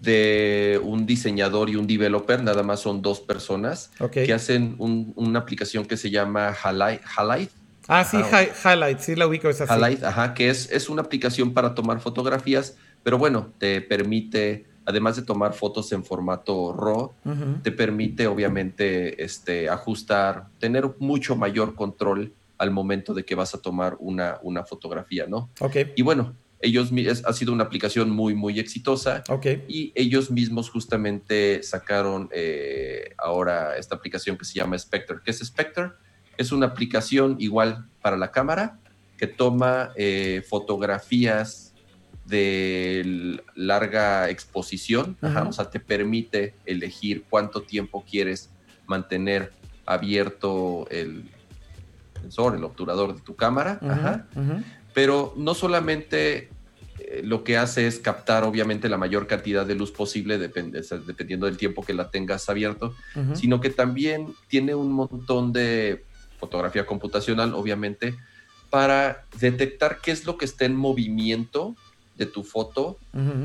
de un diseñador y un developer, nada más son dos personas que hacen una aplicación que se llama Halite. Ah, sí, Highlight, sí la ubico esa. Highlight, ajá, que es, es una aplicación para tomar fotografías, pero bueno, te permite además de tomar fotos en formato RAW, te permite obviamente este, ajustar, tener mucho mayor control al momento de que vas a tomar una, una fotografía, ¿no? Ok. Y bueno, ellos ha sido una aplicación muy, muy exitosa. Ok. Y ellos mismos justamente sacaron eh, ahora esta aplicación que se llama Spectre. ¿Qué es Spectre? Es una aplicación igual para la cámara que toma eh, fotografías de larga exposición, o sea, te permite elegir cuánto tiempo quieres mantener abierto el sensor, el obturador de tu cámara, pero no solamente eh, lo que hace es captar obviamente la mayor cantidad de luz posible dependiendo del tiempo que la tengas abierto, sino que también tiene un montón de fotografía computacional, obviamente, para detectar qué es lo que está en movimiento de tu foto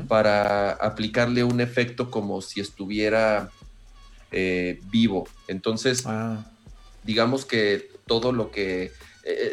para aplicarle un efecto como si estuviera eh, vivo. Entonces, ah. digamos que todo lo que... Eh, eh,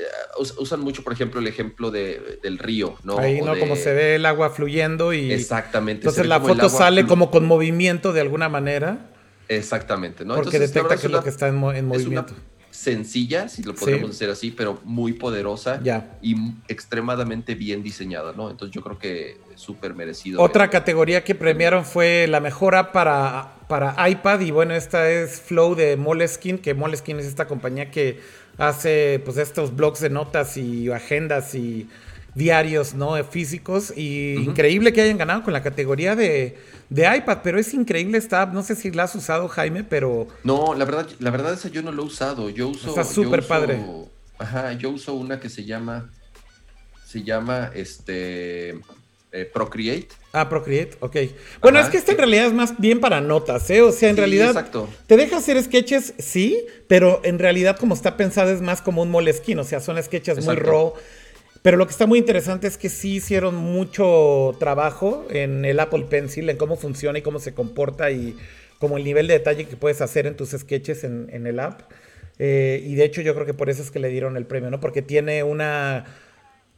usan mucho, por ejemplo, el ejemplo del río, ¿no? Ahí, ¿no? como se ve el agua fluyendo y... Exactamente. Entonces la foto sale como con movimiento de alguna manera. Exactamente, ¿no? Porque detecta que es lo que está en, movimiento sencilla, si lo podemos decir así, pero muy poderosa y extremadamente bien diseñada, ¿no? Entonces yo creo que súper merecido. Otra categoría que premiaron fue la mejor app para, para iPad y bueno, esta es Flow de Moleskine, que Moleskine es esta compañía que hace pues estos blogs de notas y agendas y diarios, ¿no? Físicos y increíble que hayan ganado con la categoría de de iPad, pero es increíble esta app. No sé si la has usado, Jaime, pero. No, la verdad, la verdad esa yo no lo he usado. Yo uso. Está súper padre. Ajá, yo uso una que se llama. Se llama este. Eh, Procreate. Ah, Procreate, ok. Bueno, es que esta en realidad es más bien para notas, ¿eh? O sea, en realidad. Exacto. Te deja hacer sketches, sí, pero en realidad, como está pensado, es más como un molesquín. O sea, son sketches muy raw pero lo que está muy interesante es que sí hicieron mucho trabajo en el Apple Pencil, en cómo funciona y cómo se comporta y como el nivel de detalle que puedes hacer en tus sketches en, el app. Eh, y de hecho yo creo que por eso es que le dieron el premio, ¿no? Porque tiene una,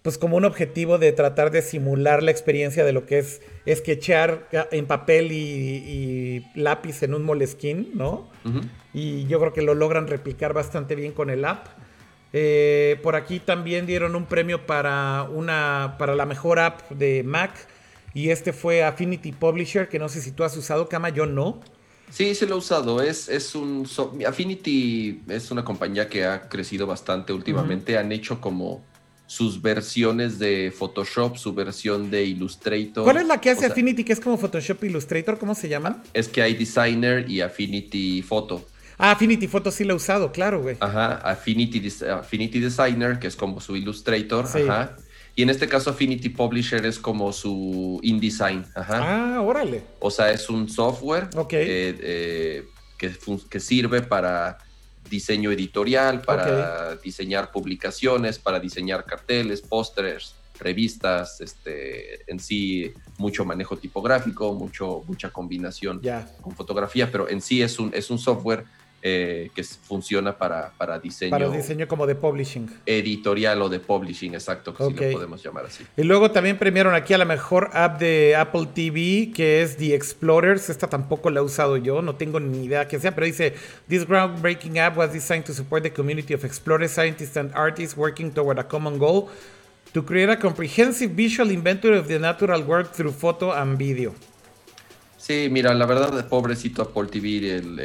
pues como un objetivo de tratar de simular la experiencia de lo que es sketchear en papel y, lápiz en un moleskin, ¿no? Y yo creo que lo logran replicar bastante bien con el app. Eh, por aquí también dieron un premio para, una, para la mejor app de Mac Y este fue Affinity Publisher, que no sé si tú has usado, Kama, yo no. Sí, se lo he usado. Es, es un. Affinity es una compañía que ha crecido bastante últimamente. Han hecho como sus versiones de Photoshop, su versión de Illustrator. ¿Cuál es la que hace Affinity, que es como Photoshop Illustrator? ¿Cómo se llama? Es que hay Designer y Affinity Photo. Ah, Affinity Photo sí lo he usado, claro, güey. Ajá, Affinity, Affinity Designer, que es como su Illustrator. Ajá. Y en este caso Affinity Publisher es como su InDesign. Ajá. Ah, órale. O sea, es un software eh, eh, que, que, sirve para diseño editorial, para diseñar publicaciones, para diseñar carteles, pósters, revistas, este, en sí mucho manejo tipográfico, mucho, mucha combinación con fotografía, pero en sí es un, es un software eh, que funciona para, para diseño. Para diseño como de publishing. Editorial o de publishing, exacto, que lo podemos llamar así. Y luego también premiaron aquí a la mejor app de Apple TV, que es The Explorers. Esta tampoco la he usado yo, no tengo ni idea qué sea, pero dice: This groundbreaking app was designed to support the community of explorers, scientists, and artists working toward a common goal to create a comprehensive visual inventory of the natural world through photo and video. Sí, mira, la verdad, pobrecito Apple TV, el,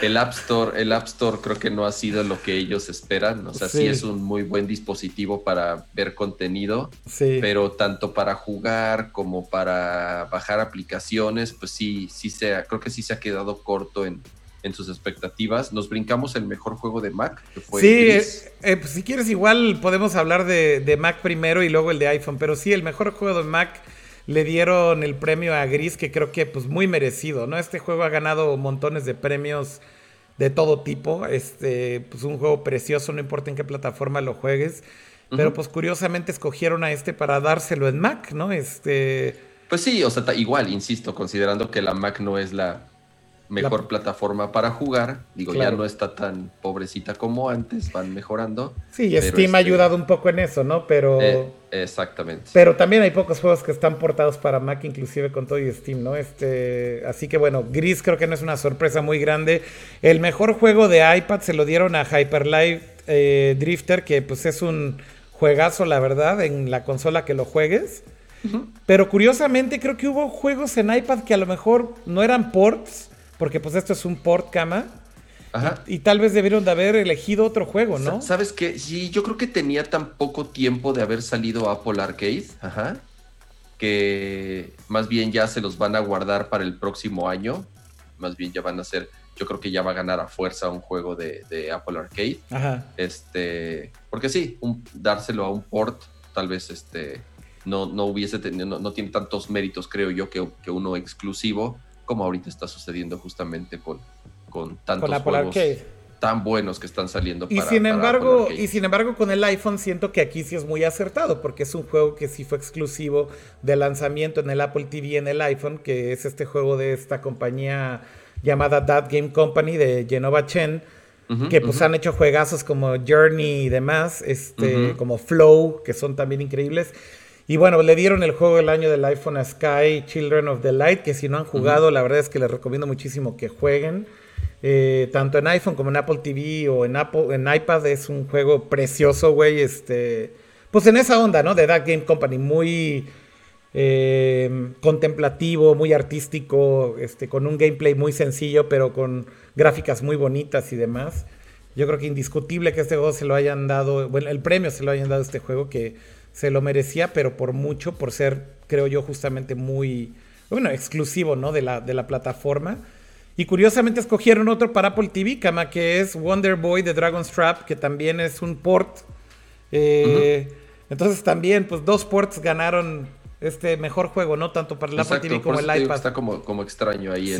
el, App Store, el App Store creo que no ha sido lo que ellos esperan. O sea, sí, es un muy buen dispositivo para ver contenido, sí. pero tanto para jugar como para bajar aplicaciones, pues sí, sí se, creo que sí se ha quedado corto en, en sus expectativas. Nos brincamos el mejor juego de Mac, que fue Sí, eh, eh, pues si quieres igual podemos hablar de, de Mac primero y luego el de iPhone, pero sí, el mejor juego de Mac le dieron el premio a Gris, que creo que pues muy merecido, ¿no? Este juego ha ganado montones de premios de todo tipo, este, pues un juego precioso, no importa en qué plataforma lo juegues, pero pues curiosamente escogieron a este para dárselo en Mac, ¿no? Este... Pues sí, o sea, igual, insisto, considerando que la Mac no es la mejor plataforma para jugar. Digo, ya no está tan pobrecita como antes, van mejorando. Sí, Steam ha este ayudado un poco en eso, ¿no? Pero. Eh, exactamente. Pero también hay pocos juegos que están portados para Mac, inclusive con todo y Steam, ¿no? Este. Así que bueno, Gris creo que no es una sorpresa muy grande. El mejor juego de iPad se lo dieron a Hyper Light eh, Drifter, que pues es un juegazo, la verdad, en la consola que lo juegues. Pero curiosamente creo que hubo juegos en iPad que a lo mejor no eran ports, porque pues esto es un port cama. Ajá. Y, tal vez debieron de haber elegido otro juego, ¿no? ¿Sabes qué? Sí, yo creo que tenía tan poco tiempo de haber salido Apple Arcade, ajá, que más bien ya se los van a guardar para el próximo año. Más bien ya van a ser, yo creo que ya va a ganar a fuerza un juego de, Apple Arcade. Ajá. Este, porque sí, dárselo a un port, tal vez este, no, no hubiese tenido, no, tiene tantos méritos, creo yo, que, que uno exclusivo como ahorita está sucediendo justamente con, con tantos juegos tan buenos que están saliendo y sin embargo y sin embargo con el iPhone siento que aquí sí es muy acertado porque es un juego que sí fue exclusivo de lanzamiento en el Apple TV en el iPhone que es este juego de esta compañía llamada That Game Company de Genova Chen que pues han hecho juegazos como Journey y demás este como Flow que son también increíbles y bueno, le dieron el juego del año del iPhone a Sky, Children of the Light, que si no han jugado, la verdad es que les recomiendo muchísimo que jueguen. Eh, tanto en iPhone como en Apple TV o en Apple, en iPad es un juego precioso, güey. Este, pues en esa onda, ¿no? De That Game Company, muy eh, contemplativo, muy artístico, este, con un gameplay muy sencillo, pero con gráficas muy bonitas y demás. Yo creo que indiscutible que este juego se lo hayan dado, bueno, el premio se lo hayan dado a este juego que se lo merecía, pero por mucho, por ser, creo yo, justamente muy, bueno, exclusivo, ¿no? De la, de la plataforma. Y curiosamente escogieron otro para Apple TV, Kama, que es Wonder Boy de Dragon's Trap, que también es un port. Eh, entonces también, pues dos ports ganaron este mejor juego, ¿no? Tanto para el Apple TV como el iPad. Está como, como extraño ahí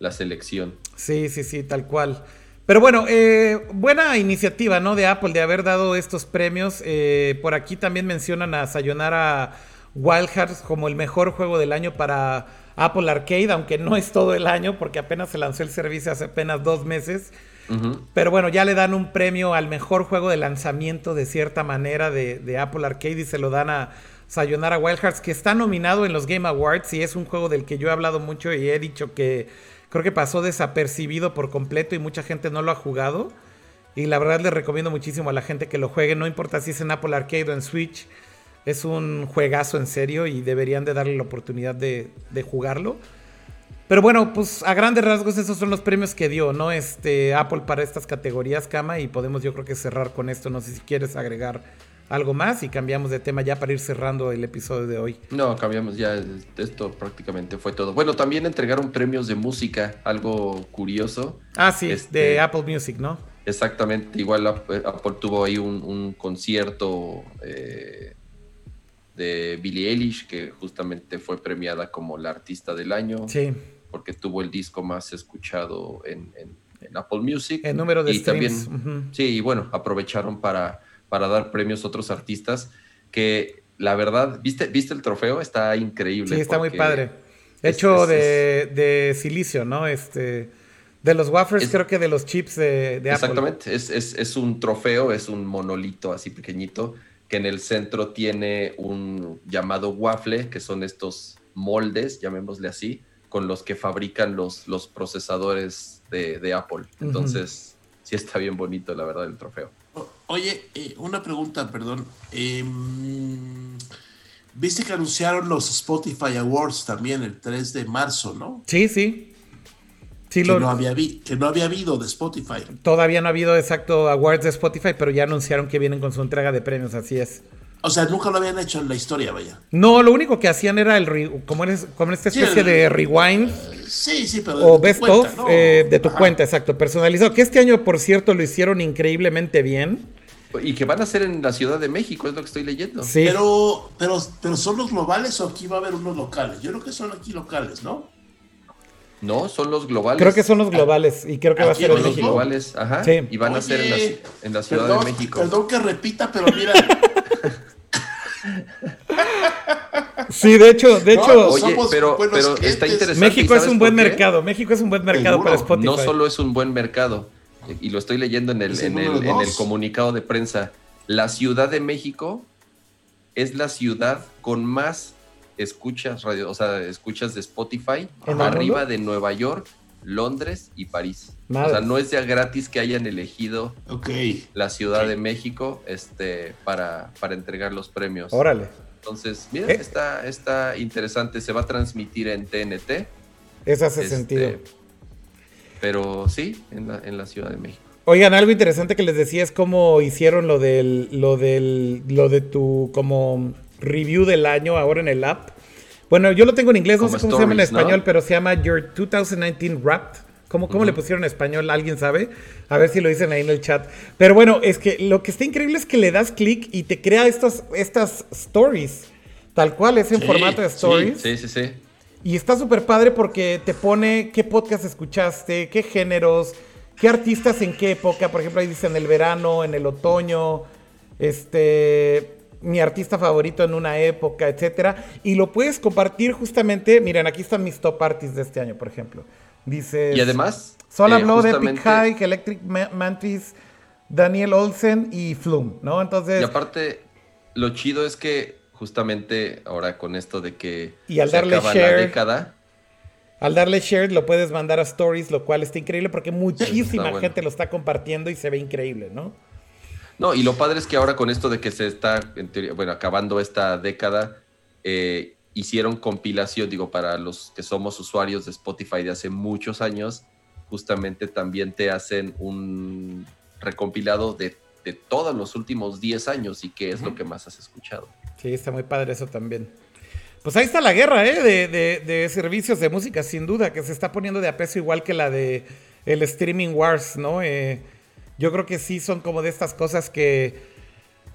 la selección. Sí, sí, sí, tal cual. Pero bueno, eh, buena iniciativa, ¿no? De Apple de haber dado estos premios. Eh, por aquí también mencionan a Sayonara Wild Hearts como el mejor juego del año para Apple Arcade, aunque no es todo el año, porque apenas se lanzó el servicio hace apenas dos meses. Pero bueno, ya le dan un premio al mejor juego de lanzamiento de cierta manera de, de Apple Arcade y se lo dan a Sayonara Wild Hearts, que está nominado en los Game Awards y es un juego del que yo he hablado mucho y he dicho que creo que pasó desapercibido por completo y mucha gente no lo ha jugado. Y la verdad les recomiendo muchísimo a la gente que lo juegue, no importa si es en Apple Arcade o en Switch. Es un juegazo en serio y deberían de darle la oportunidad de, de jugarlo. Pero bueno, pues a grandes rasgos esos son los premios que dio, ¿no? Este Apple para estas categorías, Kama, y podemos yo creo que cerrar con esto. No sé si quieres agregar algo más y cambiamos de tema ya para ir cerrando el episodio de hoy. No, cambiamos ya, esto prácticamente fue todo. Bueno, también entregaron premios de música, algo curioso. Ah, sí, este, de Apple Music, ¿no? Exactamente, igual Apple tuvo ahí un, concierto eh, de Billie Eilish, que justamente fue premiada como la artista del año. Sí porque tuvo el disco más escuchado en, Apple Music. El número de y También, Sí, y bueno, aprovecharon para, para dar premios a otros artistas que la verdad, ¿viste, ¿viste el trofeo? Está increíble. Sí, está muy padre. Hecho de, silicio, ¿no? Este, de los wafers, creo que de los chips de, Apple. Exactamente, es, es, un trofeo, es un monolito así pequeñito, que en el centro tiene un llamado waffle, que son estos moldes, llamémosle así, con los que fabrican los, los procesadores de, Apple. Entonces, sí está bien bonito, la verdad, el trofeo. Oye, eh, una pregunta, perdón. Em, Viste que anunciaron los Spotify Awards también el 3 de marzo, ¿no? Sí, sí. sí que, no había que no había habido de Spotify. Todavía no ha habido exacto awards de Spotify, pero ya anunciaron que vienen con su entrega de premios, así es. O sea, nunca lo habían hecho en la historia, vaya. No, lo único que hacían era el como, eres, como esta especie de rewind. Sí, sí, pero. O best of eh, de tu cuenta, exacto, personalizado. Que este año, por cierto, lo hicieron increíblemente bien. Y que van a ser en la Ciudad de México, es lo que estoy leyendo. Sí. Pero, pero, pero son los globales o aquí va a haber unos locales. Yo creo que son aquí locales, ¿no? No, son los globales. Creo que son los globales y creo que va a ser en México. Los globales, ajá. Sí. Y van a ser en la, Ciudad de México. Perdón que repita, pero mira, Sí, de hecho, de hecho, pero, está interesante. México es un buen mercado. México es un buen mercado para Spotify. No solo es un buen mercado, y lo estoy leyendo en el, en el, comunicado de prensa. La Ciudad de México es la ciudad con más escuchas radio, o sea, escuchas de Spotify arriba de Nueva York Londres y París. O sea, no es ya gratis que hayan elegido la Ciudad de México este, para, para entregar los premios. Órale. Entonces, mira, eh. está, está interesante. Se va a transmitir en TNT. Eso hace este, sentido. Pero sí, en la, en la Ciudad de México. Oigan, algo interesante que les decía es cómo hicieron lo del, lo del, lo de tu como review del año ahora en el app. Bueno, yo lo tengo en inglés, no sé cómo se llama en español, pero se llama Your 2019 Wrapped. ¿Cómo, cómo le pusieron en español? ¿Alguien sabe? A ver si lo dicen ahí en el chat. Pero bueno, es que lo que está increíble es que le das clic y te crea estas, estas stories. Tal cual, es en formato de stories. Sí, sí, sí. Y está súper padre porque te pone qué podcast escuchaste, qué géneros, qué artistas en qué época. Por ejemplo, ahí dicen el verano, en el otoño. Este mi artista favorito en una época, etcétera, y lo puedes compartir justamente, miren, aquí están mis top artists de este año, por ejemplo. Dice Y además, Sola eh, Blood, Epic High, Electric Mantis, Daniel Olsen y Flume, ¿no? Entonces. Y aparte, lo chido es que justamente ahora con esto de que y al darle share, Al darle share lo puedes mandar a stories, lo cual está increíble porque muchísima gente lo está compartiendo y se ve increíble, ¿no? No, y lo padre es que ahora con esto de que se está, bueno, acabando esta década, eh, hicieron compilación, digo, para los que somos usuarios de Spotify de hace muchos años, justamente también te hacen un recompilado de, todos los últimos 10 años y qué es lo que más has escuchado. Sí, está muy padre eso también. Pues ahí está la guerra, ¿eh? De, de, servicios de música, sin duda, que se está poniendo de a peso igual que la de el streaming wars, ¿no? Eh, yo creo que sí son como de estas cosas que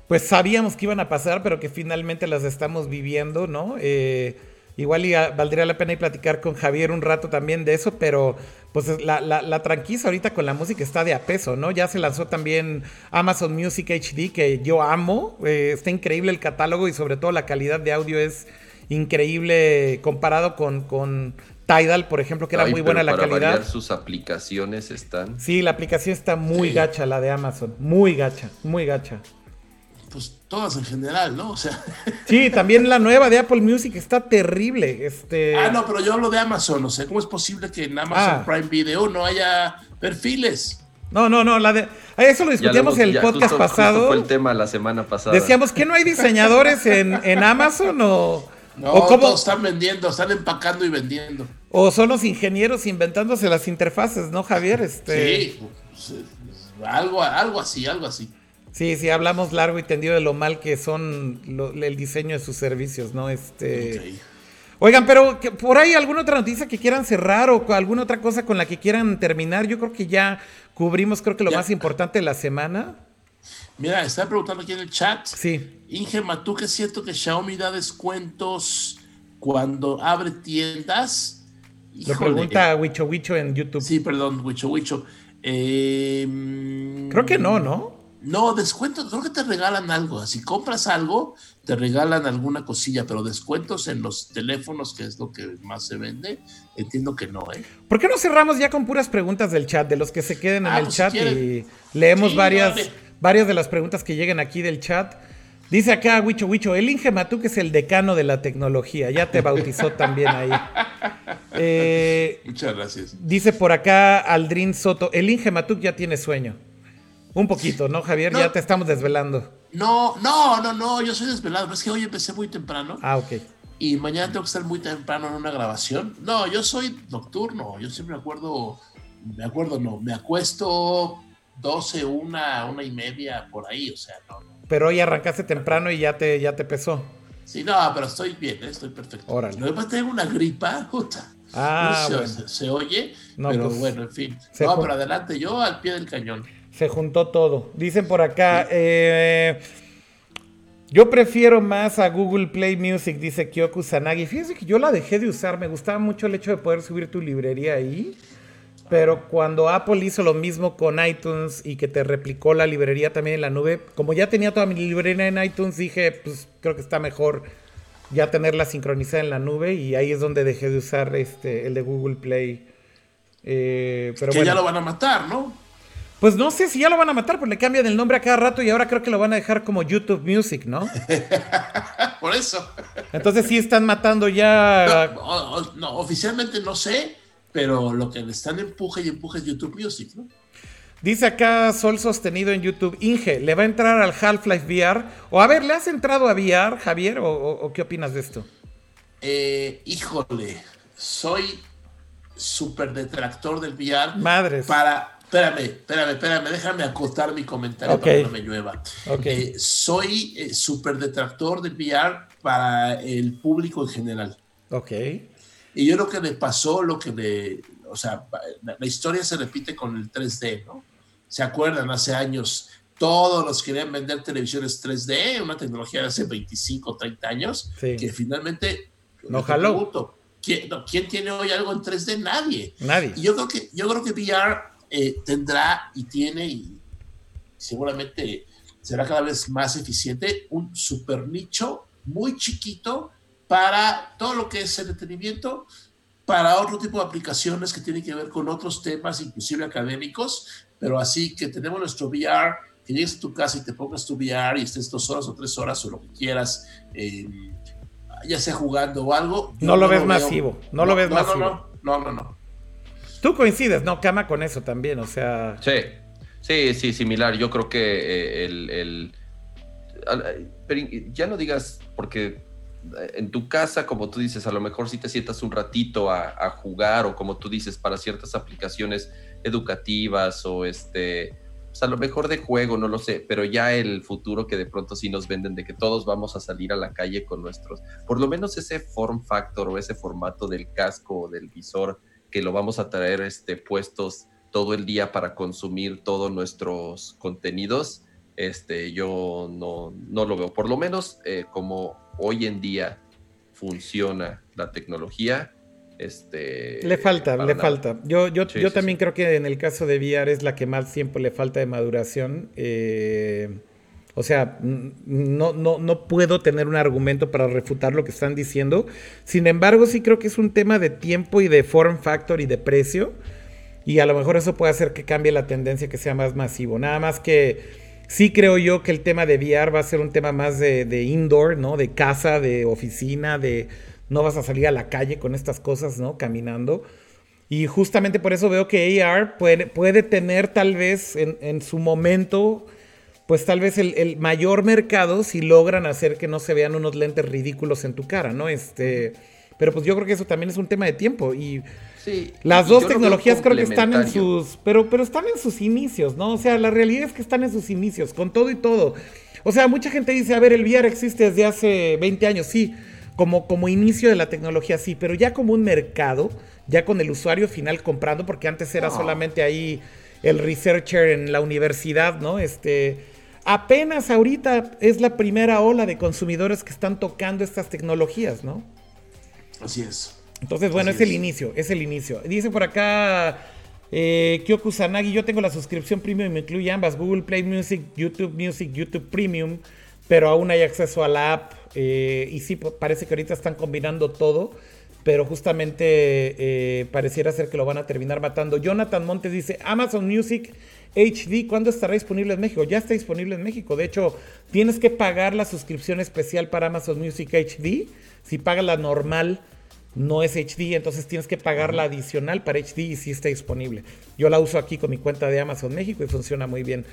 pues sabíamos que iban a pasar, pero que finalmente las estamos viviendo, ¿no? Eh, igual y valdría la pena ir platicar con Javier un rato también de eso, pero pues la, la, tranquiza ahorita con la música está de a peso, ¿no? Ya se lanzó también Amazon Music HD, que yo amo, eh, está increíble el catálogo y sobre todo la calidad de audio es increíble comparado con, con Tidal, por ejemplo, que era muy buena la calidad. sus aplicaciones están. Sí, la aplicación está muy gacha, la de Amazon. Muy gacha, muy gacha. Pues todas en general, ¿no? O sea. Sí, también la nueva de Apple Music está terrible. Este... Ah, no, pero yo hablo de Amazon. O sea, ¿cómo es posible que en Amazon ah. Prime Video no haya perfiles? No, no, no, la de eso lo discutíamos en el podcast pasado. fue el tema la semana pasada. Decíamos que no hay diseñadores en, en Amazon o no, todos están vendiendo, están empacando y vendiendo. O son los ingenieros inventándose las interfaces, ¿no, Javier? Este... Sí, pues, algo, algo así, algo así. Sí, sí, hablamos largo y tendido de lo mal que son el diseño de sus servicios, ¿no? Este. Oigan, pero por ahí alguna otra noticia que quieran cerrar o alguna otra cosa con la que quieran terminar. Yo creo que ya cubrimos, creo que lo más importante de la semana. Mira, estaba preguntando aquí en el chat. Sí. Inge ¿tú que es cierto que Xiaomi da descuentos cuando abre tiendas? Lo pregunta Wicho Wicho en YouTube. Sí, perdón, Wicho Wicho. Em, creo que no, ¿no? No, descuentos, creo que te regalan algo. Si compras algo, te regalan alguna cosilla, pero descuentos en los teléfonos, que es lo que más se vende, entiendo que no, ¿eh? ¿Por qué no cerramos ya con puras preguntas del chat, de los que se queden en ah, el pues chat y leemos varias, varias de las preguntas que lleguen aquí del chat? Dice acá Wicho Wicho, el Inge que es el decano de la tecnología, ya te bautizó también ahí. Eh, Muchas gracias. Dice por acá Aldrin Soto, el Inge Matuk ya tiene sueño. Un poquito, ¿no, Javier? ya te estamos desvelando. No, no, no, no, yo soy desvelado, es que hoy empecé muy temprano. Ah, ok. Y mañana tengo que estar muy temprano en una grabación. No, yo soy nocturno, yo siempre me acuerdo, me acuerdo, no, me acuesto 12, una, una y media por ahí, o sea, no, no. Pero hoy arrancaste temprano y ya te, ya te pesó. Sí, no, pero estoy bien, ¿eh? estoy perfecto. Órale. Luego tengo una gripa, puta. Ah, se, oye, pero pues, bueno, en fin. No, pero adelante, yo al pie del cañón. Se juntó todo. Dicen por acá, eh, yo prefiero más a Google Play Music, dice Kyoku Sanagi. Fíjense que yo la dejé de usar, me gustaba mucho el hecho de poder subir tu librería ahí. Pero cuando Apple hizo lo mismo con iTunes y que te replicó la librería también en la nube, como ya tenía toda mi librería en iTunes, dije, pues creo que está mejor ya tenerla sincronizada en la nube y ahí es donde dejé de usar este el de Google Play. Eh, pero que ya lo van a matar, ¿no? Pues no sé si ya lo van a matar, porque le cambian el nombre a cada rato y ahora creo que lo van a dejar como YouTube Music, ¿no? Por eso. Entonces sí están matando ya. No, oficialmente no sé, pero lo que le están empuje y empuje es YouTube Music, ¿no? Dice acá Sol Sostenido en YouTube, Inge, ¿le va a entrar al Half-Life VR? O a ver, ¿le has entrado a VR, Javier? ¿O, qué opinas de esto? Eh, híjole, soy súper detractor del VR. Madres. Para, Espérame, espérame, espérame, déjame acotar mi comentario para que no me llueva. Eh, soy eh, súper detractor del VR para el público en general. Ok. Y yo creo que le pasó lo que le. O sea, la, historia se repite con el 3D, ¿no? ¿Se acuerdan? Hace años todos los querían vender televisiones 3D, una tecnología de hace 25, 30 años, que finalmente. No jaló. ¿quién, ¿quién, tiene hoy algo en 3D? Nadie. Nadie. Y yo creo que, yo creo que VR eh, tendrá y tiene y seguramente será cada vez más eficiente un super nicho muy chiquito para todo lo que es entretenimiento, para otro tipo de aplicaciones que tienen que ver con otros temas, inclusive académicos, pero así que tenemos nuestro VR, que llegues a tu casa y te pongas tu VR y estés dos horas o tres horas o lo que quieras, eh, ya sea jugando o algo. No lo ves masivo, no, lo ves masivo. No, no, no, no. Tú coincides, ¿no? Cama con eso también, o sea. Sí, sí, sí, similar. Yo creo que eh, el, Pero ya no digas, porque eh, en tu casa, como tú dices, a lo mejor si te sientas un ratito a, jugar o como tú dices, para ciertas aplicaciones educativas o este, pues a lo mejor de juego, no lo sé, pero ya el futuro que de pronto sí nos venden de que todos vamos a salir a la calle con nuestros, por lo menos ese form factor o ese formato del casco o del visor que lo vamos a traer este, puestos todo el día para consumir todos nuestros contenidos, este, yo no, no lo veo. Por lo menos eh, como hoy en día funciona la tecnología, este, le falta, le falta. Yo, yo, yo también creo que en el caso de VR es la que más tiempo le falta de maduración. Eh, o sea, no, no, no puedo tener un argumento para refutar lo que están diciendo. Sin embargo, sí creo que es un tema de tiempo y de form factor y de precio. Y a lo mejor eso puede hacer que cambie la tendencia que sea más masivo. Nada más que sí creo yo que el tema de VR va a ser un tema más de, de indoor, ¿no? De casa, de oficina, de no vas a salir a la calle con estas cosas, ¿no? Caminando. Y justamente por eso veo que AR puede, puede tener tal vez en, en su momento, pues tal vez el, el, mayor mercado si logran hacer que no se vean unos lentes ridículos en tu cara, ¿no? Este, pero pues yo creo que eso también es un tema de tiempo y Sí, las dos tecnologías creo que están en sus, pero, pero están en sus inicios, ¿no? O sea, la realidad es que están en sus inicios, con todo y todo. O sea, mucha gente dice, a ver, el VR existe desde hace 20 años, sí, como, como inicio de la tecnología, sí, pero ya como un mercado, ya con el usuario final comprando, porque antes era solamente ahí el researcher en la universidad, ¿no? Este, apenas ahorita es la primera ola de consumidores que están tocando estas tecnologías, ¿no? Así es. Entonces, bueno, Así es el es. inicio, es el inicio. Dice por acá eh, Kyoku Sanagi, yo tengo la suscripción premium, me incluye ambas, Google Play Music, YouTube Music, YouTube Premium, pero aún hay acceso a la app eh, y sí, pa- parece que ahorita están combinando todo, pero justamente eh, pareciera ser que lo van a terminar matando. Jonathan Montes dice, Amazon Music HD, ¿cuándo estará disponible en México? Ya está disponible en México. De hecho, tienes que pagar la suscripción especial para Amazon Music HD. Si pagas la normal, no es HD, entonces tienes que pagar la adicional para HD y sí está disponible. Yo la uso aquí con mi cuenta de Amazon México y funciona muy bien.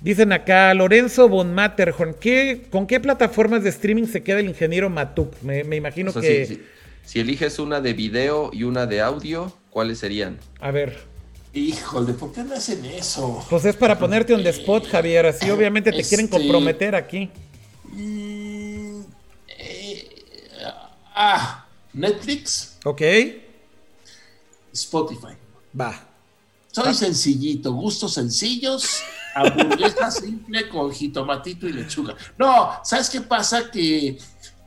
Dicen acá, Lorenzo Von Matterhorn, ¿qué, ¿con qué plataformas de streaming se queda el ingeniero Matuk? Me, me imagino O sea, que... si, si- si eliges una de video y una de audio, ¿cuáles serían? A ver, Híjole, ¿por qué me hacen eso? pues es para ponerte on the spot, Javier, así obviamente te quieren Este- comprometer aquí. Mm, eh, ah, Netflix, ¿Ok? Spotify. Va. Soy sencillito, gustos sencillos, hamburguesa simple con jitomatito y lechuga. No, ¿sabes qué pasa? Que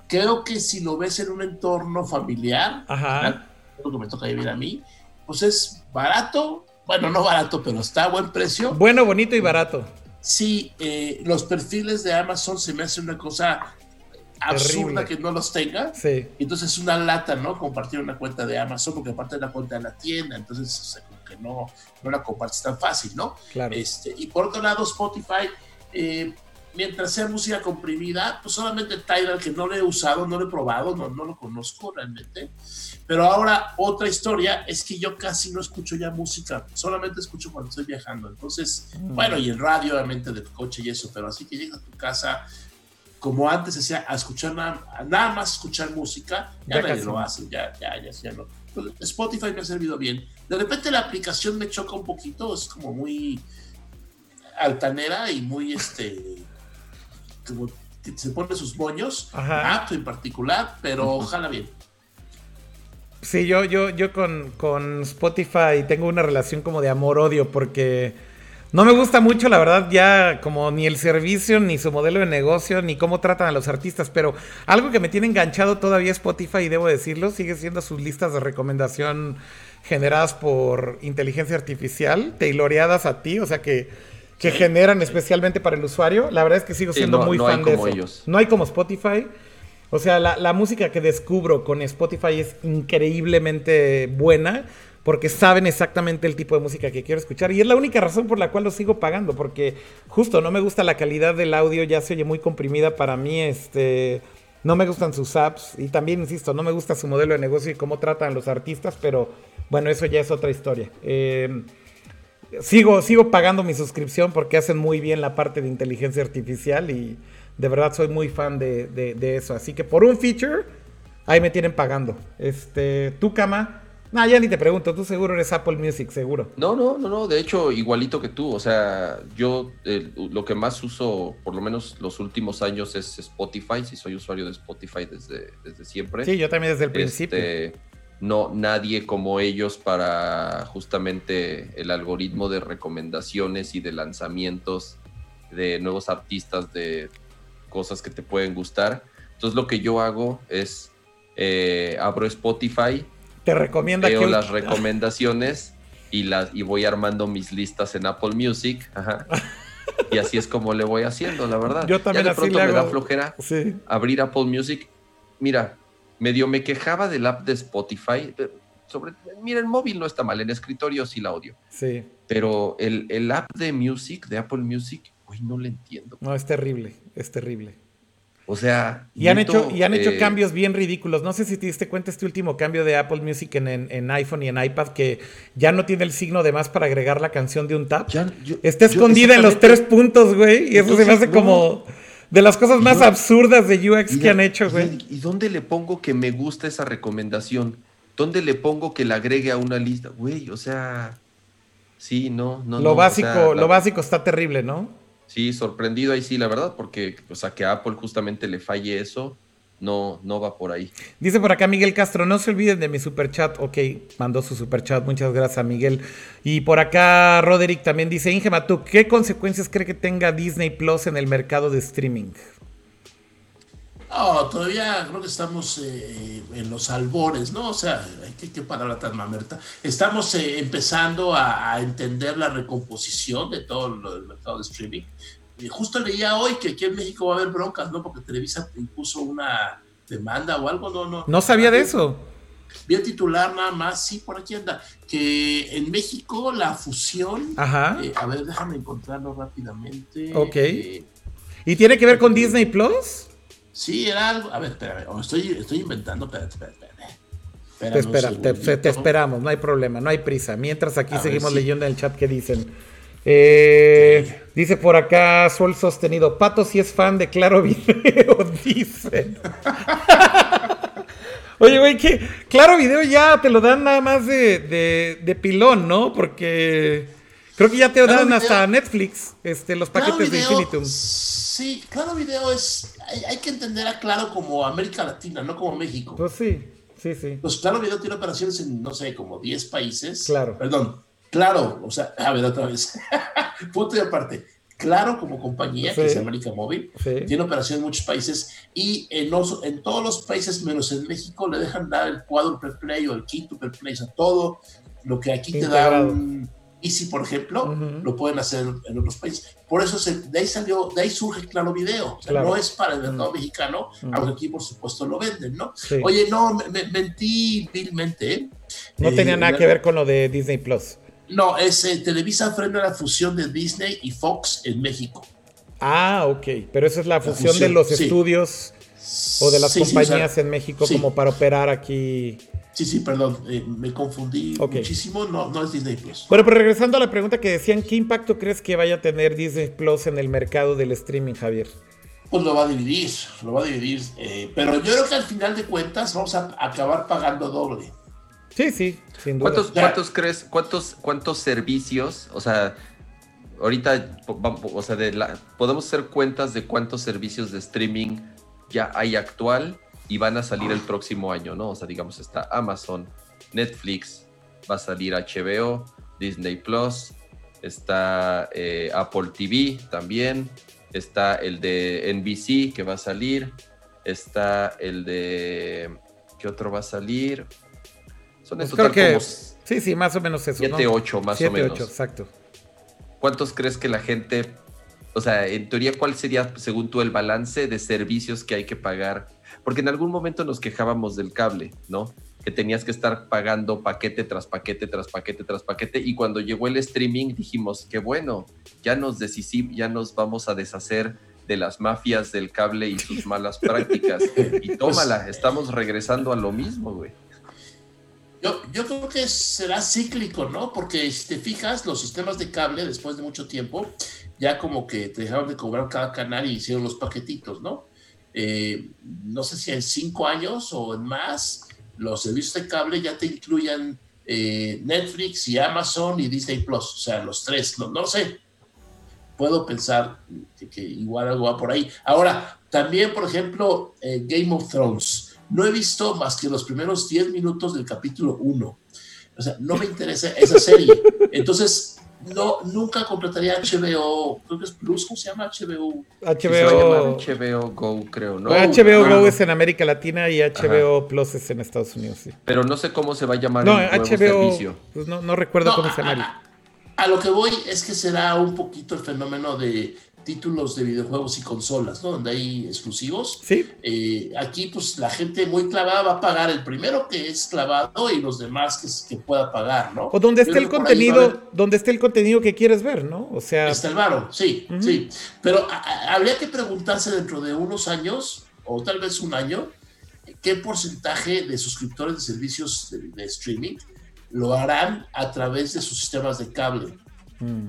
creo que si lo ves en un entorno familiar, Ajá. lo que me toca vivir a mí, pues es barato, bueno, no barato, pero está a buen precio. Bueno, bonito y barato. Sí, eh, los perfiles de Amazon se me hace una cosa absurda Terrible. que no los tenga. Sí. Entonces es una lata, ¿no? Compartir una cuenta de Amazon, porque aparte de la cuenta de la tienda, entonces o sea, como que no, no la compartes tan fácil, ¿no? Claro. Este, y por otro lado, Spotify, eh, mientras sea música comprimida, pues solamente Tidal, que no lo he usado, no lo he probado, no, no lo conozco realmente. Pero ahora otra historia es que yo casi no escucho ya música, solamente escucho cuando estoy viajando. Entonces, Mm. bueno, y el radio, obviamente, del coche y eso, pero así que llegas a tu casa, como antes hacía, a escuchar nada, a nada más escuchar música, ya, Ya nadie casi lo hace, ya, ya, ya, ya no. Spotify me ha servido bien. De repente la aplicación me choca un poquito, es como muy altanera y muy este como que se pone sus moños, apto en particular, pero ojalá bien. Sí, yo, yo, yo con, con Spotify tengo una relación como de amor-odio porque no me gusta mucho, la verdad, ya como ni el servicio, ni su modelo de negocio, ni cómo tratan a los artistas, pero algo que me tiene enganchado todavía Spotify, y debo decirlo, sigue siendo sus listas de recomendación generadas por inteligencia artificial, tailoreadas a ti, o sea que, que generan especialmente para el usuario. La verdad es que sigo Sí, siendo no- muy no hay fan de como eso. ellos. No hay como Spotify. O sea, la, la música que descubro con Spotify es increíblemente buena porque saben exactamente el tipo de música que quiero escuchar. Y es la única razón por la cual lo sigo pagando, porque justo no me gusta la calidad del audio, ya se oye muy comprimida para mí, este... No me gustan sus apps y también, insisto, no me gusta su modelo de negocio y cómo tratan los artistas, pero bueno, eso ya es otra historia. Eh, sigo, sigo pagando mi suscripción porque hacen muy bien la parte de inteligencia artificial y de verdad soy muy fan de, de- de eso. Así que por un feature, ahí me tienen pagando. Este, tú, Cama. No, ya ni te pregunto, tú seguro eres Apple Music, seguro. No, no, no, no, de hecho, igualito que tú, o sea, yo eh, lo que más uso, por lo menos los últimos años, es Spotify, si soy usuario de Spotify desde, desde siempre. Sí, yo también desde el principio. Este, no, nadie como ellos para justamente el algoritmo de recomendaciones y de lanzamientos de nuevos artistas, de cosas que te pueden gustar. Entonces lo que yo hago es eh, abro Spotify, Te recomienda veo que... las recomendaciones y, las, y voy armando mis listas en Apple Music. ajá. Y así es como le voy haciendo, la verdad. Yo también ya de así pronto le me da flojera Sí, abrir Apple Music. Mira, medio me quejaba del app de Spotify. eh, Sobre, mira, el móvil no está mal, en escritorio sí la odio. sí. Pero el, el app de Music, de Apple Music, no le entiendo. No, es terrible, es terrible. O sea. Y han hecho, y han hecho eh, cambios bien ridículos. No sé si te diste cuenta este último cambio de Apple Music en, iPhone y en iPad, que ya no tiene el signo de más para agregar la canción de un tap. Está escondida en los tres puntos, güey. Y eso se me hace como de las cosas más absurdas de UX que han hecho, güey. ¿Y dónde le pongo que me gusta esa recomendación? ¿Dónde le pongo que la agregue a una lista? Güey, o sea. Sí, no, no. Lo básico, lo básico está terrible, ¿no? Sí, sorprendido ahí sí, la verdad, porque o sea, que Apple justamente le falle eso, no, no va por ahí. Dice por acá Miguel Castro, no se olviden de mi superchat. Ok, mandó su superchat, muchas gracias Miguel. Y por acá Roderick también dice, Inge ¿tú qué consecuencias cree que tenga Disney Plus en el mercado de streaming? No, todavía creo que estamos eh, en los albores, ¿no? O sea, ¿qué, qué palabra tan mamerta? Estamos eh, empezando a, entender la recomposición de todo el mercado de streaming. Y justo leía hoy que aquí en México va a haber broncas, ¿no? Porque Televisa impuso una demanda o algo, ¿no? No, no sabía de eso. Vi el titular nada más, sí, por aquí anda, que en México la fusión, Ajá. Eh, a ver, déjame encontrarlo rápidamente. Ok. ¿Y tiene que ver con Disney Plus? Sí, era algo. A ver, espérame, estoy, estoy inventando. Espérate, espérate, espérate. te, espera, te, esperamos, no hay problema, no hay prisa. Mientras aquí seguimos leyendo en el chat que dicen. Eh, dice por acá Sol Sostenido, Pato si es fan de Claro Video, dicen. Oye, güey, que Claro Video ya te lo dan nada más de, de, pilón, ¿no? Porque creo que ya te lo dan hasta Netflix, este, los paquetes de Infinitum. Sí, Claro Video es. Hay, que entender a Claro como América Latina, no como México. Pues sí, sí, sí. Pues Claro Video tiene operaciones en, no sé, como 10 países. Claro. Perdón, Claro, o sea, a ver otra vez. Punto y aparte. Claro, como compañía, que es América Móvil, tiene operaciones en muchos países y en, en, todos los países, menos en México, le dejan dar el per play o el per play, o sea, todo lo que aquí te da un Easy, por ejemplo, lo pueden hacer en otros países. Por eso de ahí salió, de ahí surge Claro Video. O sea, no es para el mercado mexicano, aunque aquí por supuesto lo venden, ¿no? Oye, no, me, mentí vilmente. ¿eh? No tenía eh, nada que ver con lo de Disney Plus. No, es eh, Televisa frena la fusión de Disney y Fox en México. Ah, ok. Pero esa es la fusión, de los estudios o de las compañías en México como para operar aquí. Sí, sí, perdón, eh, me confundí muchísimo, no, no es Disney Plus. Bueno, pero regresando a la pregunta que decían, ¿qué impacto crees que vaya a tener Disney Plus en el mercado del streaming, Javier? Pues lo va a dividir, lo va a dividir, eh, pero yo creo que al final de cuentas vamos a acabar pagando doble. Sí, sí, sin duda. ¿Cuántos, ¿cuántos crees, cuántos, cuántos servicios, o sea, ahorita, o sea, de la, podemos hacer cuentas de cuántos servicios de streaming ya hay actual y van a salir el próximo año, ¿no? O sea, digamos, está Amazon, Netflix, va a salir HBO, Disney Plus, está eh, Apple TV también, está el de NBC que va a salir, está el de... ¿Qué otro va a salir? Son pues creo que, Sí, sí, más o menos eso. 7, 8 más o menos. 8, exacto. ¿Cuántos crees que la gente, o sea, en teoría, cuál sería, según tú, el balance de servicios que hay que pagar porque en algún momento nos quejábamos del cable, ¿no? Que tenías que estar pagando paquete tras paquete, tras paquete, tras paquete. Y cuando llegó el streaming dijimos, qué bueno, ya nos ya nos vamos a deshacer de las mafias del cable y sus malas prácticas. Y tómala, estamos regresando a lo mismo, güey. Yo, yo, creo que será cíclico, ¿no? Porque si te fijas, los sistemas de cable, después de mucho tiempo, ya como que te dejaron de cobrar cada canal y hicieron los paquetitos, ¿no? Eh, no sé si en cinco años o en más, los servicios de cable ya te incluyan eh, Netflix y Amazon y Disney Plus, o sea, los tres, no, no sé. Puedo pensar que, igual algo va por ahí. Ahora, también, por ejemplo, eh, Game of Thrones. No he visto más que los primeros 10 minutos del capítulo 1. O sea, no me interesa esa serie. Entonces, no, nunca completaría HBO, creo que es Plus, ¿cómo se llama? HBO. HBO, HBO Go, creo, ¿no? HBO Go es en América Latina y HBO Plus es en Estados Unidos, sí. Pero no sé cómo se va a llamar no, el HBO, servicio. Pues no, recuerdo cómo se llama. A, lo que voy es que será un poquito el fenómeno de títulos de videojuegos y consolas, ¿no? Donde hay exclusivos. Sí. Eh, aquí, pues la gente muy clavada va a pagar el primero que es clavado y los demás que, que pueda pagar, ¿no? O donde esté el contenido, donde esté el contenido que quieres ver, ¿no? O sea. Está el varo, sí, sí. Pero habría que preguntarse dentro de unos años, o tal vez un año, qué porcentaje de suscriptores de servicios de, streaming lo harán a través de sus sistemas de cable. Mm.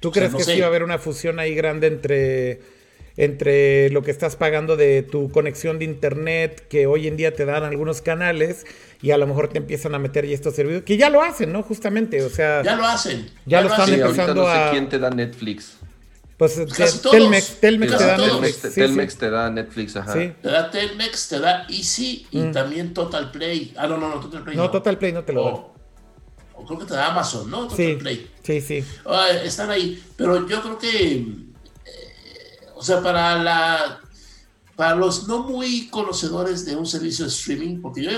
¿Tú crees que sí va a haber una fusión ahí grande entre, entre lo que estás pagando de tu conexión de internet, que hoy en día te dan algunos canales, y a lo mejor te empiezan a meter ya estos servicios, que ya lo hacen, ¿no? Justamente, o sea... Ya lo hacen. Ya, lo, están empezando no sé quién te da Netflix. Pues Telmex, Telmex te da Netflix. Telmex, te da Netflix, ajá. Te da Telmex, te da Easy y mm. también Total Play. Ah, no, no, no, Total Play. No, Total Play no te lo da creo que te da Amazon, ¿no? sí, Sí, sí. Ah, están ahí. Pero yo creo que, eh, o sea, para la para los no muy conocedores de un servicio de streaming, porque yo,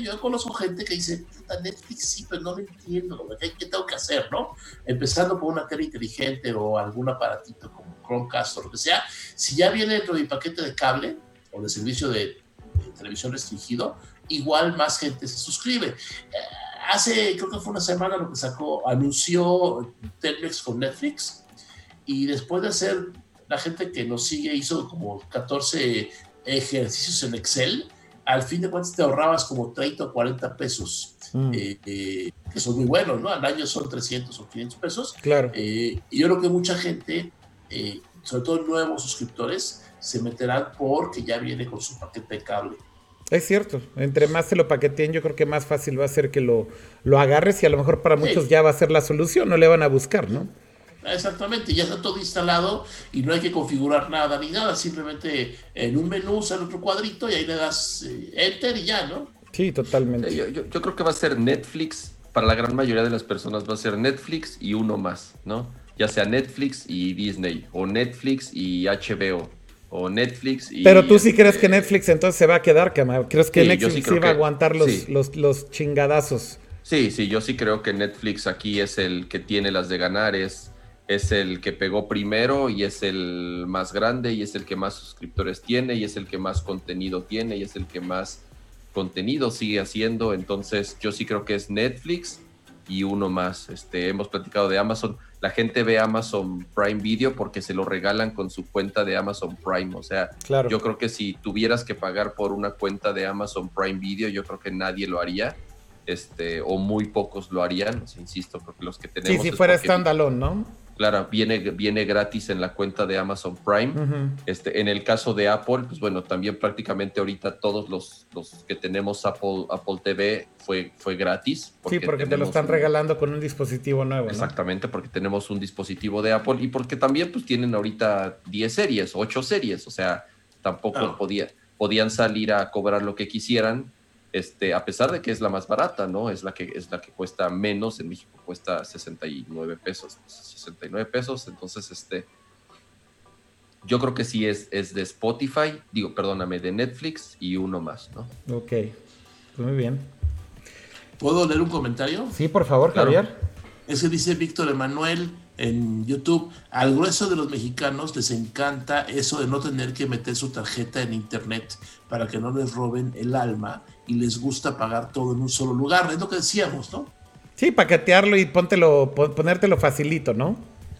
yo, conozco gente que dice, Netflix sí, pero no lo entiendo, ¿qué, ¿qué, tengo que hacer, no? Empezando por una tele inteligente o algún aparatito como Chromecast o lo que sea, si ya viene dentro de mi paquete de cable o de servicio de, de televisión restringido, igual más gente se suscribe. Eh, hace, creo que fue una semana lo que sacó, anunció Telmex con Netflix y después de hacer, la gente que nos sigue hizo como 14 ejercicios en Excel, al fin de cuentas te ahorrabas como 30 o 40 pesos, mm. eh, eh, que son muy buenos, ¿no? Al año son 300 o 500 pesos. Claro. Eh, y yo creo que mucha gente, sobre todo nuevos suscriptores, se meterán porque ya viene con su paquete de cable. Es cierto, entre más se lo paqueteen, yo creo que más fácil va a ser que lo, lo agarres y a lo mejor para muchos ya va a ser la solución, no le van a buscar, ¿no? Exactamente, ya está todo instalado y no hay que configurar nada ni nada, simplemente en un menú sale otro cuadrito y ahí le das eh, enter y ya, ¿no? Sí, totalmente. Yo, yo, creo que va a ser Netflix, para la gran mayoría de las personas va a ser Netflix y uno más, ¿no? Ya sea Netflix y Disney o Netflix y HBO o Netflix. Pero tú sí crees que este, Netflix entonces se va a quedar, Cama. ¿Crees que Netflix sí va a aguantar los, los, los, chingadazos? Sí, sí, yo sí creo que Netflix aquí es el que tiene las de ganar, es, es el que pegó primero y es el más grande y es el que más suscriptores tiene y es el que más contenido tiene y es el que más contenido sigue haciendo. Entonces yo sí creo que es Netflix y uno más. Este, hemos platicado de Amazon la gente ve Amazon Prime Video porque se lo regalan con su cuenta de Amazon Prime. O sea, yo creo que si tuvieras que pagar por una cuenta de Amazon Prime Video, yo creo que nadie lo haría. Este, o muy pocos lo harían, insisto, porque los que tenemos. Sí, si fuera standalone, ¿no? Claro, viene, viene gratis en la cuenta de Amazon Prime. este, en el caso de Apple, pues bueno, también prácticamente ahorita todos los, los que tenemos Apple, Apple TV fue, fue gratis. sí, porque te lo están regalando con un dispositivo nuevo. Exactamente, porque tenemos un dispositivo de Apple y porque también pues tienen ahorita 10 series, 8 series, o sea, tampoco podía, podían salir a cobrar lo que quisieran este, a pesar de que es la más barata, ¿no? Es la que, es la que cuesta menos, en México cuesta 69 pesos, 69 pesos, entonces, este, yo creo que sí es, es de Spotify, digo, perdóname, de Netflix y uno más, ¿no? Ok, pues muy bien. ¿Puedo leer un comentario? Sí, por favor, Javier. Ese dice Víctor Emanuel en YouTube, al grueso de los mexicanos les encanta eso de no tener que meter su tarjeta en internet para que no les roben el alma y les gusta pagar todo en un solo lugar. Es lo que decíamos, ¿no? Sí, paquetearlo y póntelo, ponértelo facilito, ¿no?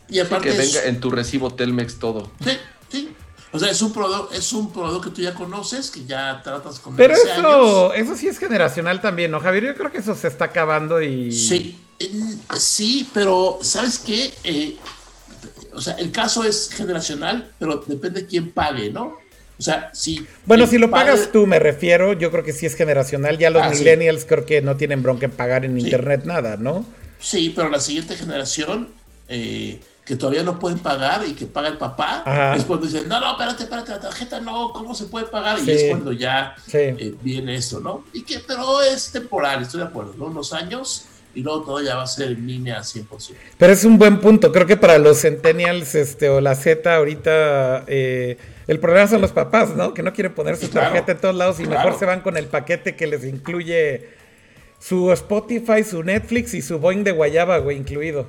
Y aparte. que venga en tu recibo Telmex todo. Sí, sí. O sea, es un producto, es un producto que tú ya conoces, que ya tratas con Pero eso, eso sí es generacional también, ¿no, Javier? Yo creo que eso se está acabando y. Sí, sí, pero ¿sabes qué? Eh, o sea, el caso es generacional, pero depende de quién pague, ¿no? O sea, si. Bueno, si lo pagas tú, me refiero, yo creo que sí es generacional. Ya los ah, millennials creo que no tienen bronca en pagar en internet nada, ¿no? Sí, pero la siguiente generación, eh, que todavía no pueden pagar y que paga el papá, es cuando dicen, no, no, espérate, espérate, la tarjeta no, ¿cómo se puede pagar? Y es cuando ya eh, viene esto, ¿no? Y que, pero es temporal, estoy de acuerdo, ¿no? Unos años y luego todo ya va a ser en línea 100%. Pero es un buen punto, creo que para los centennials este, o la Z ahorita eh, el problema son los papás, ¿no? Que no quieren poner su tarjeta en todos lados y mejor se van con el paquete que les incluye su Spotify, su Netflix y su Boeing de Guayaba, güey, incluido.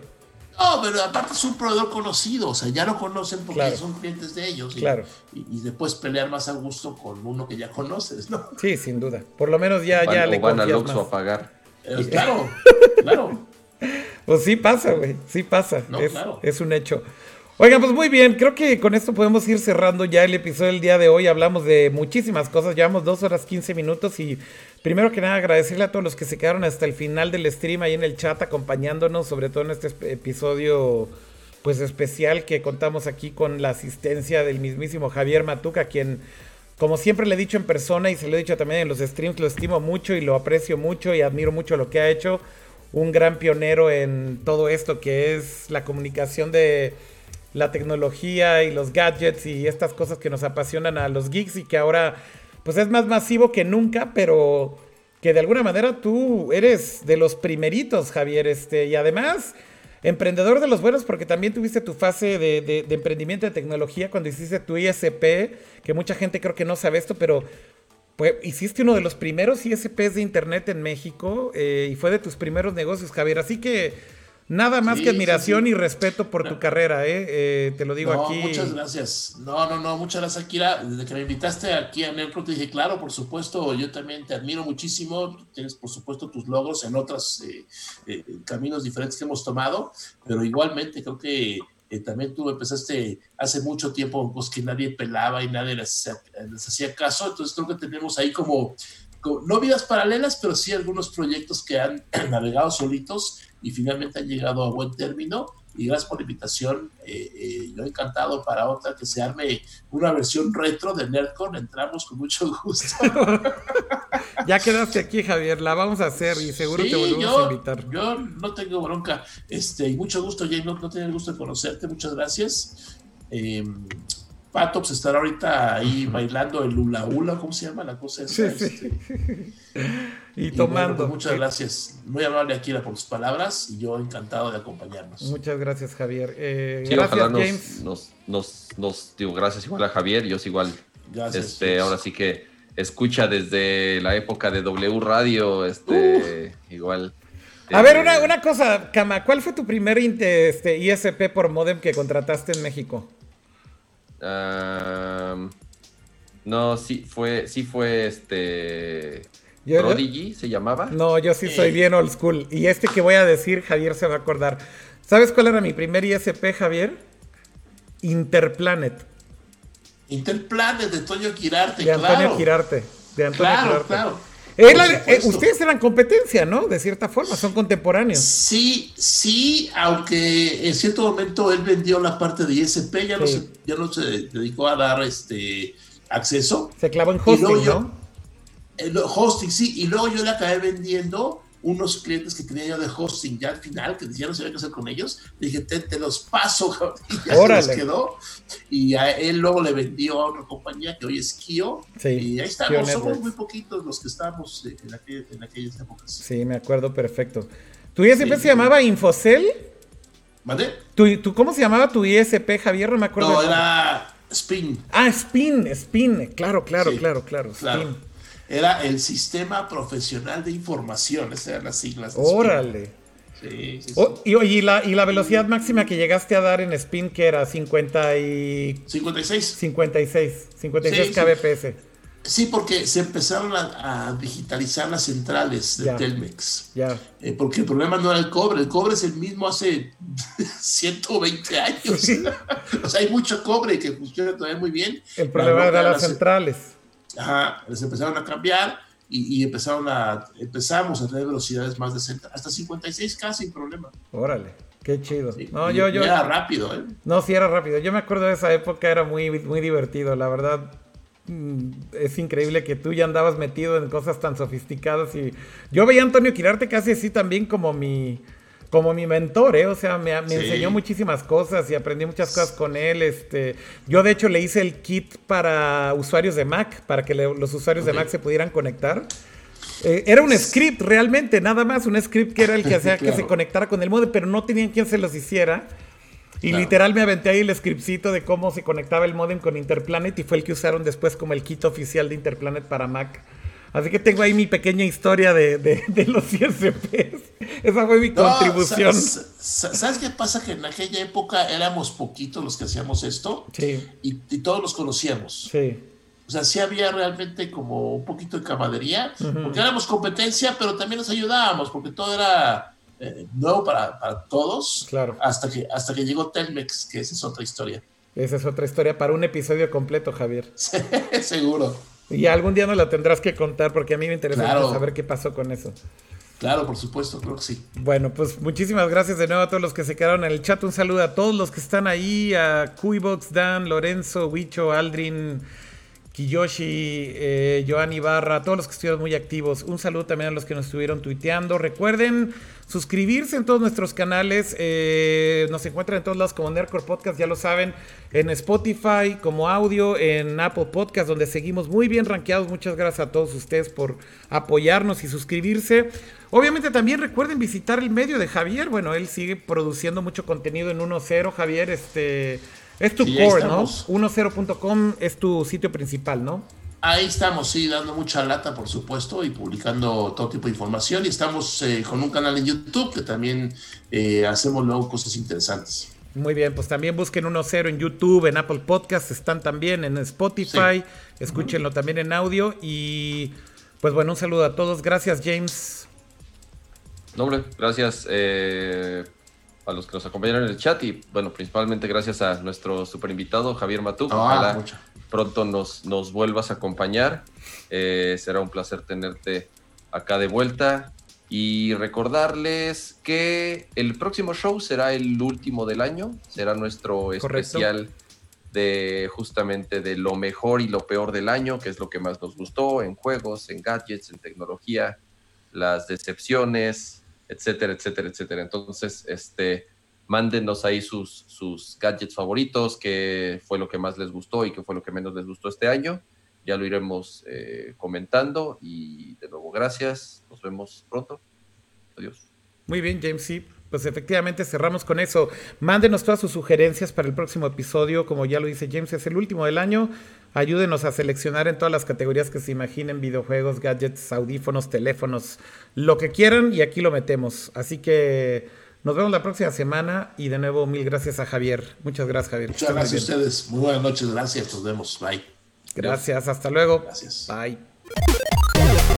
No, pero aparte es un proveedor conocido, o sea, ya lo conocen porque Claro. son clientes de ellos. y- Claro. Y, y después pelear más a gusto con uno que ya conoces, ¿no? Sí, sin duda. Por lo menos ya, Van- ya o le van al Oxxo más. a pagar. Eh, claro, claro. Pues sí pasa, güey. Sí pasa. No, es, claro. es un hecho. Oigan, pues muy bien. Creo que con esto podemos ir cerrando ya el episodio del día de hoy. Hablamos de muchísimas cosas. Llevamos dos horas 15 minutos y primero que nada agradecerle a todos los que se quedaron hasta el final del stream ahí en el chat acompañándonos, sobre todo en este episodio pues especial que contamos aquí con la asistencia del mismísimo Javier Matuca, quien como siempre le he dicho en persona y se lo he dicho también en los streams, lo estimo mucho y lo aprecio mucho y admiro mucho lo que ha hecho. Un gran pionero en todo esto que es la comunicación de la tecnología y los gadgets y estas cosas que nos apasionan a los geeks y que ahora pues es más masivo que nunca, pero que de alguna manera tú eres de los primeritos, Javier, este, y además emprendedor de los buenos porque también tuviste tu fase de, de- emprendimiento de tecnología cuando hiciste tu ISP, que mucha gente creo que no sabe esto, pero pues hiciste uno de los primeros ISPs de internet en México eh, y fue de tus primeros negocios, Javier, así que nada más Sí, que sí, admiración sí. y respeto por tu carrera, eh, eh, te lo digo no, aquí. muchas gracias. No, no, no, muchas gracias, Akira. Desde que me invitaste aquí a Nerpro, te dije, claro, por supuesto, yo también te admiro muchísimo. Tienes, por supuesto, tus logros en otros eh, eh, caminos diferentes que hemos tomado, pero igualmente creo que eh, también tú empezaste hace mucho tiempo cosas que nadie pelaba y nadie les, hacía- les hacía caso. Entonces creo que tenemos ahí como, como- no vidas paralelas, pero sí algunos proyectos que han navegado solitos y finalmente han llegado a buen término. Y gracias por la invitación. Eh, eh, yo encantado para otra que se arme una versión retro de Nerdcon. Entramos con mucho gusto. Ya quedaste aquí, Javier, la vamos a hacer y seguro Sí, te volvemos yo, a invitar. yo no tengo bronca. Este, y mucho gusto, Jay. No, no tenía el gusto de conocerte. Muchas gracias. Eh, Patops estará ahorita ahí bailando el hula hula, ¿cómo se llama la cosa? Sí, esa? sí. Este, Y y bueno, tomando. pues muchas gracias. Muy amable Akira por tus palabras y yo encantado de acompañarnos. Muchas gracias, Javier. Eh, Sí, gracias, ojalá nos, James. nos, nos, nos- digo, gracias igual a Javier, yo igual, Gracias. este, ahora sí que escucha desde la época de W Radio, este, igual. A ver, eh, una, una cosa, Cama, ¿cuál fue tu primer este, ISP por modem que contrataste en México? no, sí fue, sí fue este Yo- Prodigy, se llamaba. No, yo sí soy bien old school. Y este que voy a decir, Javier se va a acordar. ¿Sabes cuál era mi primer ISP, Javier? Interplanet, Interplanet de Toño Quirarte, de Antonio claro. Quirarte. De Antonio Claro, Quirarte. claro. Era- eh, ustedes eran competencia, ¿no? De cierta forma, son contemporáneos. Sí, sí, aunque en cierto momento él vendió la parte de ISP, ya, no, se, ya no se dedicó a dar este acceso. Se clavó en Y luego hosting, yo- ¿no? Eh, lo- hosting, sí, y luego yo le acabé vendiendo unos clientes que tenía yo de hosting ya al final, que ya no sabía qué hacer con ellos. Le dije, te, te los paso, cabrón", y ya Órale. se los quedó. Y a él luego le vendió a otra compañía que hoy es Kio. Sí, y ahí estamos, somos Networks. muy poquitos los que estamos eh, en, aquel- en aquellas épocas. Sí, me acuerdo perfecto. ¿Tu ISP Sí, se llamaba Infocel? ¿Vale? ¿Tu, tu- cómo se llamaba tu ISP, Javier? No me acuerdo. No, el era Spin. Ah, Spin, Spin. Claro, claro, Sí, claro, claro. Claro. Era el Sistema Profesional de Información. Esas eran las siglas. de Spin. Órale. Sí, sí, sí. Oh, y, oye, ¿y la, y la velocidad máxima que llegaste a dar en Spin, que era 50 y 56. 56, 56 Sí, sí. kbps. Sí, porque se empezaron a, a digitalizar las centrales de Ya. Telmex. Ya. Eh, porque el problema no era el cobre, el cobre es el mismo hace 120 años. Sí. o sea, hay mucho cobre que funciona todavía muy bien. El problema era las centrales. Ajá, les empezaron a cambiar y, y empezaron a, empezamos a tener velocidades más decentes, hasta 56K sin problema. Órale, qué chido. Sí, No, yo, yo. Era rápido, ¿eh? No, sí era rápido. Yo me acuerdo de esa época, era muy, muy divertido, la verdad. mm, Es increíble que tú ya andabas metido en cosas tan sofisticadas y yo veía a Antonio Quirarte casi así también como mi como mi mentor, ¿eh? O sea, me, me Sí. enseñó muchísimas cosas y aprendí muchas cosas con él. Este, yo de hecho le hice el kit para usuarios de Mac, para que le- los usuarios de Mac se pudieran conectar. Eh, era un script realmente, nada más, un script que era el que hacía que se conectara con el modem, pero no tenían quien se los hiciera. Y Claro. literal me aventé ahí el scriptcito de cómo se conectaba el modem con Interplanet y fue el que usaron después como el kit oficial de Interplanet para Mac. Así que tengo ahí mi pequeña historia de, los ISPs. Esa fue mi contribución. ¿sabes, qué pasa? Que en aquella época éramos poquitos los que hacíamos esto. Sí. Y, todos los conocíamos. Sí. O sea, sí había realmente como un poquito de camaradería, porque éramos competencia, pero también nos ayudábamos, porque todo era eh, nuevo para, para, todos. Claro. Hasta que, hasta que llegó Telmex, que esa es otra historia. Esa es otra historia para un episodio completo, Javier. seguro. Y algún día nos la tendrás que contar porque a mí me interesa saber qué pasó con eso. Claro, por supuesto, creo que sí. Bueno, pues muchísimas gracias de nuevo a todos los que se quedaron en el chat. Un saludo a todos los que están ahí, a Cuibox, Dan, Lorenzo, Huicho, Aldrin, Kiyoshi, eh, Joan Ibarra, todos los que estuvieron muy activos. Un saludo también a los que nos estuvieron tuiteando. Recuerden suscribirse en todos nuestros canales. Eh, nos encuentran en todos lados como Nerdcore Podcast, ya lo saben, en Spotify, como audio, en Apple Podcast, donde seguimos muy bien rankeados. Muchas gracias a todos ustedes por apoyarnos y suscribirse. Obviamente también recuerden visitar el medio de Javier. Bueno, él sigue produciendo mucho contenido en 1.0. Javier, este es tu core, ¿no? 10.com es tu sitio principal, ¿no? Ahí estamos, sí, dando mucha lata, por supuesto, y publicando todo tipo de información. Y estamos eh, con un canal en YouTube que también eh, hacemos luego cosas interesantes. Muy bien, pues también busquen 1.0 en YouTube, en Apple Podcasts, están también en Spotify, escúchenlo también en audio. Y pues bueno, un saludo a todos. Gracias, James. No, hombre, gracias. Eh a los que nos acompañaron en el chat. Y bueno, principalmente gracias a nuestro super invitado Javier Matú. Ah, Ojalá pronto nos, nos vuelvas a acompañar. Eh, será un placer tenerte acá de vuelta. Y recordarles que el próximo show será el último del año, será nuestro especial de justamente de lo mejor y lo peor del año, que es lo que más nos gustó en juegos, en gadgets, en tecnología, las decepciones, etcétera, etcétera, etcétera. Entonces, este, mándenos ahí sus, sus gadgets favoritos, qué fue lo que más les gustó y qué fue lo que menos les gustó este año. Ya lo iremos eh, comentando y de nuevo gracias. Nos vemos pronto. Adiós. Muy bien, James. Sí, pues efectivamente cerramos con eso. Mándenos todas sus sugerencias para el próximo episodio. Como ya lo dice James, es el último del año. Ayúdenos a seleccionar en todas las categorías que se imaginen, videojuegos, gadgets, audífonos, teléfonos, lo que quieran y aquí lo metemos. Así que nos vemos la próxima semana y de nuevo mil gracias a Javier. Muchas gracias Javier. Muchas gracias a ustedes. Muy buenas noches. Gracias. Nos vemos. Bye. Gracias. Hasta luego. Gracias. Bye.